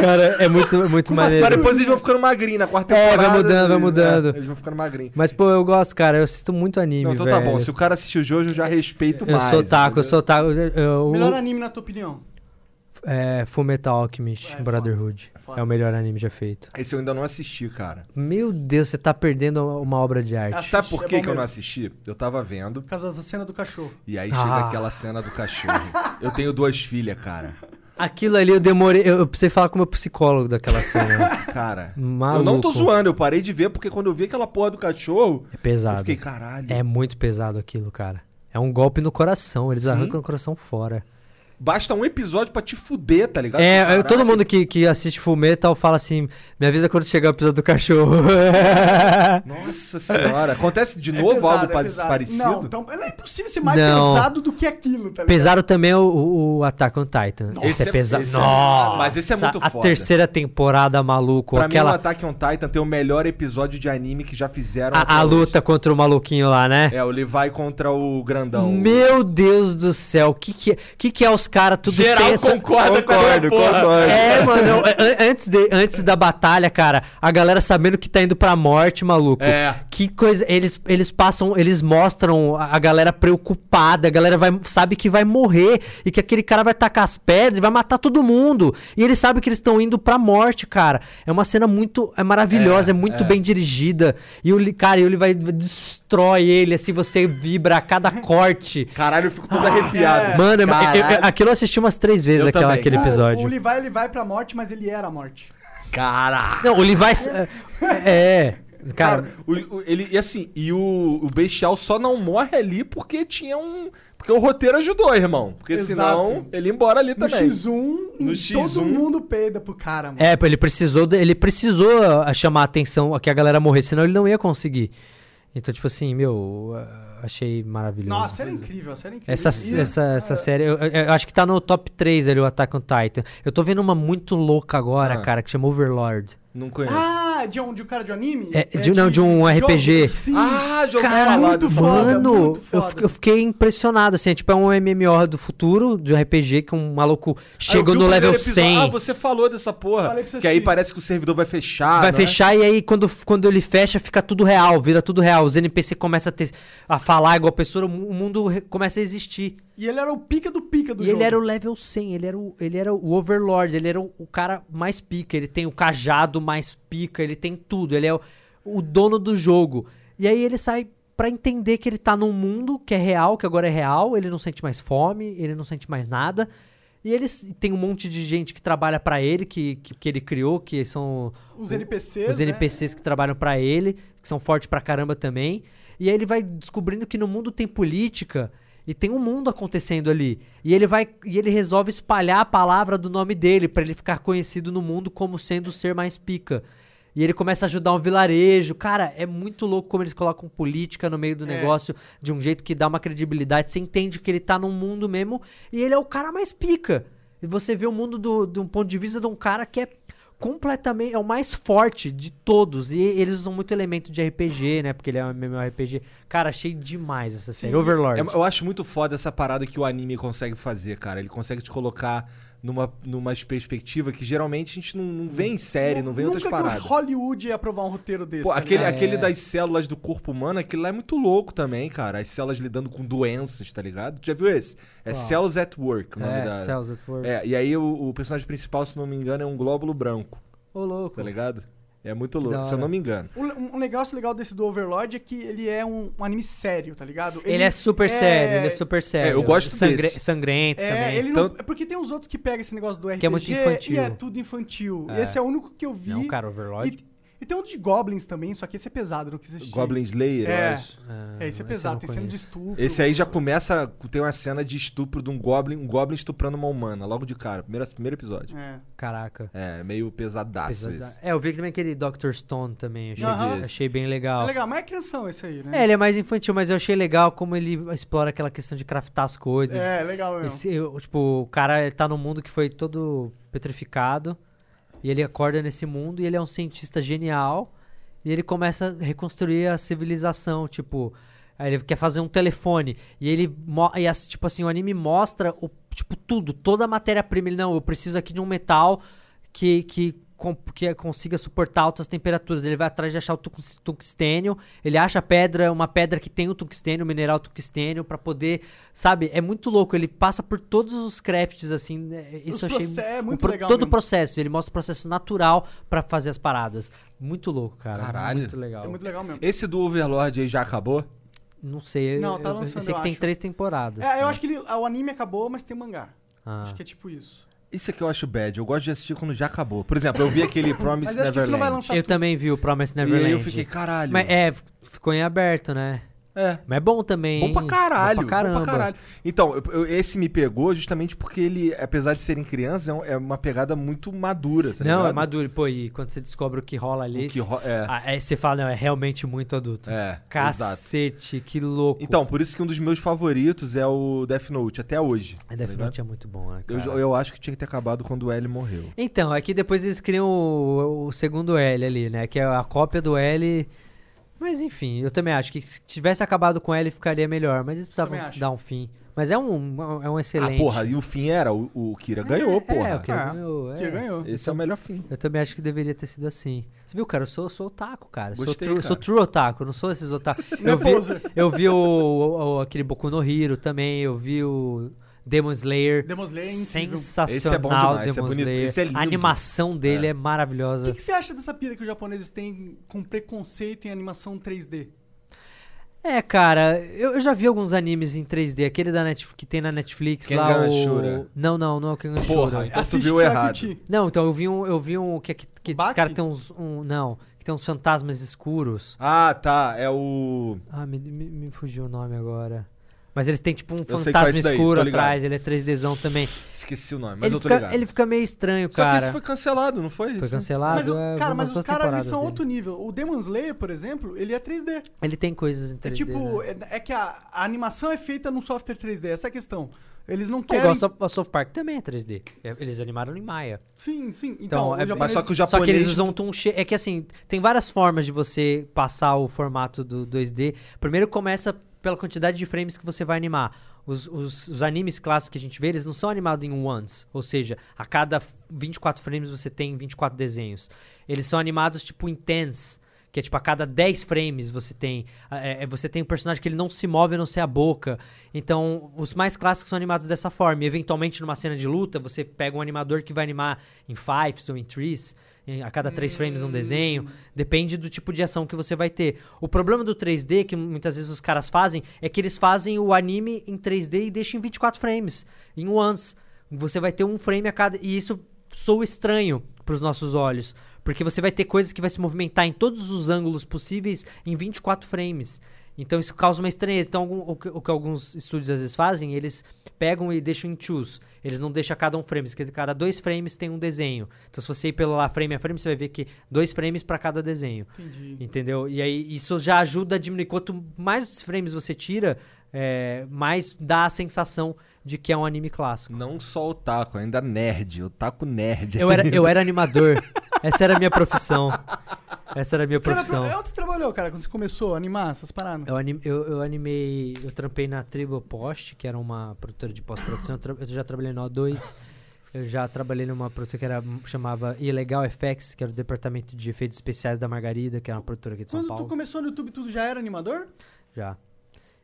Cara, é muito, muito Mas maneiro. depois eles vão ficando magrinhos na quarta É, vai temporada. mudando, vai mudando. É, eles vão ficando magrinhos. Mas, pô, eu gosto, cara. Eu assisto muito anime, Não, então velho. tá bom. Se o cara assistiu o Jojo, eu já respeito Eu mais. sou taco, eu sou taco. Eu, eu, Melhor anime na tua opinião? é, Fullmetal Alchemist, É, Brotherhood. Foda. É o melhor anime já feito. Esse eu ainda não assisti, cara. Meu Deus, você tá perdendo uma obra de arte. Assiste, Sabe por é que, que eu não assisti? Eu tava vendo, Por causa da cena do cachorro. e aí Ah. chega aquela cena do cachorro. Eu tenho duas filhas, cara. Aquilo ali eu demorei. Eu, eu precisei falar com o meu psicólogo daquela cena. Cara, Maluco. eu não tô zoando, eu parei de ver porque quando eu vi aquela porra do cachorro, É eu pesado. fiquei, caralho. É muito pesado aquilo, cara. É um golpe no coração. Eles Sim. arrancam o coração fora. Basta um episódio pra te fuder, tá ligado? É, Caralho. todo mundo que, que assiste Full Metal fala assim: me avisa quando chegar o episódio do cachorro. Nossa senhora. Acontece de É novo pesado, algo é pa- pesado. parecido? Não, então, é impossível ser mais Não. pesado do que aquilo, tá ligado? Pesaram também o, o- o Attack on Titan. Nossa, esse é é- pesado. esse é- Nossa, mas esse é muito A foda. terceira temporada, maluco. Pra aquela. mim, o Attack on Titan tem o melhor episódio de anime que já fizeram a, a luta contra o maluquinho lá, né? É, o Levi contra o grandão. Meu Deus do céu, o que, que, é- que, que é os caras tudo Geral tenso? concorda com Concordo, porra. concordo. É, mano, antes, de, antes da batalha, cara, a galera sabendo que tá indo pra morte, maluco. É. Que coisa. Eles, eles passam, eles mostram a, galera preocupada, a galera vai, sabe que vai morrer e que aquele cara vai tacar as pedras e vai matar todo mundo. E eles sabem que eles estão indo pra morte, cara. É uma cena muito. É maravilhosa, é, É, muito é. bem dirigida. E o cara, ele vai. destrói ele, assim, você vibra a cada corte. Caralho, eu fico todo arrepiado. Mano, eu- eu- eu- Caralho. Aquilo eu assisti umas três vezes, aquela, também. aquele O- episódio. O Levi, ele vai pra morte, mas ele era a morte. Caralho. Não, o Levi. É. Cara, Cara, o, o- ele, e assim, e o, o Bestial só não morre ali porque tinha um. Porque o roteiro ajudou, irmão. Porque Exato. senão ele ia embora ali No também. X1, No em- X1. todo mundo peida pro cara, mano. é, ele precisou, de- ele precisou ah, chamar a atenção que a galera morresse, senão ele não ia conseguir. Então, tipo assim, meu, ah, achei maravilhoso. Nossa, a série é incrível, a série é incrível. Essa, E- essa, essa série, eu, eu- eu acho que tá no top 3 ali, o Attack on Titan. Eu tô vendo uma muito louca agora, Ah. cara, que chama Overlord. Não conheço. Ah, de um, de um cara de um anime? É, de- não, de um RPG. Sim. Ah, ouvi Cara, muito foda. Mano, muito eu, foda. fi- eu fiquei impressionado, assim, é tipo, é um MMO do futuro, de um RPG, que um maluco Ah, eu chega vi no level primeiro episódio. 100, Ah, você falou dessa porra. Você que aí parece que o servidor vai fechar. vai não é? fechar e aí quando, quando ele fecha fica tudo real, vira tudo real. Os NPC começam a, ter, a falar igual a pessoa, o mu- o mundo começa a existir. E ele era o pica do pica do e jogo. ele era o level 100, ele era o, ele era o Overlord, ele era o, o cara mais pica, ele tem o cajado mais pica, ele tem tudo, ele é o, o dono do jogo. E aí ele sai pra entender que ele tá num mundo que é real, que agora é real, ele não sente mais fome, ele não sente mais nada. E eles tem um monte de gente que trabalha pra ele, que, que, que ele criou, que são Os NPCs, os né? NPCs que trabalham pra ele, que são fortes pra caramba também. E aí ele vai descobrindo que no mundo tem política E tem um mundo acontecendo ali. E ele vai e ele resolve espalhar a palavra do nome dele pra ele ficar conhecido no mundo como sendo o ser mais pica. E ele começa a ajudar um vilarejo. Cara, é muito louco como eles colocam política no meio do É. negócio de um jeito que dá uma credibilidade. Você entende que ele tá num mundo mesmo e ele é o cara mais pica. E você vê o mundo do, de um ponto de vista de um cara que é completamente. É o mais forte de todos. E eles usam muito elemento de RPG, né? Porque ele é um MMORPG. Cara, achei demais essa série. Overlord. É, eu acho muito foda essa parada que o anime consegue fazer, cara. Ele consegue te colocar numa, numa perspectiva que geralmente a gente não, não vê em série, não vê em outras Nunca que paradas. o Hollywood ia aprovar um roteiro desse. Pô, tá aquele, ligado? aquele É. das células do corpo humano, aquilo lá é muito louco também, cara. As células lidando com doenças, tá ligado? Já viu esse? É Qual? Cells at Work, o nome É, da... Cells at Work. É, e aí o, o personagem principal, se não me engano, é um glóbulo branco, Ô, louco. tá ligado? É muito louco, se eu não me engano. Um, um negócio legal desse do Overlord é que ele é um, um anime sério, tá ligado? Ele, é super sério, ele é super sério. eu gosto Sangre- desse. Sangrento É, também. ele não, Então- é porque tem os outros que pegam esse negócio do RPG Que é muito infantil. e é tudo infantil. É. Esse é o único que eu vi. Não, cara, Overlord. E, e tem um de Goblins também, só que esse é pesado, eu não quis assistir. Goblin Slayer, eu É. acho. Ah, É, esse é eu pesado, tem cena de estupro. Esse aí já começa, tem uma cena de estupro de um goblin, um goblin estuprando uma humana, logo de cara, primeiro, primeiro episódio. É. Caraca. É, meio pesadaço Pesada- esse. É, eu vi também aquele Dr. Stone também. Achei, achei bem É legal. legal, mas é crianção esse aí, né? É, ele é mais infantil, mas eu achei legal como ele explora aquela questão de craftar as coisas. É, legal mesmo. Esse- eu- tipo, o cara ele tá num mundo que foi todo petrificado. E ele acorda nesse mundo e ele é um cientista genial. E ele começa a reconstruir a civilização, tipo. Ele quer fazer um telefone. E ele. E as- tipo assim, o anime mostra o, tipo, tudo, toda a matéria-prima. Ele, não, eu preciso aqui de um metal que. que que consiga suportar altas temperaturas. Ele vai atrás de achar o tungstênio. Ele acha a pedra, uma pedra que tem o tungstênio, o mineral tungstênio, pra poder. Sabe? É muito louco. Ele passa por todos os crafts, assim. né? Isso eu achei. é muito o legal Todo o processo. Ele mostra o processo natural pra fazer as paradas. Muito louco, cara. Caralho. Muito legal. É muito legal mesmo. Esse do Overlord aí já acabou? Não sei. Não, eu- tá eu, lançando, sei que eu tem acho. três temporadas. É, eu né? acho que ele- o anime acabou, mas tem mangá. Ah. Acho que é tipo isso. Isso aqui eu acho bad, eu gosto de assistir quando já acabou. Por exemplo, eu vi aquele Promise que Neverland. Eu tudo. também vi o Promise E Neverland. aí eu fiquei, caralho. Mas é, ficou em aberto, né? É. Mas é bom também. Bom pra caralho, Bom pra caramba. caralho. Então, eu- eu- esse me pegou justamente porque ele, apesar de serem crianças, é um- é uma pegada muito madura, tá Não, ligado? é maduro. Pô, e quando você descobre o que rola ali, que ro- é. aí você fala, não, é realmente muito adulto. É, exato. Cacete, que louco. Então, por isso que um dos meus favoritos é o Death Note, até hoje. a Death tá Note é muito bom, né, Eu, eu acho que tinha que ter acabado quando o L morreu. Então, aqui depois eles criam o, o segundo L ali, né? Que é a cópia do L. Mas enfim, eu também acho que se tivesse acabado com L ficaria melhor. Mas eles precisavam dar um fim. Mas é um, é um excelente. Ah, porra, e o fim era? O, o Kira ganhou, É, porra. É, o Kira Ah, ganhou. Que é. ganhou. Esse é o melhor fim. Eu também acho que deveria ter sido assim. Você viu, cara? Eu sou, sou otaku, cara. Sou Gostei, true, cara. sou true otaku, não sou esses otaku. É eu, vi, eu vi o, o- o- aquele Boku no Hero também, eu vi o Demon Slayer. Demon Slayer é incrível. Sensacional, Esse é bom demais, esse é Demon bonito, Slayer. esse é lindo. A animação dele é, O maravilhosa. que, que você acha dessa pira que os japoneses têm com preconceito em animação 3D? É, cara, eu, eu já vi alguns animes em 3D. Aquele da Netflix, que tem na Netflix Kengan lá. O... Não, não, não é o Kengan Porra, então tu viu que errado. Não, então eu vi um, eu vi um que, que, que Baki? esse cara tem uns. Um, não, que tem uns fantasmas escuros. Ah, tá. É o. Ah, me, me, me fugiu o nome agora. Mas ele tem tipo um é fantasma daí, escuro ligado. atrás, ele é 3Dzão também. Esqueci o nome, mas Ele eu tô fica, ligado. ele fica meio estranho, Só que cara. esse foi cancelado, não foi? Foi Isso? cancelado. Mas, é, cara, mas os caras ali são dele. outro nível. O Demon Slayer, por exemplo, ele é 3D. Ele tem coisas em 3D. É tipo, né? é, é que a, a animação é feita num software 3D, essa é a questão. Eles não É querem... igual a South- South Park também é 3D. É, Eles animaram em Maia. Sim, sim. Então, Então, é- japonês- Mas só que o Só que japonês. eles usam um che... É que assim, tem várias formas de você passar o formato do 2D. Primeiro começa pela quantidade de frames que você vai animar. Os, os, os animes clássicos que a gente vê, eles não são animados em ones. Ou seja, a cada 24 frames você tem 24 desenhos. Eles são animados tipo em tens. Que é tipo, a cada 10 frames você tem. é, é, você tem um personagem que ele não se move a não ser a boca. Então, os mais clássicos são animados dessa forma. E, eventualmente, numa cena de luta, você pega um animador que vai animar em fives ou em threes. A cada três frames um desenho. Depende do tipo de ação que você vai ter. O problema do 3D, que muitas vezes os caras fazem, é que eles fazem o anime em 3D e deixam em 24 frames. Em ones. Você vai ter um frame a cada. E isso soa estranho para os nossos olhos. Porque você vai ter coisas que vai se movimentar em todos os ângulos possíveis em 24 frames. Então isso causa uma estranheza. Então algum- o, que, o que alguns estúdios às vezes fazem, eles pegam e deixam em choose. Eles não deixam cada um frame, porque cada dois frames tem um desenho. Então se você ir pelo lá frame a frame, você vai ver que dois frames para cada desenho. Entendi. Entendeu? E aí isso já ajuda a diminuir. Quanto mais frames você tira, é, mais dá a sensação de que é um anime clássico. Não só o taco, ainda nerd. O taco nerd. Eu era, eu era animador. Essa era a minha profissão. Essa era a minha Você era profissão. pro- Onde você trabalhou, cara, quando você começou a animar essas paradas? Eu, anim- eu, eu animei, eu trampei na Triple Post, que era uma produtora de pós-produção. Eu, eu já trabalhei no O2. Eu já trabalhei numa produtora que era, chamava Ilegal FX, que era o departamento de efeitos especiais da Margarida, que era uma produtora aqui de São Quando Paulo. tu começou no YouTube, tu já era animador? Já.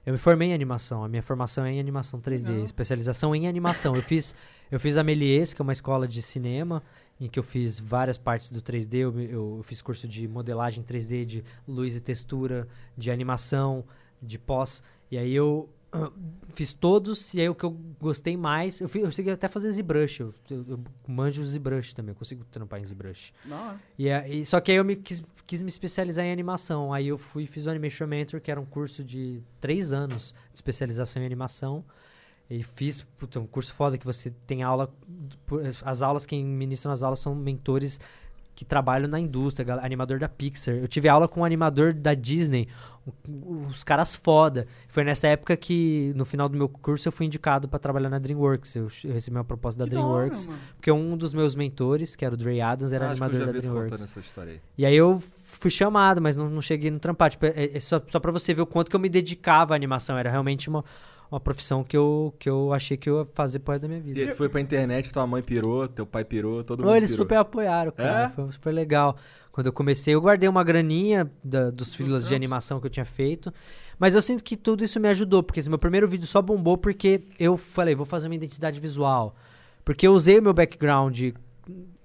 Eu me formei em animação. A minha formação é em animação 3D, Legal. especialização em animação. Eu fiz, eu fiz a Melies, que é uma escola de cinema, em que eu fiz várias partes do 3D. Eu, eu- fiz curso de modelagem 3D, de luz e textura, de animação, de pós. E aí eu ah, fiz todos, e aí o que eu gostei mais, eu, fiz, eu consegui até fazer ZBrush. Eu, eu, eu manjo ZBrush também, eu consigo trampar em ZBrush. Não. E, e- só que aí eu me quis, quis me especializar em animação. Aí eu fui fiz o Animation Mentor, que era um curso de três anos de especialização em animação. E fiz puta, um curso foda que você tem aula. As aulas, quem ministram as aulas são mentores que trabalham na indústria, animador da Pixar. Eu tive aula com um animador da Disney, os caras foda. Foi nessa época que, no final do meu curso, eu fui indicado pra trabalhar na DreamWorks. Eu, eu recebi uma proposta da Que hora, DreamWorks. mano. porque um dos meus mentores, que era o Dre Adams, era Ah, acho que eu animador já da DreamWorks. essa história aí. E aí eu fui chamado, mas não, não cheguei no trampar. Tipo, é, é só, só pra você ver o quanto que eu me dedicava à animação. Era realmente uma, uma profissão que eu, que eu achei que eu ia fazer pro resto da minha E vida. aí tu foi pra internet, tua mãe pirou, teu pai pirou, todo mundo Ou eles pirou. super apoiaram, cara. É? Foi super legal. Quando eu comecei, eu guardei uma graninha da- dos filas de animação que eu tinha feito. Mas eu sinto que tudo isso me ajudou, porque esse meu primeiro vídeo só bombou porque eu falei, vou fazer uma identidade visual. Porque eu usei o meu background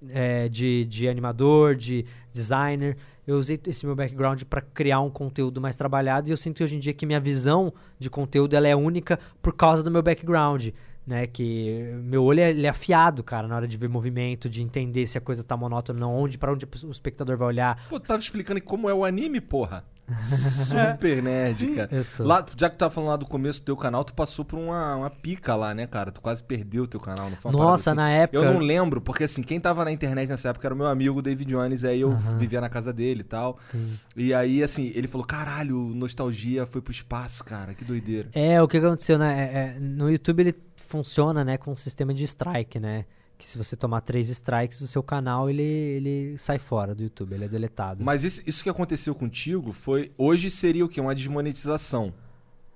é, de, de animador, de designer. Eu usei esse meu background para criar um conteúdo mais trabalhado e eu sinto hoje em dia que minha visão de conteúdo ela é única por causa do meu background, né? Que meu olho é, ele é afiado, cara, na hora de ver movimento, de entender se a coisa tá monótona ou não, onde para onde o espectador vai olhar. Pô, tu tava explicando como é o anime, porra. Super nerd, Sim. cara. Lá, já que tu tava falando lá do começo do teu canal, tu passou por uma, uma pica lá, né, cara? Tu quase perdeu o teu canal, não foi uma Nossa, parada na assim? época. Eu não lembro, porque assim, quem tava na internet nessa época era o meu amigo David Jones, aí eu Aham. vivia na casa dele e tal. Sim. E aí, assim, ele falou: caralho, nostalgia foi pro espaço, cara, que doideira. É, o que aconteceu, né? é- é, no YouTube ele funciona, né, com um sistema de strike, né? Que se você tomar três strikes, o seu canal ele, ele sai fora do YouTube, ele é deletado. Mas isso, isso que aconteceu contigo foi. Hoje seria o quê? Uma desmonetização?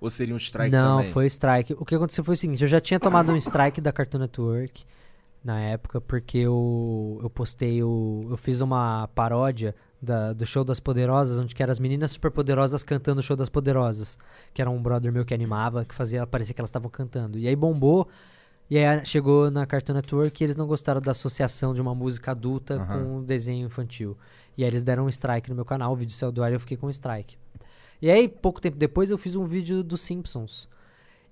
Ou seria um strike Não, também? foi strike. O que aconteceu foi o seguinte, eu já tinha tomado um strike da Cartoon Network na época, porque eu, eu postei o. Eu fiz uma paródia da- do show das poderosas, onde que eram as meninas superpoderosas cantando o show das poderosas. Que era um brother meu que animava, que fazia parecer que elas estavam cantando. E aí bombou. E aí chegou na Cartoon Network e eles não gostaram da associação de uma música adulta Aham. com um desenho infantil. E aí eles deram um strike no meu canal, o vídeo saiu do ar e eu fiquei com um strike. E aí, pouco tempo depois, eu fiz um vídeo dos Simpsons.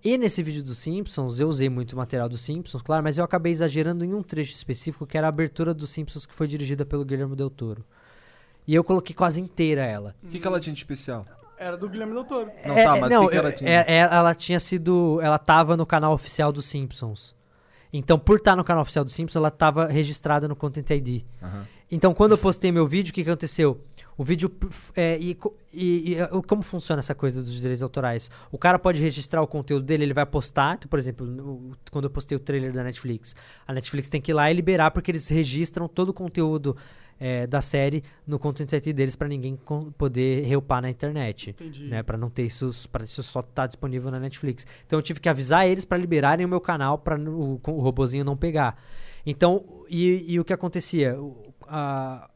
E nesse vídeo dos Simpsons, eu usei muito material dos Simpsons, claro, mas eu acabei exagerando em um trecho específico, que era a abertura dos Simpsons, que foi dirigida pelo Guilherme Del Toro. E eu coloquei quase inteira ela. O que, que ela tinha de especial? Era do Guilherme Del Toro. Não, tá, mas o que, que ela tinha? é- é- ela tinha sido. Ela tava no canal oficial dos Simpsons. Então, por estar no canal oficial dos Simpsons, ela tava registrada no Content ID. Aham. Então, quando eu postei meu vídeo, o que que aconteceu? O vídeo. é, e, e- e, é, como funciona essa coisa dos direitos autorais? O cara pode registrar o conteúdo dele, ele vai postar. Então, por exemplo, no- quando eu postei o trailer da Netflix, a Netflix tem que ir lá e liberar, porque eles registram todo o conteúdo é, da série no Content ID deles para ninguém poder reupar na internet Entendi. né, para não ter isso, para isso só estar disponível na Netflix. Então eu tive que avisar eles para liberarem o meu canal para o, o robozinho não pegar. Então, e, e o que acontecia? A,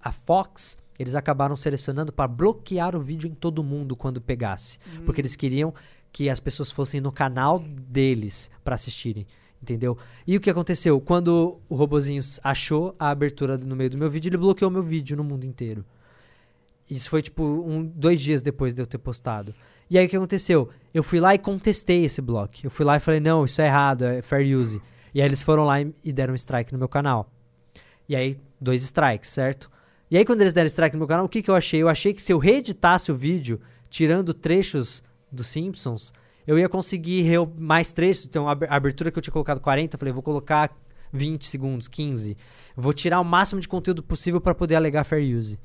a Fox, eles acabaram selecionando para bloquear o vídeo em todo mundo quando pegasse, porque eles queriam que as pessoas fossem no canal deles para assistirem. Entendeu? E o que aconteceu? Quando o robozinho achou a abertura no meio do meu vídeo, ele bloqueou meu vídeo no mundo inteiro. Isso foi tipo um, dois dias depois de eu ter postado. E aí o que aconteceu? Eu fui lá e contestei esse bloco. Eu fui lá e falei, não, isso é errado, é fair use. E aí eles foram lá e, deram um strike no meu canal. E aí, dois strikes, certo? E aí quando eles deram strike no meu canal, o que, que eu achei? Eu achei que se eu reeditasse o vídeo, tirando trechos dos Simpsons, eu ia conseguir mais trechos. Então, a ab- a abertura que eu tinha colocado 40, eu falei, vou colocar 20 segundos, 15. Vou tirar o máximo de conteúdo possível para poder alegar fair use.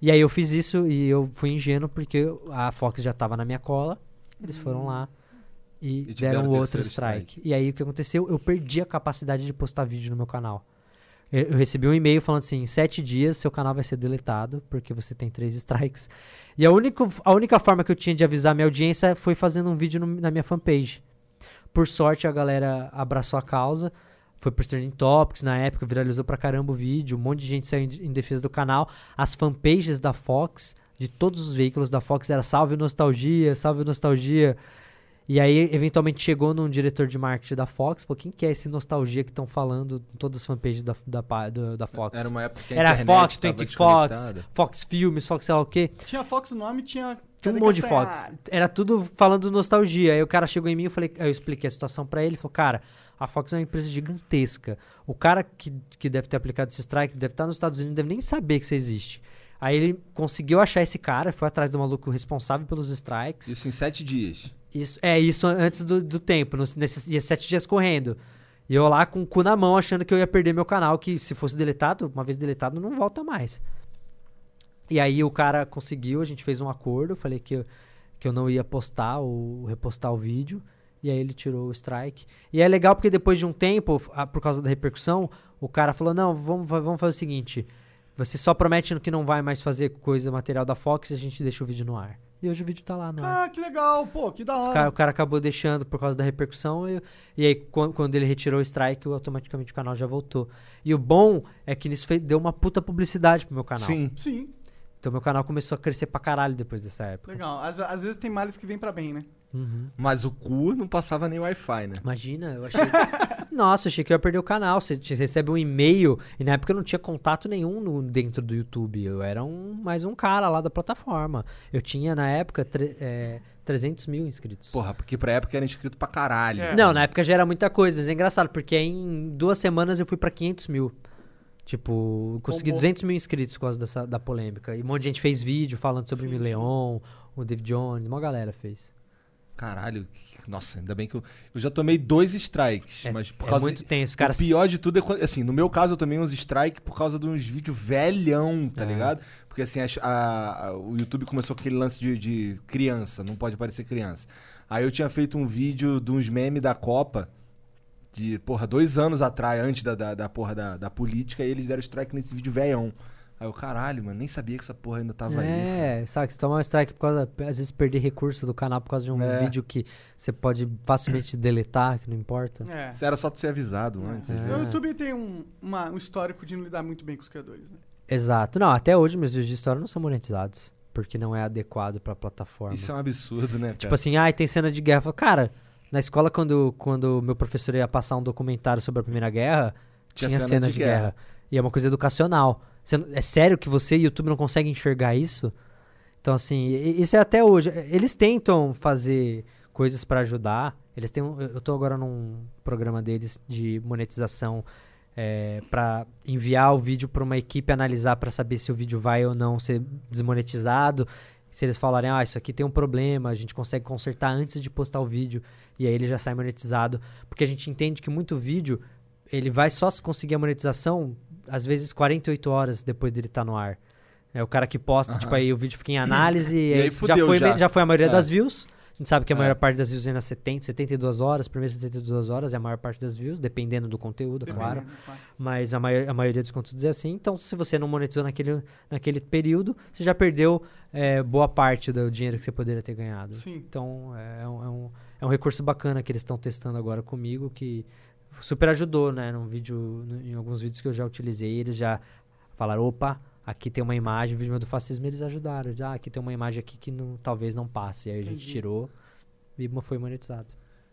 E aí eu fiz isso e eu fui ingênuo porque a Fox já tava na minha cola. Eles foram lá e, E deram deram outro terceiro strike. E aí o que aconteceu? Eu perdi a capacidade de postar vídeo no meu canal. Eu, eu recebi um e-mail falando assim: em sete dias seu canal vai ser deletado porque você tem três strikes. E a única, a única forma que eu tinha de avisar minha audiência foi fazendo um vídeo no- na minha fanpage. Por sorte, a galera abraçou a causa. Foi pro Trending Topics na época, viralizou pra caramba o vídeo. Um monte de gente saiu em, em defesa do canal. As fanpages da Fox, de todos os veículos da Fox, era salve nostalgia, salve nostalgia. E aí, eventualmente, chegou num diretor de marketing da Fox, falou, quem que é esse nostalgia que estão falando em todas as fanpages da, da, do- da Fox? Era uma época que a Era Fox, tava 20 Fox. Fox Filmes, Fox sei lá o quê. Tinha Fox no nome, tinha. Tinha um monte de? Fox. Era tudo falando nostalgia. Aí o cara chegou em mim, eu falei, eu expliquei a situação pra ele, ele falou, cara, a Fox é uma empresa gigantesca. O cara que, que deve ter aplicado esse strike deve estar nos Estados Unidos, deve nem saber que você existe. Aí ele conseguiu achar esse cara, foi atrás do maluco responsável pelos strikes. Isso em sete dias. Isso, é, isso antes do, do tempo, nos, nesses sete dias correndo. E eu lá com o cu na mão, achando que eu ia perder meu canal, que se fosse deletado, uma vez deletado, não volta mais. E aí o cara conseguiu, a gente fez um acordo, falei que eu, que eu não ia postar ou repostar o vídeo. E aí ele tirou o strike. E é legal porque depois de um tempo, por causa da repercussão, o cara falou, não, vamos, vamos fazer o seguinte. Você só promete que não vai mais fazer coisa material da Fox e a gente deixa o vídeo no ar. E hoje o vídeo tá lá no ar. Ah, que legal, pô, que da hora. cara- o cara acabou deixando por causa da repercussão e, e aí quan- quando, ele retirou o strike, automaticamente o canal já voltou. E o bom é que nisso fez- deu uma puta publicidade pro meu canal. Sim. Sim, Então meu canal começou a crescer pra caralho depois dessa época. legal. Às, às vezes tem males que vêm pra bem, né? Uhum. Mas o cu não passava nem Wi-Fi, né? Imagina, eu achei. Nossa, achei que eu ia perder o canal. Você recebe um e-mail e na época eu não tinha contato nenhum no- dentro do YouTube. Eu era um, mais um cara lá da plataforma. Eu tinha na época tre- é, 300 mil inscritos. Porra, porque pra época era inscrito pra caralho. É. Não, na época já era muita coisa, mas é engraçado, porque aí em duas semanas eu fui pra 500 mil. Tipo, consegui Bombou. 200 mil inscritos por causa dessa, da polêmica. E um monte de gente fez vídeo falando sobre o Mileon, o David Jones, uma galera fez. Caralho, nossa, ainda bem que eu, eu já tomei dois strikes, É, mas por é causa muito tenso, cara. O pior de tudo é quando, assim, no meu caso eu tomei uns strikes por causa de uns vídeos velhão, tá É. ligado? Porque assim, a- a- a- o YouTube começou com aquele lance de, de criança, não pode parecer criança. Aí eu tinha feito um vídeo de uns memes da Copa, de, porra, dois anos atrás, antes da, da, da porra da, da política, e eles deram strike nesse vídeo velhão. Aí eu, caralho, mano, nem sabia que essa porra ainda tava aí. cara. É, sabe, você tomar um strike por causa. Às vezes perder recurso do canal por causa de um É. vídeo que você pode facilmente deletar, que não importa. É. Isso era só ter ser avisado antes. às É. O. YouTube tem um, uma- um histórico de não lidar muito bem com os criadores, né? Exato. Não, até hoje meus vídeos de história não são monetizados. Porque não é adequado pra plataforma. Isso é um absurdo, né, cara? Tipo assim, ah, tem cena de guerra. Falo, Cara, na escola, quando, quando meu professor ia passar um documentário sobre a Primeira Guerra, Tinha tinha, cena cena de de, guerra. guerra. E é uma coisa educacional. Você é sério que você e YouTube não conseguem enxergar isso? Então, assim, isso é até hoje. Eles tentam fazer coisas pra ajudar. Eles têm eu tô agora num programa deles de monetização é, para enviar o vídeo para uma equipe analisar para saber se o vídeo vai ou não ser desmonetizado. Se eles falarem, ah, isso aqui tem um problema, a gente consegue consertar antes de postar o vídeo e aí ele já sai monetizado, porque a gente entende que muito vídeo ele vai só conseguir a monetização às vezes 48 horas depois dele estar no ar. É o cara que posta, Aham. tipo aí o vídeo fica em análise e, aí aí já foi já. já foi a maioria É. das views. A gente sabe que a É. maior parte das views vem nas 70, 72 horas, primeiras 72 horas é a maior parte das views, dependendo do conteúdo, claro. Dependendo, claro. Mas a, mai- a maioria dos conteúdos é assim. Então, se você não monetizou naquele, naquele período, você já perdeu é, boa parte do dinheiro que você poderia ter ganhado. Sim. Então, é, um, é um, é um recurso bacana que eles estão testando agora comigo, que super ajudou, né? Num vídeo, em alguns vídeos que eu já utilizei, eles já falaram, opa, aqui tem uma imagem, o vídeo do fascismo, eles ajudaram. Já, ah, aqui tem uma imagem aqui que não, talvez não passe. Aí a gente tirou e foi monetizado.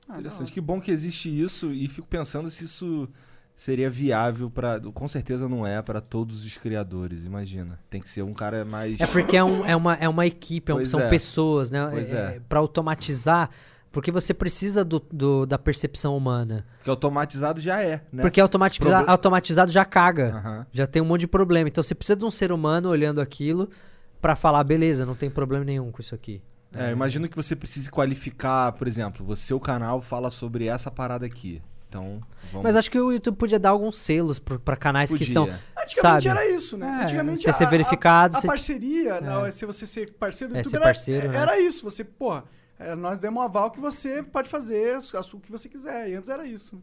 Ah, Interessante. Que bom que existe isso e fico pensando se isso seria viável para, com certeza não é para todos os criadores, imagina. Tem que ser um cara mais É porque é, um- é uma, é uma equipe, é um- são é. pessoas, né? Pois é. Pra automatizar, porque você precisa do, do- da percepção humana. que automatizado já é, né? Porque automatiza, Proble- automatizado já caga. Aham. Já tem um monte de problema. Então você precisa de um ser humano olhando aquilo pra falar, beleza, não tem problema nenhum com isso aqui. É, eu imagino que você precise qualificar, por exemplo, você, o canal, fala sobre essa parada aqui. Então, vamos... Mas acho que o YouTube podia dar alguns selos pra canais que Podia. são. Antigamente Sabe? era isso, né? É, Antigamente você ser verificado, A, a você- parceria, não, se você ser parceiro do É, YouTube, ser era, parceiro, né? era isso. Você, porra, é, nós demos um aval que você pode fazer o que você quiser. E antes era isso.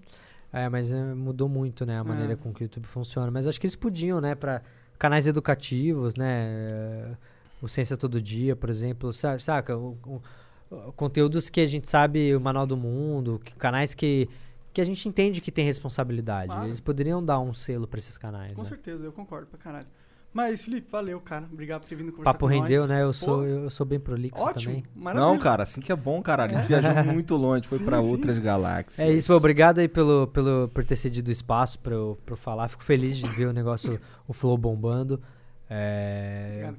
É, mas é, mudou muito, né, a maneira É. com que o YouTube funciona. Mas acho que eles podiam, né, pra canais educativos, né, é, o Ciência Todo Dia, por exemplo, sa- saca? O- o- conteúdos que a gente sabe, o Manual do Mundo, que- canais que, que a gente entende que tem responsabilidade. Claro. Eles poderiam dar um selo pra esses canais, Com né? certeza, eu concordo pra caralho. Mas, Felipe, valeu, cara. Obrigado por ter vindo O conversar papo com rendeu, nós. né? Eu Pô, sou, eu sou bem prolixo Ótimo, também. maravilha. Não, cara, assim que é bom, caralho. A gente viajou muito longe, foi sim. outras galáxias. É isso, obrigado aí pelo, pelo, por ter cedido o espaço pra eu, pra eu falar. Fico feliz de ver o negócio, o Flow bombando. É,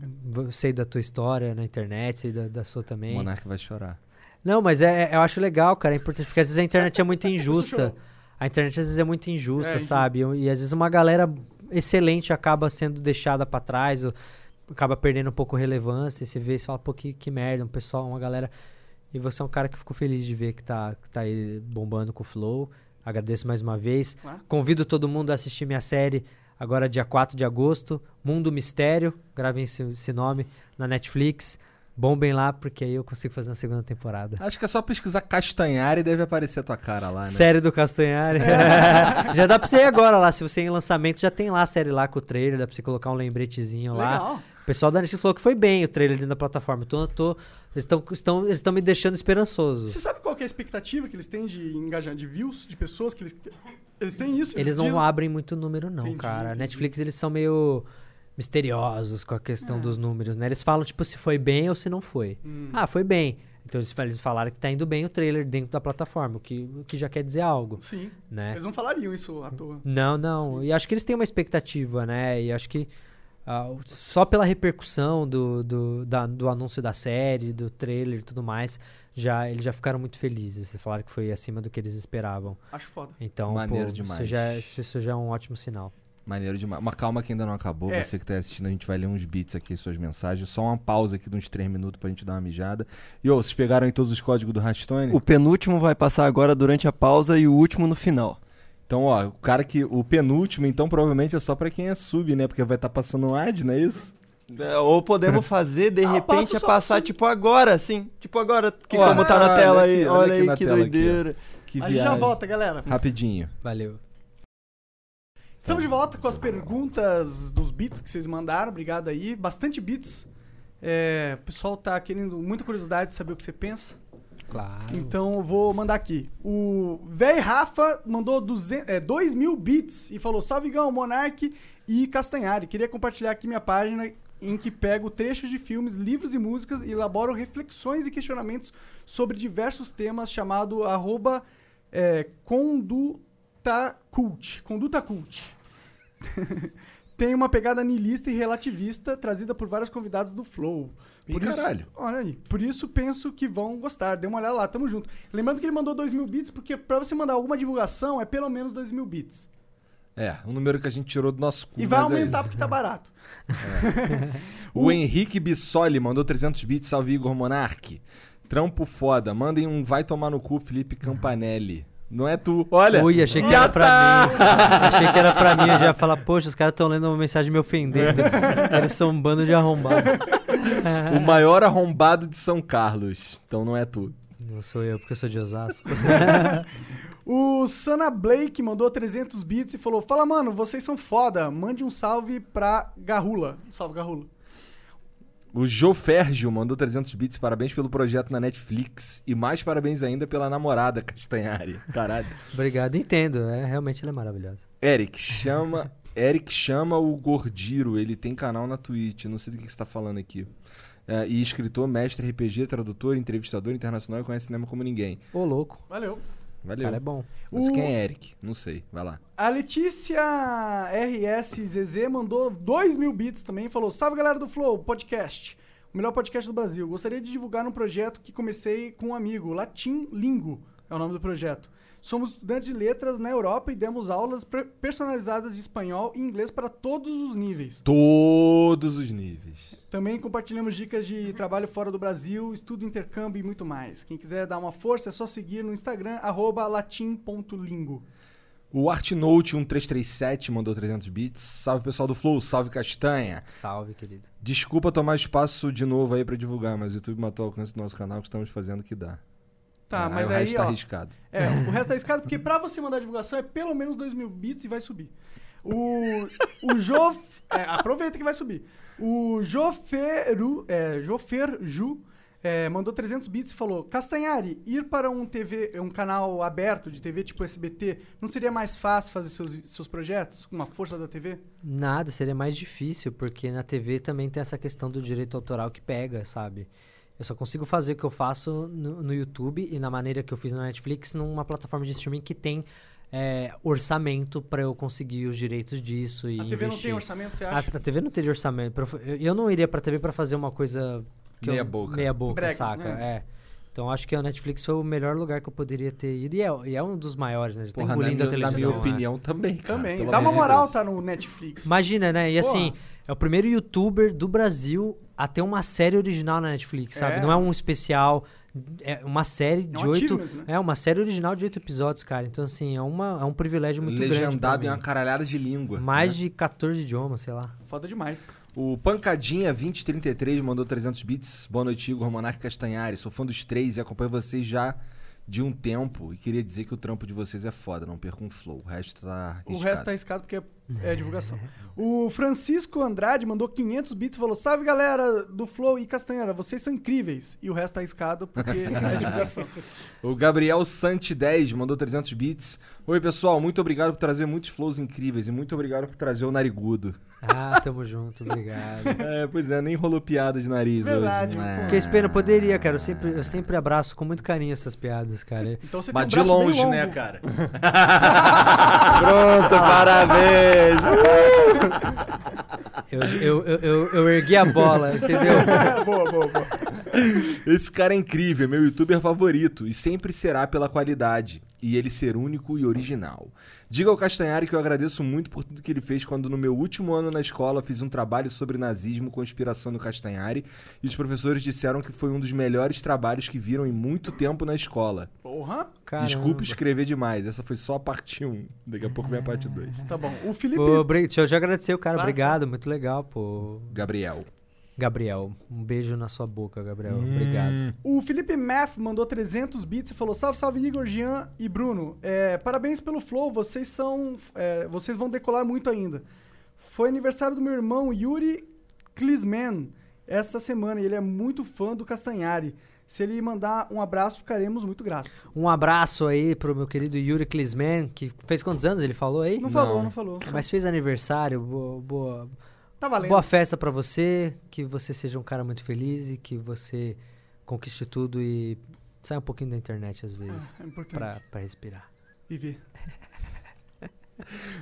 sei da tua história na internet, sei da, da sua O também. Monark vai chorar. Não, mas é, é- eu acho legal, cara, é importante, porque às vezes a internet é muito injusta. A internet às vezes é muito injusta, É, injusta. sabe? E, às vezes uma galera excelente acaba sendo deixada pra trás, ou acaba perdendo um pouco relevância. E você vê e você fala, pô, que, que merda, um pessoal, uma galera. E você é um cara que ficou feliz de ver que tá, que tá aí bombando com o Flow. Agradeço mais uma vez. Claro. Convido todo mundo a assistir minha série agora dia 4 de agosto, Mundo Mistério, gravem esse, esse nome na Netflix. Bombem lá, porque aí eu consigo fazer uma segunda temporada. Acho que é só pesquisar Castanhari e deve aparecer a tua cara lá, né? Série do Castanhari. já dá pra você ir agora lá. Se você ir em lançamento, já tem lá a série lá com o trailer. Dá pra você colocar um lembretezinho lá. Legal. O pessoal da Netflix falou que foi bem o trailer dentro da plataforma. Então eu tô. Eles estão estão, eles estão me deixando esperançoso. Você sabe qual que é a expectativa que eles têm de engajar de views, de pessoas que eles. Eles têm isso? Eles não dizem- abrem muito número, não, Entendi, cara. entendi. Netflix, eles são meio misteriosos com a questão dos números, né? Eles falam, tipo, se foi bem ou se não foi. Hum. Ah, foi bem. Então eles, fal- eles falaram que tá indo bem o trailer dentro da plataforma, o que, o que já quer dizer algo, Sim. né? Eles não falariam isso à toa. Não, não. E acho que eles têm uma expectativa, né? E acho que o- só pela repercussão do, do, da- do anúncio da série, do trailer e tudo mais, já, eles já ficaram muito felizes. Eles falaram que foi acima do que eles esperavam. Acho foda. Então, Maneiro pô, demais. Isso, já, é- isso, isso já é um ótimo sinal. Maneiro demais. Mas calma que ainda não acabou. É. Você que tá assistindo, a gente vai ler uns beats aqui, suas mensagens. Só uma pausa aqui de uns 3 minutos pra gente dar uma mijada. E ô, vocês pegaram aí todos os códigos do Rastone? O penúltimo vai passar agora durante a pausa e o último no final. Então, ó, o cara que. O penúltimo, então, provavelmente é só pra quem é sub, né? Porque vai estar passando um ad, não é isso? É, Ou podemos fazer, de Ah, repente, é passar, tipo, agora, assim. Tipo, agora, que Ó, como tá na olha tela aqui, aí. olha Olha aqui na aí, que tela aqui, doideira. Que a gente já volta, galera. Rapidinho. Valeu. Estamos de volta com as perguntas dos beats que vocês mandaram. Obrigado aí. Bastante beats. É, o pessoal tá querendo muita curiosidade de saber o que você pensa. Claro. Então eu vou mandar aqui. O Véi Rafa mandou 200, é, 2 mil bits e falou: Salve Gão, Monark e Castanhari. Queria compartilhar aqui minha página em que pego trechos de filmes, livros e músicas e elaboro reflexões e questionamentos sobre diversos temas chamado arroba é, conduta cult. Conduta cult. Tem uma pegada niilista e relativista trazida por vários convidados do Flow. Por isso, caralho. olha aí. Por isso penso que vão gostar. Dê uma olhada lá, tamo junto. Lembrando que ele mandou 2 mil bits, porque pra você mandar alguma divulgação é pelo menos 2 mil bits. É, um número que a gente tirou do nosso cu. E vai é aumentar isso. porque tá barato. O Henrique Bissoli mandou 300 bits. Salve Igor Monark. Trampo foda. Mandem um vai tomar no cu, Felipe Campanelli. Não é tu. Olha. Ui, achei que era pra tá. mim. Achei que era pra mim. Eu já ia falar, poxa, os caras estão lendo uma mensagem me ofendendo. Eles são um bando de arrombado. O maior arrombado de São Carlos. Então não é tu. Não sou eu, porque eu sou de Osasco. O Sana Blake mandou 300 bits e falou: Fala, mano, vocês são foda. Mande um salve pra Garrula. Um salve, Garrula. O Jô Férgio mandou 300 bits. Parabéns pelo projeto na Netflix. E mais parabéns ainda pela namorada Castanhari. Caralho. Obrigado, entendo. É, realmente ela é maravilhosa. Eric, chama. Eric chama o Gordiro. Ele tem canal na Twitch. Não sei do que você tá falando aqui. É, e escritor, mestre, RPG, tradutor, entrevistador internacional e conhece cinema como ninguém. Ô, louco. Valeu. O Valeu. cara é bom. Mas O- quem é Eric? Não sei. Vai lá. A Letícia RSZZ mandou 2 mil bits também e falou: Salve galera do Flow, podcast. O melhor podcast do Brasil. Gostaria de divulgar um projeto que comecei com um amigo, Latim Lingo. é o nome do projeto. Somos estudantes de letras na Europa e demos aulas per- personalizadas de espanhol e inglês para todos os níveis. Todos os níveis. Também compartilhamos dicas de trabalho fora do Brasil, estudo, intercâmbio e muito mais. Quem quiser dar uma força é só seguir no Instagram, arroba latim.lingo. O Artnote 1337 mandou 300 bits. Salve pessoal do Flow, salve Castanha. Salve, querido. Desculpa tomar espaço de novo aí pra divulgar, mas o YouTube matou o alcance do nosso canal que estamos fazendo o que dá. Tá, É, mas o aí, resto tá ó, arriscado. É, o resto tá escado porque pra você mandar divulgação é pelo menos 2 mil bits e vai subir. O, o Jof... é, aproveita que vai subir. O Joferu, é, Joferju é, mandou 300 bits e falou Castanhari, ir para um TV, um canal aberto de TV tipo SBT, não seria mais fácil fazer seus, seus projetos com uma força da TV? Nada, seria mais difícil, porque na TV também tem essa questão do direito autoral que pega, sabe? Eu só consigo fazer o que eu faço no, no YouTube e na maneira que eu fiz na Netflix numa plataforma de streaming que tem é, orçamento pra eu conseguir os direitos disso e A TV não investir. tem orçamento, você A, acha? a TV não teria orçamento. eu Eu, não iria pra TV pra fazer uma coisa que Meia eu, boca. Meia boca, Brega, saca? né? É. Então acho que a Netflix foi o melhor lugar que eu poderia ter ido. E é, e é um dos maiores, né? Já tá Porra, na engolindo a minha, na televisão. minha né? opinião também, cara. Também. Dá uma de moral Deus. tá no Netflix. Imagina, né? E Porra. assim, é o primeiro youtuber do Brasil a ter uma série original na Netflix, sabe? É. Não é um especial, é uma série de um oito. né? É uma série original de oito episódios, cara. Então, assim, é, uma, é um privilégio muito grande. pra Legendado em uma caralhada de língua. Mais né? de 14 idiomas, sei lá. Foda demais. O Pancadinha 2033 mandou 300 bits. Boa noite, Igor Monarque Castanhari. Sou fã dos três e acompanho vocês já de um tempo. E queria dizer que o trampo de vocês é foda, não percam um flow. O resto tá O arriscado. resto tá arriscado porque é, divulgação. O Francisco Andrade mandou 500 bits e falou: Salve galera do Flow e Castanheira, vocês são incríveis. E o resto tá arriscado porque é divulgação. O Gabriel Santi 10 mandou 300 bits. Oi, pessoal, muito obrigado por trazer muitos flows incríveis e muito obrigado por trazer o narigudo. Ah, tamo junto, obrigado. É, pois é, nem rolou piada de nariz Verdade, hoje. pô. É. Porque esse pena poderia, cara. Eu sempre, eu sempre abraço com muito carinho essas piadas, cara. Então você Mas de tem um bem longe, né, cara? Pronto, parabéns! Eu, eu, eu, eu, eu ergui a bola, entendeu? boa, boa, boa. Esse cara é incrível, é meu youtuber favorito e sempre será pela qualidade e ele ser único e original. Diga ao Castanhari que eu agradeço muito por tudo que ele fez quando no meu último ano na escola fiz um trabalho sobre nazismo com inspiração no Castanhari e os professores disseram que foi um dos melhores trabalhos que viram em muito tempo na escola. Porra. Caramba. Desculpe escrever demais, essa foi só a parte 1. Daqui a pouco vem a parte 2. Tá bom. O Felipe. Pô, deixa eu já agradecer o cara, Claro. obrigado, muito legal, pô. Gabriel. Gabriel, um beijo na sua boca, Gabriel, obrigado. O Felipe Math mandou 300 bits e falou: Salve, salve, Igor, Jean e Bruno. É, parabéns pelo Flow, vocês são. é, vocês vão decolar muito ainda. Foi aniversário do meu irmão Yuri Klisman essa semana e ele é muito fã do Castanhari. Se ele mandar um abraço, ficaremos muito gratos. Um abraço aí pro meu querido Yuri Klisman, que fez quantos anos ele falou aí? Não, falou, Não. não falou. Mas fez aniversário, boa, boa, Tá valendo. boa festa pra você, que você seja um cara muito feliz e que você conquiste tudo e saia um pouquinho da internet às vezes, É importante. pra, pra respirar. Viver.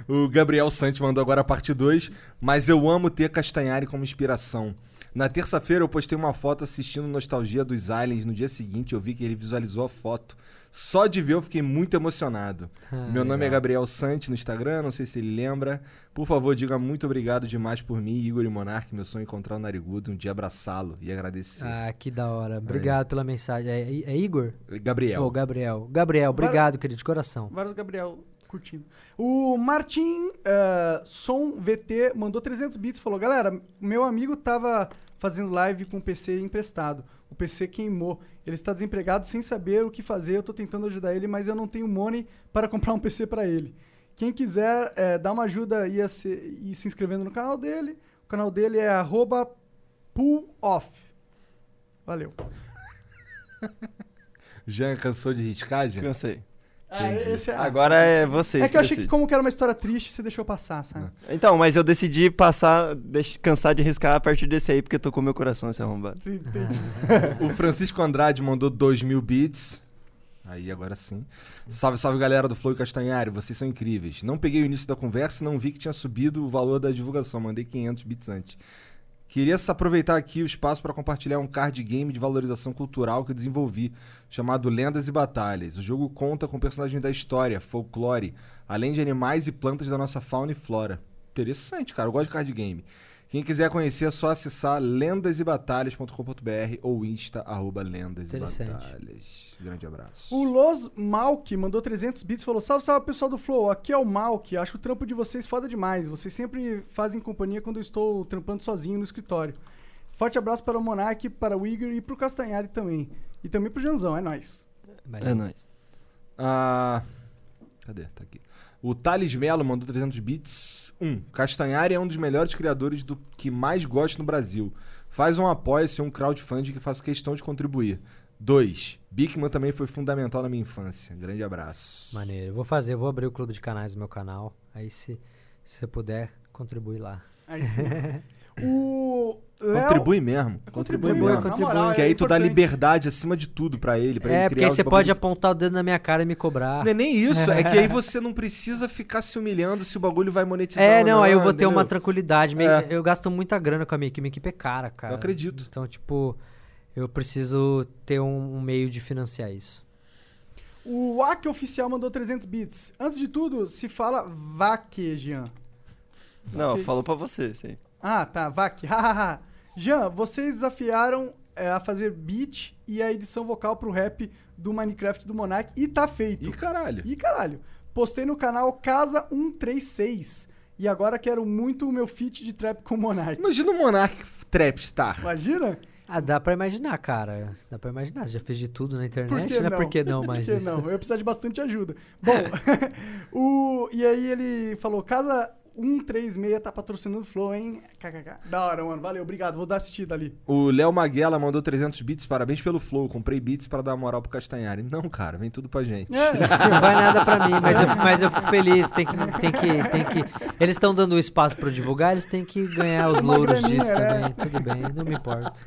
O Gabriel Santos mandou agora a parte 2, mas eu amo ter Castanhari como inspiração. Na terça-feira eu postei uma foto assistindo Nostalgia dos Aliens. No dia seguinte eu vi que ele visualizou a foto. Só de ver eu fiquei muito emocionado. Ah, Meu nome é legal. Gabriel Santos no Instagram, não sei se ele lembra. Por favor, diga muito obrigado demais por mim, Igor e Monark. Meu sonho é encontrar o Narigudo, um dia abraçá-lo e agradecer. Ah, que da hora. Obrigado pela mensagem. É, é Igor? Gabriel. Ô, Gabriel. Gabriel, obrigado, querido, de coração. Vários Gabriel curtindo. O Martin eh, Som VT mandou 300 bits e falou: Galera, meu amigo tava fazendo live com o PC emprestado. O PC queimou. Ele está desempregado sem saber o que fazer. Eu tô tentando ajudar ele, mas eu não tenho money para comprar um PC para ele. Quem quiser eh, dar uma ajuda e se, se inscrevendo no canal dele. O canal dele é arroba pull-off. Valeu. Já cansou de riscar, já? Cansei. Ah, esse é, Agora é vocês é que eu achei que como que era uma história triste, você deixou passar, sabe? Então, mas eu decidi passar, deix- cansar de riscar a partir desse aí, porque tocou meu coração esse arrombado. Entendi. O Francisco Andrade mandou 2 mil bits. Aí, agora sim. Salve, salve galera do Flow e Castanhari, vocês são incríveis. Não peguei o início da conversa e não vi que tinha subido o valor da divulgação. Mandei 500 bits antes. Queria aproveitar aqui o espaço para compartilhar um card game de valorização cultural que desenvolvi, chamado Lendas e Batalhas. O jogo conta com personagens da história, folclore, além de animais e plantas da nossa fauna e flora. Interessante, cara. Eu gosto de card game. Quem quiser conhecer é só acessar lendasebatalhas.com.br ou insta arroba lendas e batalhas. Grande abraço. O Los Malk mandou 300 bits e falou: Salve, salve pessoal do Flow, aqui é o Malk. Acho o trampo de vocês foda demais. Vocês sempre fazem companhia quando eu estou trampando sozinho no escritório. Forte abraço para o Monark, para o Igor e para o Castanhari também. E também pro Janzão, é nóis. É nóis. Ah, cadê? Tá aqui. O Thales Melo mandou 300 bits. 1. Um, Castanhari é um dos melhores criadores do que mais gosto no Brasil. Faz um apoia-se um crowdfunding que faço questão de contribuir. 2. Bigman também foi fundamental na minha infância. Grande abraço. Maneiro. Eu vou fazer, eu vou abrir o clube de canais no meu canal. Aí se, se você puder, contribui lá. Aí sim. o Léo... Contribui mesmo. Contribui, Contribui, mesmo. contribui. moral, Que é aí tu dá liberdade acima de tudo pra ele. Pra É, ele porque aí você bagulho pode apontar o dedo na minha cara e me cobrar. Não é nem isso, é que aí você não precisa ficar se humilhando se o bagulho vai monetizar. É, não, aí eu vou ter entendeu? uma tranquilidade. É. Eu gasto muita grana com a minha equipe, minha equipe é cara, cara. Eu acredito. Então, tipo, eu preciso ter um, um meio de financiar isso. O WAC oficial mandou 300 bits. Antes de tudo, se fala VAC, Jean. Não, falou pra você, sim. Ah, tá, VAC. hahaha. Jean, vocês desafiaram é, a fazer beat e a edição vocal pro rap do Minecraft do Monark e tá feito. Ih, caralho. Ih, caralho. Postei no canal Casa 136 e agora quero muito o meu feat de trap com o Monark. Imagina o Monark Trapstar. Imagina? Ah, dá pra imaginar, cara. Dá pra imaginar. Você já fez de tudo na internet, que né? não? Por que não mais Por que isso? não? Eu ia precisar de bastante ajuda. Bom, o, e aí ele falou, Casa 136 tá patrocinando o Flow, hein? KKK. Da hora, mano. Valeu, obrigado. Vou dar assistida ali. O Léo Maguela mandou 300 bits. Parabéns pelo flow. Comprei bits pra dar moral pro Castanhari. Não, cara, vem tudo pra gente. É, Não vai nada pra mim, mas eu, mas eu fico feliz. Tem que, tem que, tem que. Eles estão dando o espaço pra eu divulgar, eles têm que ganhar os louros graninha, disso é. também. Tudo bem, não me importo.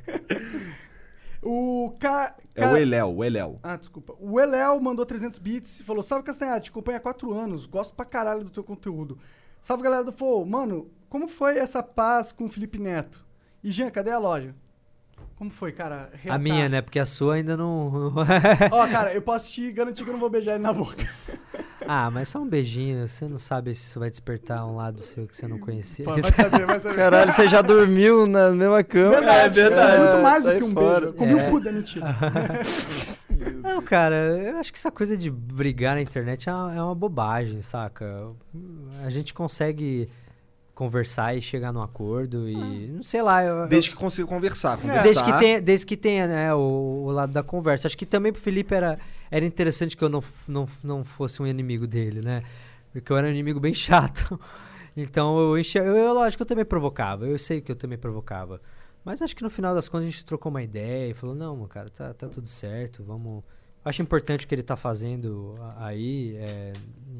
o K... É o Eléu, o Eléu. Ah, desculpa. O Eléo mandou 300 bits e falou: Salve Castanhari, te acompanho há 4 anos, gosto pra caralho do teu conteúdo. Salve galera do Flow. Mano, como foi essa paz com o Felipe Neto? E Jean, cadê a loja? Como foi, cara? A minha, né? Porque a sua ainda não. Ó, cara, eu posso te garantir que eu não vou beijar ele na boca. ah, mas só um beijinho. Você não sabe se isso vai despertar um lado seu que você não conhecia. Vai saber, vai saber. Caralho, você já dormiu na mesma cama. Verdade, eu fiz muito mais do que um fora. beijo. Comi É. um cu da mentira. Não, cara, eu acho que essa coisa de brigar na internet é uma, é uma bobagem, saca? A gente consegue conversar e chegar num acordo e. Não sei lá. Eu, eu- Desde que consiga conversar. conversar. Desde que tenha, desde que tenha né, o, o lado da conversa. Acho que também pro Felipe era, era interessante que eu não, não, não fosse um inimigo dele, né? Porque eu era um inimigo bem chato. Então eu enxer... eu, eu, lógico, eu também provocava. Eu sei que eu também provocava. Mas acho que no final das contas a gente trocou uma ideia e falou, não, mano, cara, tá, tá tudo certo, vamos. Acho importante o que ele tá fazendo aí, é,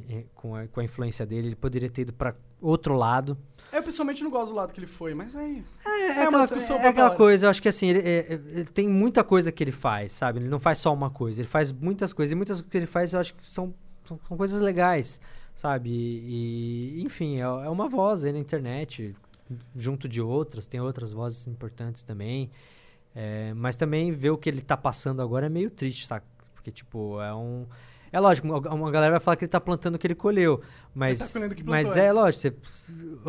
em- com, a, com a influência dele. Ele poderia ter ido pra outro lado. Eu pessoalmente não gosto do lado que ele foi, mas aí. É, É aquela, uma discussão é aquela coisa, eu acho que assim, ele, é- é- ele tem muita coisa que ele faz, sabe? Ele não faz só uma coisa, ele faz muitas coisas. E muitas coisas que ele faz eu acho que são, são, são coisas legais, sabe? E, enfim, é, é uma voz aí na internet, junto de outras, tem outras vozes importantes também. É, mas também ver o que ele tá passando agora é meio triste, sabe? Porque, tipo, é um. É lógico, uma galera vai falar que ele tá plantando o que ele colheu. Mas, tá colhendo o que mas plantou, é é. lógico, você,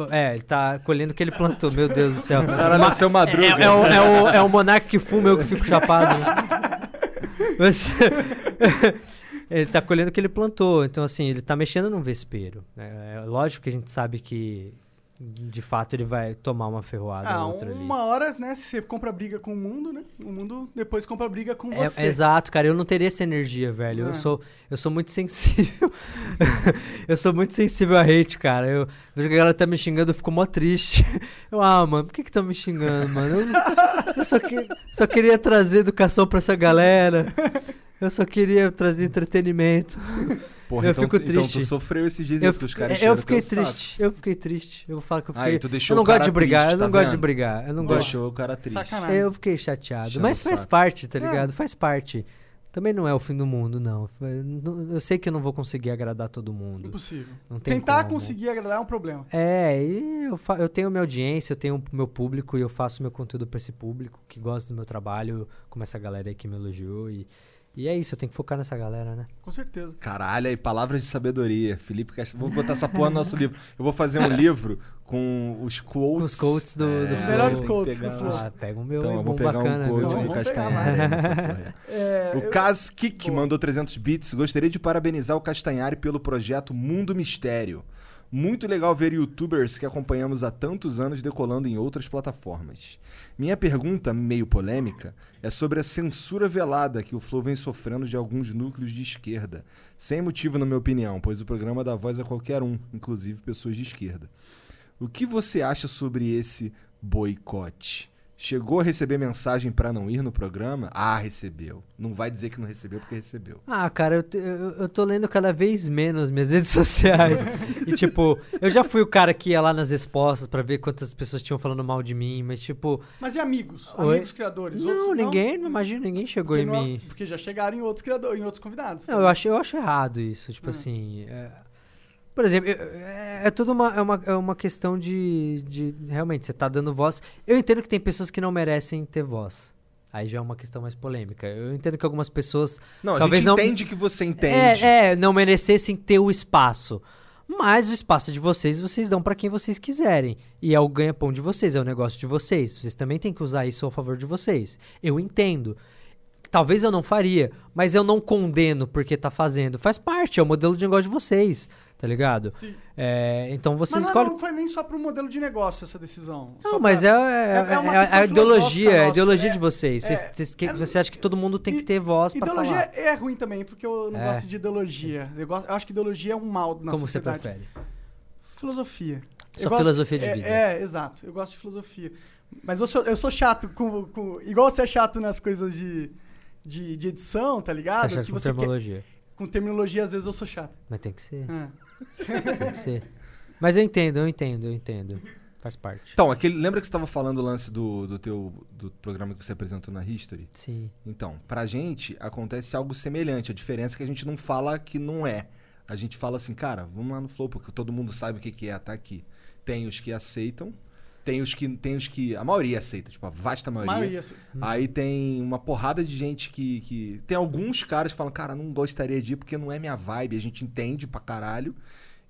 é, ele tá colhendo o que ele plantou, meu Deus do céu. Caralho, seu Madruga. É, é o, é, o, é o monarca que fuma, eu que fico chapado. Mas- ele tá colhendo o que ele plantou. Então, assim, ele tá mexendo num vespeiro. né? É lógico que a gente sabe que, de fato, ele vai tomar uma ferroada Ah, ou outra ali. uma hora, né? Se você compra briga com o mundo, né? O mundo depois compra briga com É, você. exato, cara. Eu não teria essa energia, velho. É. Eu, sou, eu sou muito sensível. eu sou muito sensível a hate, cara. Eu vejo que a galera tá me xingando, eu fico mó triste. Eu, ah, mano, por que que tá me xingando, mano? Eu, eu só, que- só queria trazer educação pra essa galera. Eu só queria trazer entretenimento. Porra, eu então, fico Então triste. tu sofreu esses dias Eu, pros caras eu fiquei teu saco. triste. Eu fiquei triste. Eu vou falar que eu fiquei. Aí tu deixou eu não o cara gosto de brigar, triste, eu não tá gosto de brigar. Eu não gosto. Deixou o cara triste. Sacanagem. Eu fiquei chateado. Mas faz saco. parte, tá É. ligado? Faz parte. Também não é o fim do mundo, não. Eu sei que eu não vou conseguir agradar todo mundo. Impossível. Não tem Tentar como. conseguir agradar é um problema. É, e eu, eu tenho minha audiência, eu tenho o meu público e eu faço meu conteúdo pra esse público que gosta do meu trabalho, como essa galera aí que me elogiou. E, e é isso, eu tenho que focar nessa galera, né? Com certeza. Caralho, aí palavras de sabedoria. Felipe Castro. Vou botar essa porra no nosso livro. Eu vou fazer um livro com os quotes. Com os quotes do, do É, melhores tem que quotes pegar do Flow. Ah, pega o meu Então, aí, bom vou pegar bacana, um quote do Castanhari. porra aí. É, O eu- Kaz Kik mandou 300 bits. Gostaria de parabenizar o Castanhari pelo projeto Mundo Mistério. Muito legal ver youtubers que acompanhamos há tantos anos decolando em outras plataformas. Minha pergunta, meio polêmica, é sobre a censura velada que o Flow vem sofrendo de alguns núcleos de esquerda. Sem motivo, na minha opinião, pois o programa dá voz a qualquer um, inclusive pessoas de esquerda. O que você acha sobre esse boicote? Chegou a receber mensagem pra não ir no programa? Ah, recebeu. Não vai dizer que não recebeu porque recebeu. Ah, cara, eu, eu, eu tô lendo cada vez menos minhas redes sociais. e, tipo, eu já fui o cara que ia lá nas respostas pra ver quantas pessoas tinham falando mal de mim, mas, tipo, Mas e amigos? Oi? Amigos criadores? não, Outros ninguém, não imagina, ninguém chegou Porque, em não- mim. porque já chegaram em outros criadores, em outros convidados. Não, eu acho, eu acho errado isso. Tipo Hum. assim. é- por exemplo, é, é tudo uma, é uma, é uma questão de, de. Realmente, você tá dando voz. Eu entendo que tem pessoas que não merecem ter voz. Aí já é uma questão mais polêmica. Eu entendo que algumas pessoas Não, a Talvez gente não- entende que você entende. É, é, não merecessem ter o espaço. Mas o espaço de vocês, vocês dão pra quem vocês quiserem. E é o ganha-pão de vocês, é o negócio de vocês. Vocês também têm que usar isso a favor de vocês. Eu entendo. Talvez eu não faria, mas eu não condeno porque tá fazendo. Faz parte, é o modelo de negócio de vocês, tá ligado? Sim. É, então você Mas não, escolhe. não foi nem só pro modelo de negócio essa decisão. Não, Só mas pra- é, é, é uma é a- ideologia, é a ideologia É- de vocês. Vocês- é- vocês que- é- você acha que todo mundo tem que ter voz pra Ideologia falar? é ruim também, porque eu não É. gosto de ideologia. Eu, gosto- eu acho que ideologia é um mal na Como você sociedade. prefere? Filosofia. Só gosto- filosofia de é, vida. É, exato. Eu gosto de filosofia. Mas eu sou, eu sou chato com, com- Igual você é chato nas coisas de, de, de edição, tá ligado? acha que com você quer- terminologia? com terminologia, às vezes eu sou chato. Mas tem que ser. É. Tem que ser. Mas eu entendo, eu entendo, eu entendo. Faz parte. Então, aquele, lembra que você estava falando o lance do, do teu do programa que você apresentou na History? Sim. Então, pra gente acontece algo semelhante. A diferença é que a gente não fala que não é. A gente fala assim, cara, vamos lá no Flow, porque todo mundo sabe o que, que é estar aqui. Tem os que aceitam, tem os que. Tem os que. A maioria aceita, tipo, a vasta A maioria. maioria. assim. Aí tem uma porrada de gente que, que. Tem alguns caras que falam, cara, não gostaria de ir porque não é minha vibe, a gente entende pra caralho.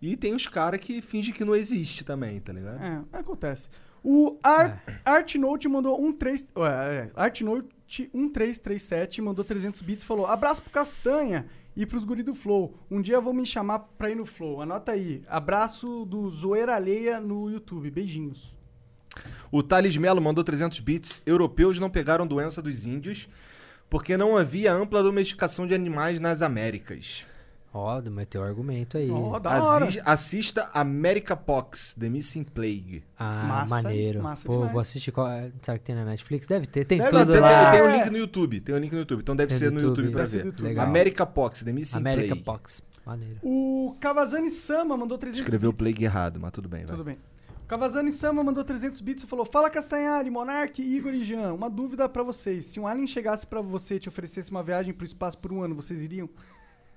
E tem os caras que fingem que não existe também, tá ligado? É, acontece. O Ar, Artnote mandou um 3. Ué, é, Artnote 1337 mandou 300 bits e falou: Abraço pro Castanha e pros guri do Flow. Um dia vão me chamar pra ir no Flow. Anota aí. Abraço do Zoeira Alheia no YouTube. Beijinhos. O Thales Melo mandou 300 bits. Europeus não pegaram doença dos índios porque não havia ampla domesticação de animais nas Américas. Ó, mas tem um argumento aí. Ó, da hora. Assis- assista America Pox, The Missing Plague. Ah, Massa, maneiro. massa Pô, demais. vou assistir. Qual... Será que tem na Netflix? Deve ter, tem Deve tudo ter, lá. Tem, tem É. um link no YouTube. Tem um link no YouTube. Então deve Tem ser no YouTube, YouTube. pra ver. YouTube. Legal. America Pox, The Missing America Plague. Pox. Maneiro. O Kawasani Sama mandou 300 Escreveu bits. Plague errado, mas tudo bem, vai. Tudo bem. O Kawasani Sama mandou 300 bits e falou: Fala Castanhari, Monark, Igor e Jean. Uma dúvida pra vocês. Se um alien chegasse pra você e te oferecesse uma viagem pro espaço por um ano, vocês iriam?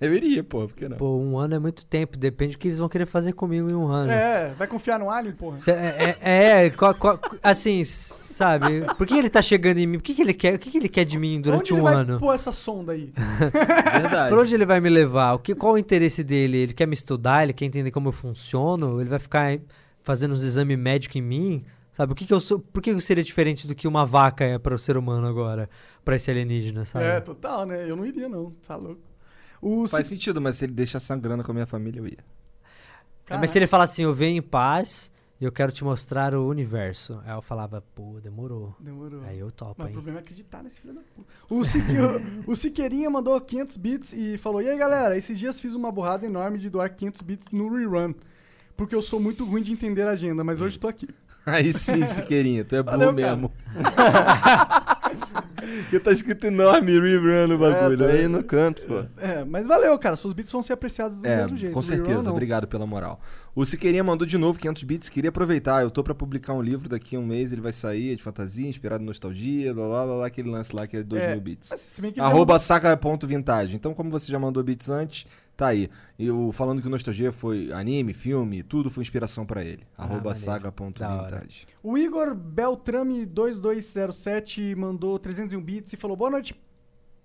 Eu iria, pô, por que não? Pô, um ano é muito tempo. Depende do que eles vão querer fazer comigo em um ano. É, vai confiar no alien, porra? Cê- É, é, é, qual- qual- assim, sabe? Por que ele tá chegando em mim? Por que, que ele quer? O que, que ele quer de mim durante Onde ele um vai ano? pôr essa sonda aí? Verdade. Por onde ele vai me levar? O que, qual o interesse dele? Ele quer me estudar? Ele quer entender como eu funciono? Ele vai ficar fazendo uns exames médicos em mim? Sabe? O que, que eu sou? Por que eu seria diferente do que uma vaca é para o ser humano agora? Pra esse alienígena, sabe? É, total, né? Eu não iria, não. Tá louco. O Faz Ci- sentido, mas se ele deixasse uma grana com a minha família, eu ia. É, mas se ele fala assim, eu venho em paz e eu quero te mostrar o universo. Aí eu falava, pô, demorou. Demorou. Aí eu topo, Mas o hein? problema é acreditar nesse filho da puta. O, Sique- o Siqueirinha mandou 500 bits e falou: E aí, galera, esses dias fiz uma burrada enorme de doar 500 bits no rerun. Porque eu sou muito ruim de entender a agenda, mas hoje tô aqui. Aí sim, Siqueirinha, tu é burro Valeu, cara. mesmo. Porque tá escrito enorme rerun no bagulho. É, aí no canto, pô. É, mas valeu, cara. Seus beats vão ser apreciados do É, mesmo jeito. com certeza. não. Obrigado pela moral. O Siqueirinha mandou de novo 500 bits. Queria aproveitar. Eu tô pra publicar um livro daqui a um mês. Ele vai sair é de fantasia, inspirado em nostalgia, blá blá blá, blá aquele lance lá que é 2 É, mil ele Arroba saca.vintage. Então, como você já mandou bits antes, tá aí. Eu falando que o nostalgia foi anime, filme, tudo foi inspiração pra ele. Ah, Arroba saca.vintage. O Igor Beltrame2207 mandou 301 bits e falou: Boa noite,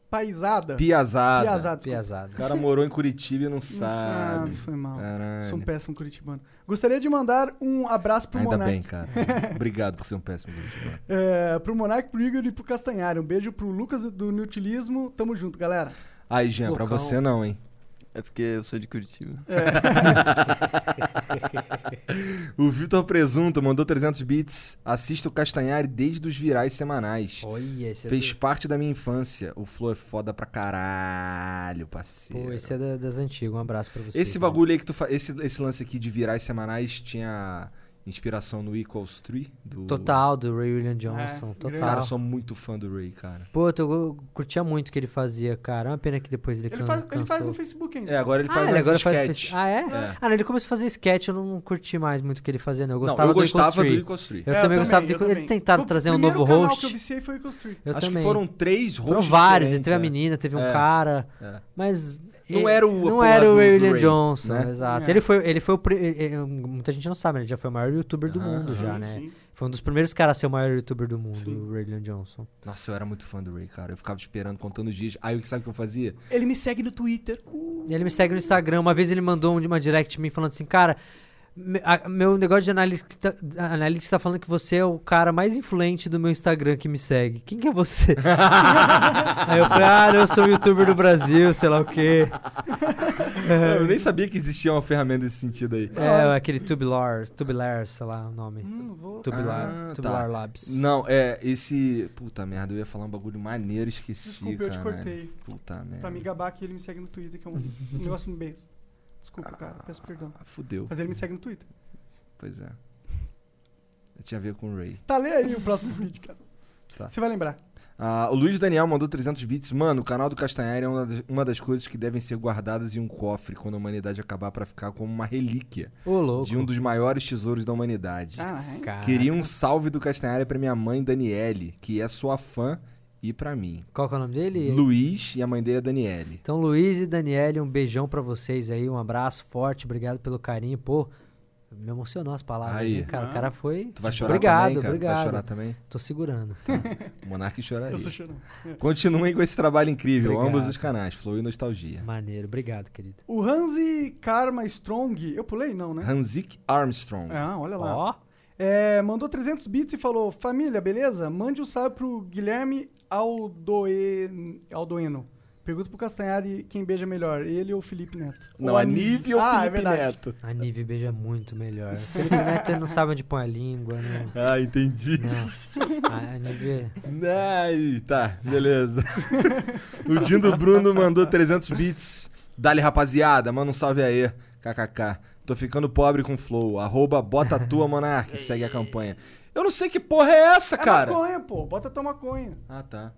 paisada. Piazada. Piazada. Piazada. O cara morou em Curitiba e não Não sabe. foi mal. Caralho. Sou um péssimo curitibano. Gostaria de mandar um abraço pro Ainda Monark. bem, cara. Obrigado por ser um péssimo Curitibano. É, pro Monark, pro Igor e pro Castanhari. Um beijo pro Lucas do Nutilismo. Tamo junto, galera. Aí, Jean, pra Loucão. você não, hein? É porque eu sou de Curitiba. O Vitor Presunto mandou 300 bits. Assista o Castanhari desde os virais semanais. Olha, esse é Fez do- parte da minha infância. O Flow é foda pra caralho, parceiro. Pô, esse é da- das antigas. Um abraço pra você. Esse cara. bagulho aí que tu faz. Esse, esse lance aqui de virais semanais tinha inspiração no Equals 3 do. Total, do Ray William Johnson. É, total. Cara, eu sou muito fã do Ray, cara. Pô, eu, eu curtia muito o que ele fazia, cara. É uma pena que depois ele, Ele can- faz, ele faz cansou. no Facebook ainda. É, agora ele faz ah, ele uns agora faz sketch. face- Ah, é? É. Ah, não, ele começou a fazer sketch, eu não curti mais muito o que ele fazia, não. Eu Não, gostava eu do Equals gostava do 3. Equals 3. Eu É, também gostava de. eu também. Eles tentaram O trazer um primeiro novo canal host. que eu viciei foi o Construir. Eu Acho também. que foram três hosts. Foram vários, teve a é. menina, teve um É. cara, É. mas Não ele- era o não era o do- Ray do William Ray, Johnson, né? exato. É. Ele foi, ele foi o ele- muita gente não sabe, né? ele já foi o maior youtuber do Ah, mundo já, Sim, né? sim. Foi um dos primeiros caras a ser o maior youtuber do mundo, Sim. o Ray William Johnson. Nossa, eu era muito fã do Ray, cara. Eu ficava esperando, contando os dias. Aí, sabe o que eu fazia? Ele me segue no Twitter. Ele me segue no Instagram. Uma vez ele mandou um- uma direct mim falando assim, cara, me- a- meu negócio de analytics tá, analytics tá falando que você é o cara mais influente do meu Instagram que me segue. Quem que é você? Aí eu falei, ah, eu sou um youtuber do Brasil, sei lá o quê. Eu nem sabia que existia uma ferramenta desse sentido aí. É, aquele Tubular, Tubular, sei lá o nome. Hum, vou... Tubular, Ah, Tubular tá. Labs. Não, é, esse. Puta merda, eu ia falar um bagulho maneiro, esqueci, Desculpa, eu te cara. cortei. Puta merda. Pra me gabar que ele me segue no Twitter, que é um, um negócio besta. Desculpa, cara. Peço perdão. Ah, fudeu. Mas ele me segue no Twitter. Pois é. Tinha a ver com o Ray. Tá, lê aí o próximo vídeo, cara. Tá. Você vai lembrar. Ah, o Luiz Daniel mandou 300 bits. Mano, o canal do Castanhari é uma das, uma das coisas que devem ser guardadas em um cofre quando a humanidade acabar pra ficar como uma relíquia Ô, louco. de um dos maiores tesouros da humanidade. Ah, é? Queria um salve do Castanhari pra minha mãe Daniele, que é sua fã, e pra mim. Qual que é o nome dele? Luiz e a mãe dele é Daniele. Então, Luiz e Daniele, um beijão pra vocês aí, um abraço forte, obrigado pelo carinho. Pô, me emocionou as palavras, Aí. hein, cara? O cara foi. Tu vai chorar obrigado, também, cara? obrigado. Tu vai chorar também? Tô segurando. O Monark choraria. Eu sou chorão. Continuem com esse trabalho incrível, Obrigado. ambos os canais, Flow e Nostalgia. Maneiro, obrigado, querido. O Hansi Karma Strong. Eu pulei, não, né? Hanzik Armstrong. Ah, olha lá. Ó, É, mandou 300 bits e falou: Família, beleza? Mande um salve pro Guilherme Aldoe... Aldoeno. Pergunta pro Castanhari quem beija melhor, ele ou o Felipe Neto? Não, Ou a Nive ou Ah, é Felipe verdade. Neto? a Nive beija muito melhor. Felipe Neto não sabe onde põe a língua, né? Ah, entendi. Não. A Nive. Ai, tá, beleza. o Dindo Bruno mandou 300 bits. Dali, rapaziada, manda um salve aí. KKK. Tô ficando pobre com flow. Arroba bota tua, Monark. Segue a campanha. Eu não sei que porra é essa, É cara. maconha, pô. Bota tua maconha. Ah, tá.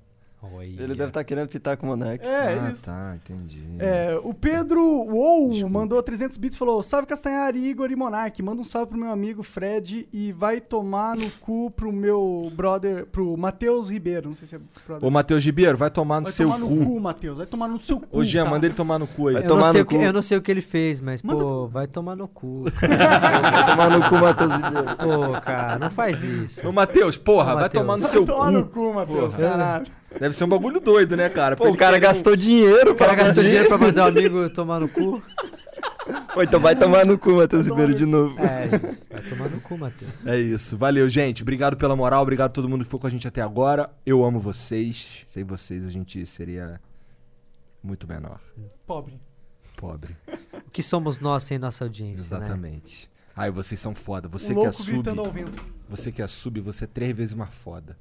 Ele deve estar querendo pitar com o Monark. É, ah, isso. tá, entendi. É, o Pedro Desculpa. mandou 300 bits e falou: Salve Castanhari, Igor e Monark. Manda um salve pro meu amigo Fred e vai tomar no cu pro meu brother, pro Matheus Ribeiro. Não sei se é brother. Ô, Matheus Ribeiro, vai tomar no vai seu tomar no cu. cu, Matheus. Vai tomar no seu cu. Ô, Jean, tá? manda ele tomar no cu aí. Vai Eu não, tomar sei no o que, cu. eu não sei o que ele fez, mas, Manda pô, vai tomar no cu. Vai tomar no cu, Matheus Ribeiro. Pô, cara, não faz isso. Ô, Matheus, porra, Ô, vai Matheus. tomar no Vai seu tomar no cu. cu, Matheus. Caralho. Deve ser um bagulho doido, né, cara? Pô, o cara querer gastou dinheiro O cara pra gastou fazer. dinheiro pra mandar um amigo tomar no cu. Pô, então vai tomar no cu, Matheus Ribeiro, de novo. É, vai tomar no cu, Matheus. É isso. Valeu, gente. Obrigado pela moral. Obrigado a todo mundo que ficou com a gente até agora. Eu amo vocês. Sem vocês a gente seria muito menor. Pobre. Pobre. O que somos nós sem nossa audiência, né? Exatamente. Ai, vocês são foda. Você um que é sub. Você que é sub, você é três vezes mais foda.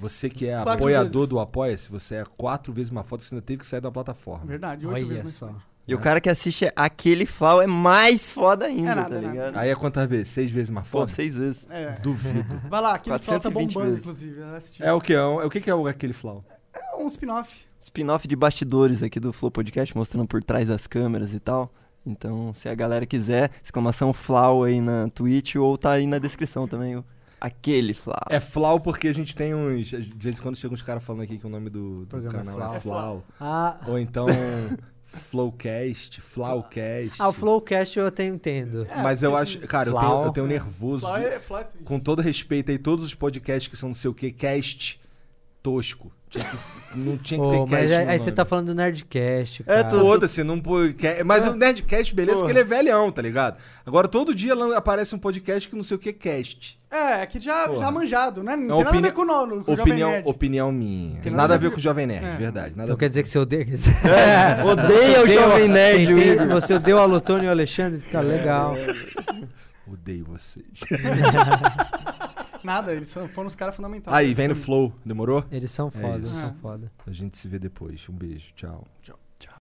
Você que é Quatro apoiador vezes. do Apoia-se, você é quatro vezes mais foda. Você ainda teve que sair da plataforma. Verdade, oito Olha vezes só. E o cara que assiste aquele Flau é mais foda ainda, É nada, tá é nada. ligado? Aí é quantas vezes? Seis vezes mais Pô, foda? seis vezes. É. Duvido. Vai lá, aquele flau tá 420 bombando, vezes. inclusive. eu assisti. É o que? É o, é que, que é o- aquele flow? É um spin-off. Spin-off de bastidores aqui do Flow Podcast, mostrando por trás das câmeras e tal. Então, se a galera quiser, exclamação Flau aí na Twitch ou tá aí na descrição também. Aquele Flau. É Flau porque a gente tem uns. De vez em quando chegam uns caras falando aqui que o nome do, do Programa é canal Flau. é Flau. Ah, Ou então Flowcast, Flowcast. ah, o Flowcast eu até entendo. Mas eu acho. Cara, eu tenho, eu tenho nervoso. Flau de- é, é Twitch. com todo respeito aí, todos os podcasts que são não sei o que, cast tosco. Tinha que- não tinha que Pô, ter mas cast. aí, no aí você nome. tá falando do Nerdcast, É, cara. tu- Foda-se, não pô- que- Mas o Nerdcast, beleza, Porra. que ele é velhão, tá ligado? Agora todo dia lan- aparece um podcast que não sei o que cast. É, é que já, Porra. já manjado, né? Não É tem nada a opini- ver com o, no- com o Jovem Opinião, Nerd. opinião minha. Tem nada, nada a ver com o Jovem Nerd, É. verdade. Nada Então quer dizer que você odeia... É, odeia o Jovem Nerd, você o tem- Igor. Você odeia o Alutônio e o Alexandre? Tá legal. Odeio vocês. Nada, eles são- foram os caras fundamentais. Aí, vem no Flow, demorou? Eles são foda, eles são É. foda. A gente se vê depois. Um beijo, tchau. Tchau.